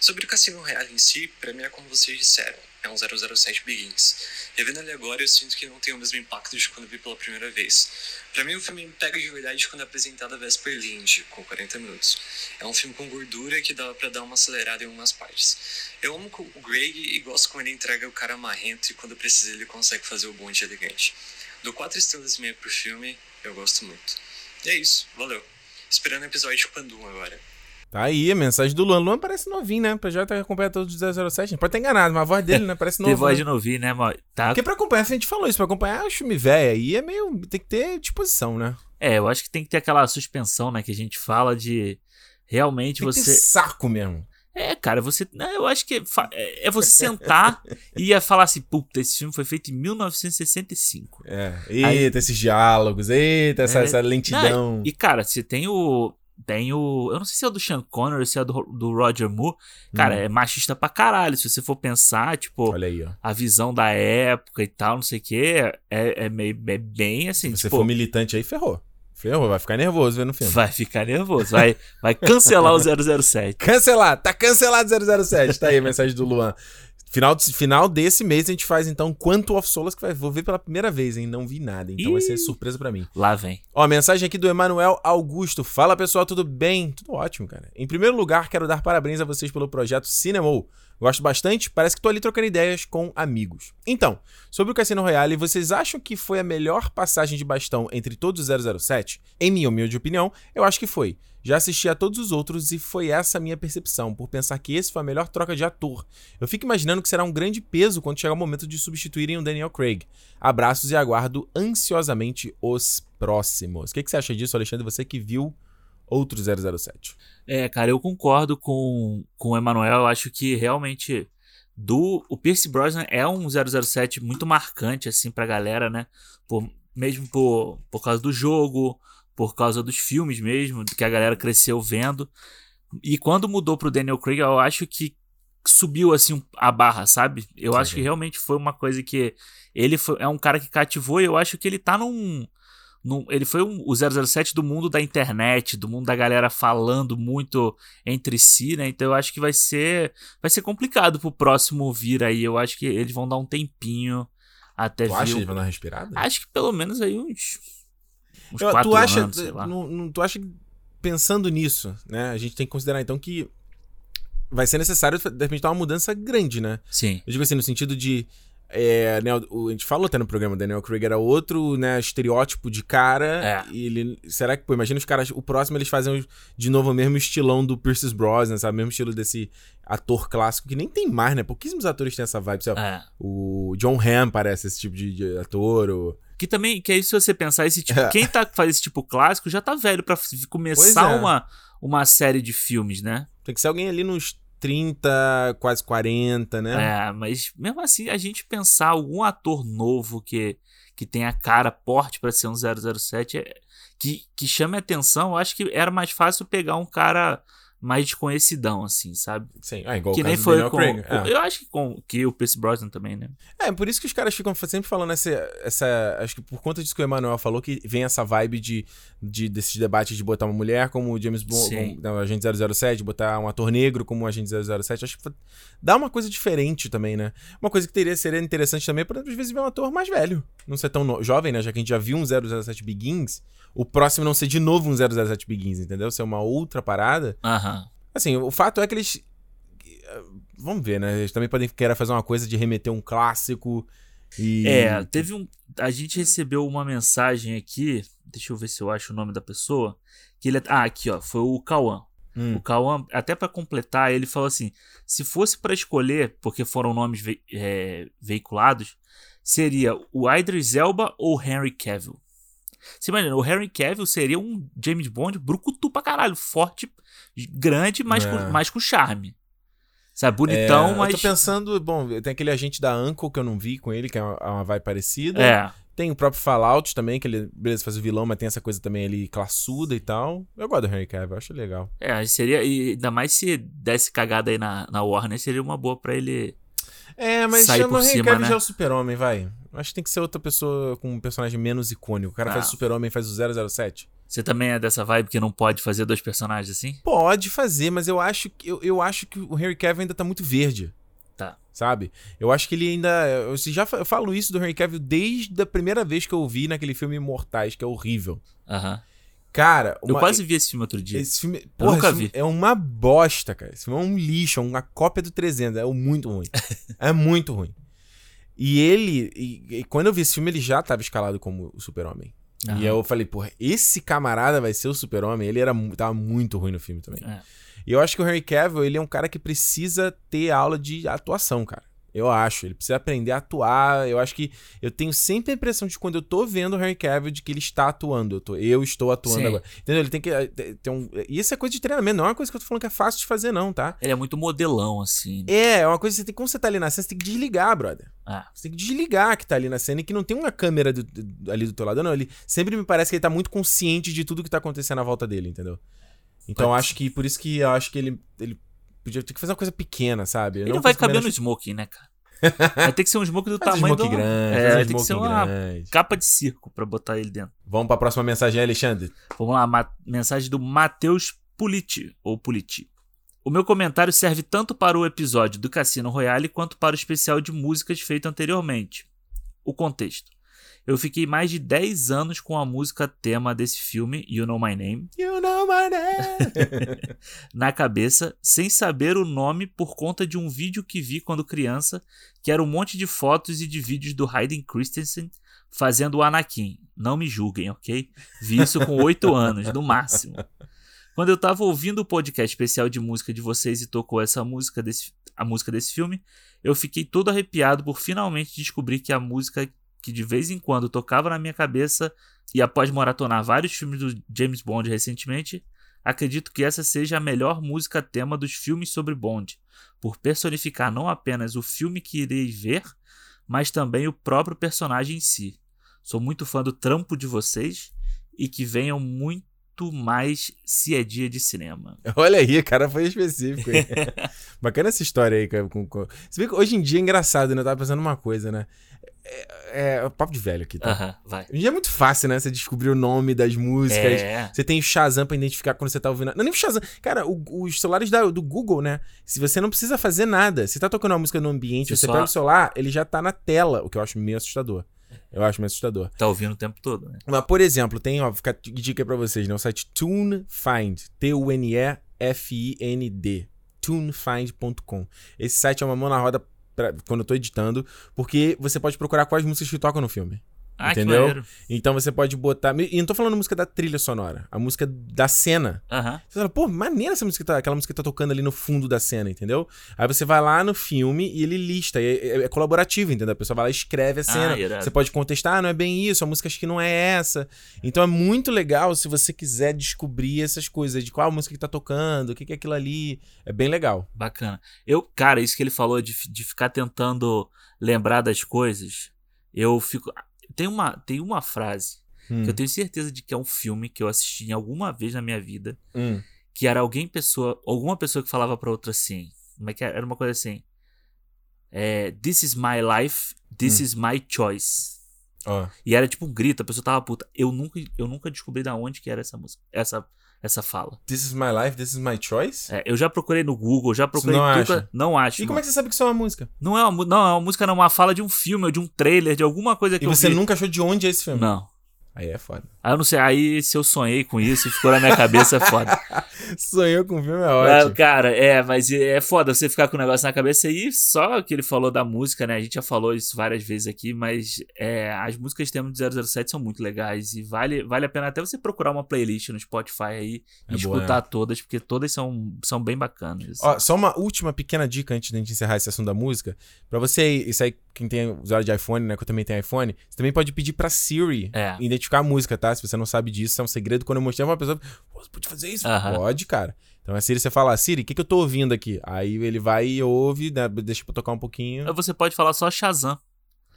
D: Sobre o Cassino Royale em si, pra mim é como vocês disseram, é um 007 Begins. Revendo ele agora, eu sinto que não tem o mesmo impacto de quando vi pela primeira vez. Pra mim, o filme me pega de verdade quando é apresentado a Vesper Lind, com 40 minutos. É um filme com gordura que dá pra dar uma acelerada em algumas partes. Eu amo o Greg e gosto como ele entrega o cara marrento e quando precisa ele consegue fazer o bonde elegante. Dou 4 estrelas e meia pro filme, eu gosto muito. E é isso, valeu. Esperando o episódio o Pandum agora.
A: Tá aí, a mensagem do Luan. Luan parece novinho, né? Pra já tá acompanhando todos os 007. Pode estar enganado, mas a voz dele, né? Parece novo.
B: Tem voz
A: né?
B: de novinho, né, mano? Tá...
A: Porque pra acompanhar, se a gente falou isso, pra acompanhar o filme velho aí é meio. Tem que ter disposição, né?
B: É, eu acho que tem que ter aquela suspensão, né? Que a gente fala de realmente
A: Tem que ter
B: você.
A: saco mesmo.
B: É, cara, você. Não, eu acho que fa- é é você sentar e ia falar assim, puta, esse filme foi feito em 1965.
A: É. Eita, esses diálogos, eita, essa,
B: É.
A: essa lentidão.
B: E, cara, você tem o. Tem o. Eu não sei se é o do Sean Connery ou se é do, do Roger Moore. Cara,
A: Hum.
B: é machista pra caralho. Se você for pensar, tipo,
A: Olha aí, ó.
B: a visão da época e tal, não sei o quê, é, é, meio, é bem assim,
A: Se você
B: tipo.
A: for militante aí, ferrou. Ferrou, vai ficar nervoso vendo o filme.
B: Vai ficar nervoso, vai, vai cancelar o 007.
A: Cancelar, tá cancelado 007. Tá aí a mensagem do Luan. Final, de- final desse mês a gente faz então Quanto of Solace, que vai, vou ver pela primeira vez, hein? Não vi nada, então vai ser
B: Ih.
A: surpresa pra mim.
B: Lá vem.
A: Ó, mensagem aqui do Emanuel Augusto. Fala pessoal, tudo bem? Tudo ótimo, cara. Em primeiro lugar, quero dar parabéns a vocês pelo projeto Cinemou. Gosto bastante, parece que tô ali trocando ideias com amigos. Então, sobre o Cassino Royale, vocês acham que foi a melhor passagem de bastão entre todos os 007? Em minha humilde opinião, eu acho que foi. Já assisti a todos os outros e foi essa a minha percepção, por pensar que esse foi a melhor troca de ator. Eu fico imaginando que será um grande peso quando chegar o momento de substituírem o Daniel Craig. Abraços e aguardo ansiosamente os próximos. O que, que você acha disso, Alexandre? Você que viu outro 007.
B: É, cara, eu concordo com, com o Emanuel. Eu acho que realmente do o Pierce Brosnan é um 007 muito marcante assim pra galera, né? Por, mesmo por, por causa do jogo, por causa dos filmes mesmo, que a galera cresceu vendo. E quando mudou pro Daniel Craig, eu acho que subiu assim a barra, sabe? Eu
A: Sim,
B: acho que realmente foi uma coisa que ele foi, é um cara que cativou e eu acho que ele tá num num- ele foi um, o 007 do mundo da internet, do mundo da galera falando muito entre si, né? Então eu acho que vai ser vai ser complicado pro próximo vir aí. Eu acho que eles vão dar um tempinho até
A: Tu
B: vir.
A: acha que
B: o-
A: ele vai dar uma respirada?
B: Acho que pelo menos aí uns uns
A: Eu-
B: quatro
A: tu acha,
B: anos, sei lá.
A: não- não- tu acha que pensando nisso, né? A gente tem que considerar então que vai ser necessário de repente dar uma mudança grande, né?
B: Sim.
A: Eu digo assim no sentido de é, né, o- a gente falou até no programa, Daniel Craig era outro, né, estereótipo de cara.
B: É.
A: Ele, será que, pô, imagina os caras, o próximo eles fazem de novo o mesmo estilão do Pierce Brosnan, sabe? O mesmo estilo desse ator clássico que nem tem mais, né? Pouquíssimos atores têm essa vibe. lá,
B: É.
A: O John Hamm parece esse tipo de, de ator. O...
B: Que também, que aí se você pensar, esse tipo,
A: É.
B: quem tá faz esse tipo clássico já tá velho pra f- começar
A: é.
B: uma, uma série de filmes, né?
A: Tem que ser alguém ali nos 30, quase 40, né?
B: É, mas mesmo assim, a gente pensar algum ator novo que, que tenha cara porte pra ser um 007, é- que, que chame atenção, eu acho que era mais fácil pegar um cara mais desconhecidão, assim, sabe?
A: Sim, ah, igual
B: que
A: o
B: nem foi com,
A: Craig. é.
B: Eu acho que com que o Pierce Brosnan também, né?
A: É, por isso que os caras ficam sempre falando essa, essa. Acho que por conta disso que o Emanuel falou, que vem essa vibe de, de desses debates de botar uma mulher como o James Bond, como, o Agente 007, botar um ator negro como o Agente 007. Acho que dá uma coisa diferente também, né? Uma coisa que teria, seria interessante também, para às vezes ver um ator mais velho. Não ser tão no- jovem, né? Já que a gente já viu um 007 Begins, o próximo não ser de novo um 007 Begins, entendeu? Ser uma outra parada.
B: Aham.
A: Assim, o fato é que eles. Vamos ver, né? Eles também podem querer fazer uma coisa de remeter um clássico e.
B: É, teve um. A gente recebeu uma mensagem aqui. Deixa eu ver se eu acho o nome da pessoa. Que ele, ah, aqui, ó. Foi o Cauã.
A: Hum.
B: O Cauã, até pra completar, ele falou assim: se fosse pra escolher, porque foram nomes ve- é, veiculados, seria o Idris Elba ou Henry Cavill. Você imagina, o Henry Cavill seria um James Bond brucutu pra caralho, forte, grande, mas,
A: É.
B: com, mas com charme. Sabe, bonitão,
A: É,
B: mas.
A: Eu tô pensando, bom, tem aquele agente da Uncle que eu não vi com ele, que é uma, uma vibe parecida.
B: É,
A: Tem o próprio Fallout também, que ele, beleza, faz o vilão, mas tem essa coisa também ali classuda e tal. Eu gosto do Henry Cavill, acho legal.
B: é, seria. E ainda mais se desse cagada aí na, na Warner, seria uma boa pra ele.
A: É, mas
B: Sai
A: chama
B: por
A: o Henry
B: cima,
A: Cavill
B: né?
A: já é o super-homem, vai. Acho que tem que ser outra pessoa com um personagem menos icônico. O cara
B: Ah.
A: faz o super-homem, faz o 007.
B: Você também é dessa vibe que não pode fazer dois personagens assim?
A: Pode fazer, mas eu acho que eu, eu acho que o Henry Cavill ainda tá muito verde.
B: Tá.
A: Sabe? Eu acho que ele ainda. Eu já fa- eu falo isso do Henry Cavill desde a primeira vez que eu vi naquele filme Imortais, que é horrível.
B: Aham.
A: Cara,
B: Eu
A: uma-
B: quase vi esse filme outro dia.
A: esse filme. Porra,
B: nunca
A: esse filme
B: vi.
A: É uma bosta, cara. Esse filme é um lixo, é uma cópia do 300. É muito ruim. é muito ruim. E ele. E, e quando eu vi esse filme, ele já tava escalado como o Super-Homem.
B: Aham.
A: E eu falei, porra, esse camarada vai ser o super-homem. Ele era, tava muito ruim no filme também.
B: É.
A: E eu acho que o Henry Cavill, ele é um cara que precisa ter aula de atuação, cara. Eu acho. Ele precisa aprender a atuar. Eu acho que eu tenho sempre a impressão de quando eu tô vendo o Henry Cavill, de que ele está atuando. Eu, tô- eu estou atuando
B: Sim.
A: agora. Entendeu? Ele tem que eh, ter um... E isso é coisa de treinamento. Não é uma coisa que eu tô falando que é fácil de fazer, não, tá?
B: Ele é muito modelão, assim. né?
A: É, é uma coisa que você tem... Quando você tá ali na cena, você tem que desligar, brother.
B: Ah,
A: Você tem que desligar que tá ali na cena e que não tem uma câmera do- ali do teu lado. Não, ele sempre me parece que ele tá muito consciente de tudo que tá acontecendo à volta dele, entendeu? Então
B: Pode
A: acho que por isso que eu acho que ele, ele podia ter que fazer uma coisa pequena, sabe?
B: ele não vai caber no smoking, né, cara? Vai ter que ser um smoking do
A: um
B: tamanho
A: smoke
B: do...
A: grande,
B: É, vai ter que ser uma
A: grande.
B: capa de circo pra botar ele dentro.
A: Vamos pra próxima mensagem Alexandre.
B: Vamos lá, ma- mensagem do Matheus Puliti, ou Puliti. O meu comentário serve tanto para o episódio do Cassino Royale quanto para o especial de músicas feito anteriormente. O contexto. Eu fiquei mais de 10 anos com a música tema desse filme, You Know My Name,
A: You know my name.
B: na cabeça, sem saber o nome por conta de um vídeo que vi quando criança, que era um monte de fotos e de vídeos do Hayden Christensen fazendo o Anakin. Não me julguem, ok? Vi isso com 8 anos, no máximo. Quando eu tava ouvindo o podcast especial de música de vocês e tocou essa música desse, a música desse filme, eu fiquei todo arrepiado por finalmente descobrir que a música que de vez em quando tocava na minha cabeça e após maratonar vários filmes do James Bond recentemente, acredito que essa seja a melhor música tema dos filmes sobre Bond, por personificar não apenas o filme que irei ver, mas também o próprio personagem em si. Sou muito fã do trampo de vocês e que venham muito mais se é dia de cinema.
A: Olha aí, cara, foi específico. Bacana essa história aí. Com, com... Você vê que hoje em dia é engraçado, né? Eu tava pensando uma coisa, né? É, é, papo de velho aqui, tá?
B: Aham, vai.
A: Dia é muito fácil, né? Você descobrir o nome das músicas.
B: É.
A: Você tem o Shazam pra identificar quando você tá ouvindo. Não, nem o Shazam. Cara, o- os celulares da- do Google, né? Se você não precisa fazer nada, você tá tocando uma música no ambiente,
B: Você
A: você
B: só-
A: pega o celular, ele já tá na tela, o que eu acho meio assustador. Eu acho meio assustador.
B: Tá ouvindo o tempo todo, né?
A: Mas, por exemplo, tem, ó, fica dica pra vocês, né? O site TuneFind. T-U-N-E-F-I-N-D. TuneFind.com. Esse site é uma mão na roda pra- quando eu tô editando, porque você pode procurar quais músicas que tocam no filme.
B: Ah,
A: Entendeu? Então você pode botar. E não tô falando música da trilha sonora, a música da cena.
B: Aham.
A: Você fala, pô, maneira essa música, tá, aquela música que tá tocando ali no fundo da cena, entendeu? Aí você vai lá no filme e ele lista, e é, é colaborativo, entendeu? A pessoa vai lá e escreve a cena.
B: Ah,
A: você pode contestar, ah, não é bem isso, a música acho que não é essa. Então é muito legal se você quiser descobrir essas coisas, de qual música que tá tocando, o que, que é aquilo ali. É bem legal.
B: Bacana. Eu, cara, isso que ele falou de, de ficar tentando lembrar das coisas, eu fico. Tem uma, tem uma frase
A: Hum,
B: que eu tenho certeza de que é um filme que eu assisti alguma vez na minha vida,
A: hum.
B: que era alguém pessoa, alguma pessoa que falava pra outra assim, como é que era? Era uma coisa assim. É, this is my life, this
A: Hum.
B: is my choice.
A: Ó.
B: E era tipo um grito, a pessoa tava puta. Eu nunca, eu nunca descobri da onde que era essa música, essa, essa fala.
A: This is my life, this is my choice?
B: É, eu já procurei no Google, já procurei
A: não
B: tudo,
A: acha?
B: não acho.
A: E como
B: mano.
A: é que você sabe que isso é uma música?
B: Não é uma, não, é uma música, não, é uma fala de um filme, ou de um trailer, de alguma coisa que
A: E
B: eu
A: você
B: vi.
A: nunca achou de onde é esse filme?
B: Não.
A: Aí é foda.
B: Aí eu não sei, aí se eu sonhei com isso e ficou na minha cabeça é foda.
A: Sonhou com o filme é ótimo.
B: cara, é, mas é foda você ficar com o negócio na cabeça aí, só que ele falou da música, né? A gente já falou isso várias vezes aqui, mas é, as músicas tema do 007 são muito legais e vale, vale a pena até você procurar uma playlist no Spotify aí e
A: É boa,
B: escutar todas, porque todas são, são bem bacanas.
A: Ó, só uma última pequena dica antes de a gente encerrar esse assunto da música. Pra você isso aí, quem tem usuário de iPhone, né? Que eu também tenho iPhone, você também pode pedir pra Siri
B: É.
A: identificar a música, tá? Se você não sabe disso, é um segredo. Quando eu mostrei pra uma pessoa, "Pô, você pode fazer isso?
B: Aham.
A: Pode, cara. Então a Siri, você fala, Siri, o que, que eu tô ouvindo aqui? Aí ele vai e ouve, né? deixa pra tocar um pouquinho.
B: Você pode falar só Shazam.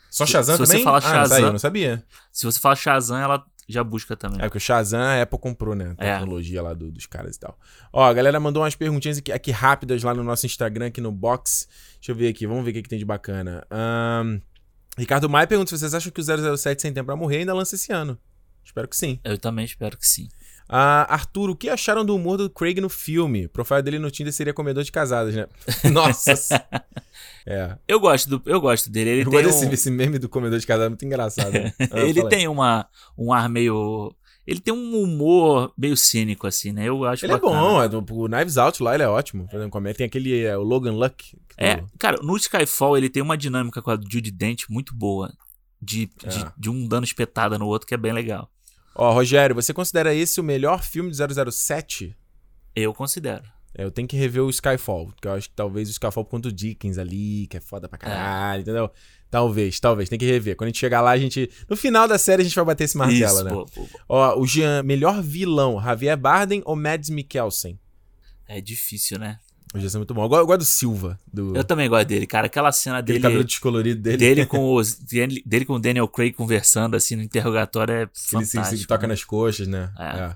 A: Só
B: se-
A: Shazam
B: se você
A: também?
B: fala
A: Ah, não, tá aí,
B: Shazam-
A: eu não sabia.
B: Se você fala Shazam, ela já busca também.
A: É porque o Shazam a Apple comprou, né? A
B: É.
A: tecnologia lá do- dos caras e tal. Ó, a galera mandou umas perguntinhas aqui, aqui rápidas lá no nosso Instagram, aqui no box. Deixa eu ver aqui, vamos ver o que, que tem de bacana. Ahn, Ricardo Maia pergunta se vocês acham que o 007 Sem Tempo pra Morrer ainda lança esse ano. Espero que sim.
B: Eu também espero que sim.
A: Ah, Arthur, o que acharam do humor do Craig no filme? O profile dele no Tinder seria comedor de casadas, né? Nossa. é.
B: Eu gosto, do, eu gosto dele. Ele
A: Eu
B: tem
A: gosto desse,
B: um-
A: desse meme do comedor de casadas, é muito engraçado. né? Ah,
B: ele tem uma, um ar meio. Ele tem um humor meio cínico, assim, né? Eu acho
A: Ele é
B: bacana.
A: bom, é do- o Knives Out lá ele é ótimo. Fazendo comédia. Tem aquele, é, o Logan Luck.
B: É,
A: do-
B: cara, no Skyfall ele tem uma dinâmica com a Judy Dent muito boa. De, de,
A: É.
B: de um dando espetada no outro que é bem legal.
A: Ó, Rogério, você considera esse o melhor filme de 007?
B: Eu considero.
A: É, eu tenho que rever o Skyfall, porque eu acho que talvez o Skyfall por conta do Dickens ali, que é foda pra caralho, entendeu? Talvez, talvez, tem que rever. Quando a gente chegar lá, a gente. No final da série, a gente vai bater esse martelo,
B: Isso,
A: né?
B: pô, pô, pô.
A: Ó, o Jean, melhor vilão, Javier Bardem ou Mads Mikkelsen?
B: É difícil, né?
A: O Jean é muito bom. Eu gosto, eu gosto do Silva, do
B: Eu também gosto dele, cara. Aquela cena
A: aquele
B: dele.
A: cabelo descolorido dele.
B: Dele com, os, dele, dele com o Daniel Craig conversando assim no interrogatório é
A: que ele se,
B: fantástico.
A: se toca
B: né?
A: nas coxas, né?
B: É.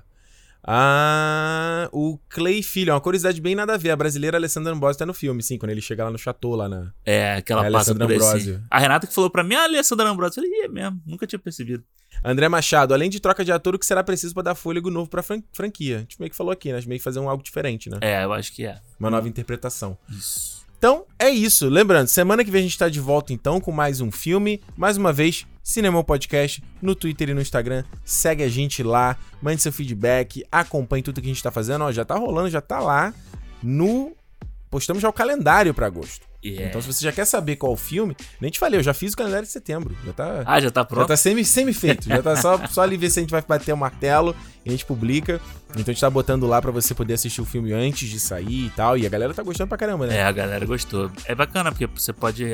A: Ah, o Clay Filho, é uma curiosidade bem nada a ver. A brasileira Alessandra Ambrosio tá no filme, sim, quando ele chega lá no chateau, lá na.
B: É, aquela
A: É,
B: passa
A: Alessandra
B: por esse. A Renata que falou pra mim, ah, Alessandra Ambrosio. Eu falei, é mesmo, nunca tinha percebido.
A: André Machado, além de troca de ator, o que será preciso pra dar fôlego novo pra fran- franquia? A gente meio que falou aqui, né? A gente meio que fazer um algo diferente, né?
B: É, eu acho que é.
A: Uma nova interpretação.
B: Isso.
A: Então, é isso. Lembrando, semana que vem a gente tá de volta então com mais um filme. Mais uma vez, Cinemão Podcast no Twitter e no Instagram. Segue a gente lá, mande seu feedback, acompanhe tudo que a gente tá fazendo. Ó, já tá rolando, já tá lá no. Postamos já o calendário pra agosto.
B: É.
A: Então, se você já quer saber qual o filme, nem te falei, eu já fiz o calendário de setembro. Já tá.
B: Ah, já tá
A: Já
B: pronto?
A: tá semi, semi-feito. Já tá só, só ali ver se a gente vai bater o martelo e a gente publica. Então a gente tá botando lá pra você poder assistir o filme antes de sair e tal. E a galera tá gostando pra caramba, né?
B: É, a galera gostou. É bacana, porque você pode.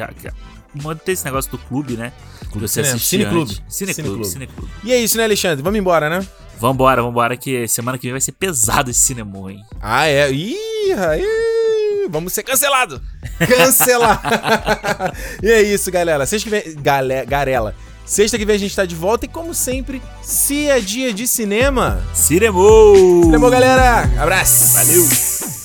B: Manter esse negócio do clube, né?
A: Clube
B: você
A: cinema.
B: assistir
A: Cineclube.
B: antes. Cineclube,
A: Cineclube.
B: Cineclube.
A: E é isso, né, Alexandre? Vamos embora, né?
B: Vambora, vambora, que semana que vem vai ser pesado esse cinema, hein?
A: Ah, é. Ih, aí. Vamos ser cancelados. Cancelar. e é isso, galera. Sexta que vem. Gale... Garela. Sexta que vem a gente tá de volta e, como sempre, se é dia de cinema.
B: Cinema!
A: Cinema, galera. Abraço.
B: Valeu.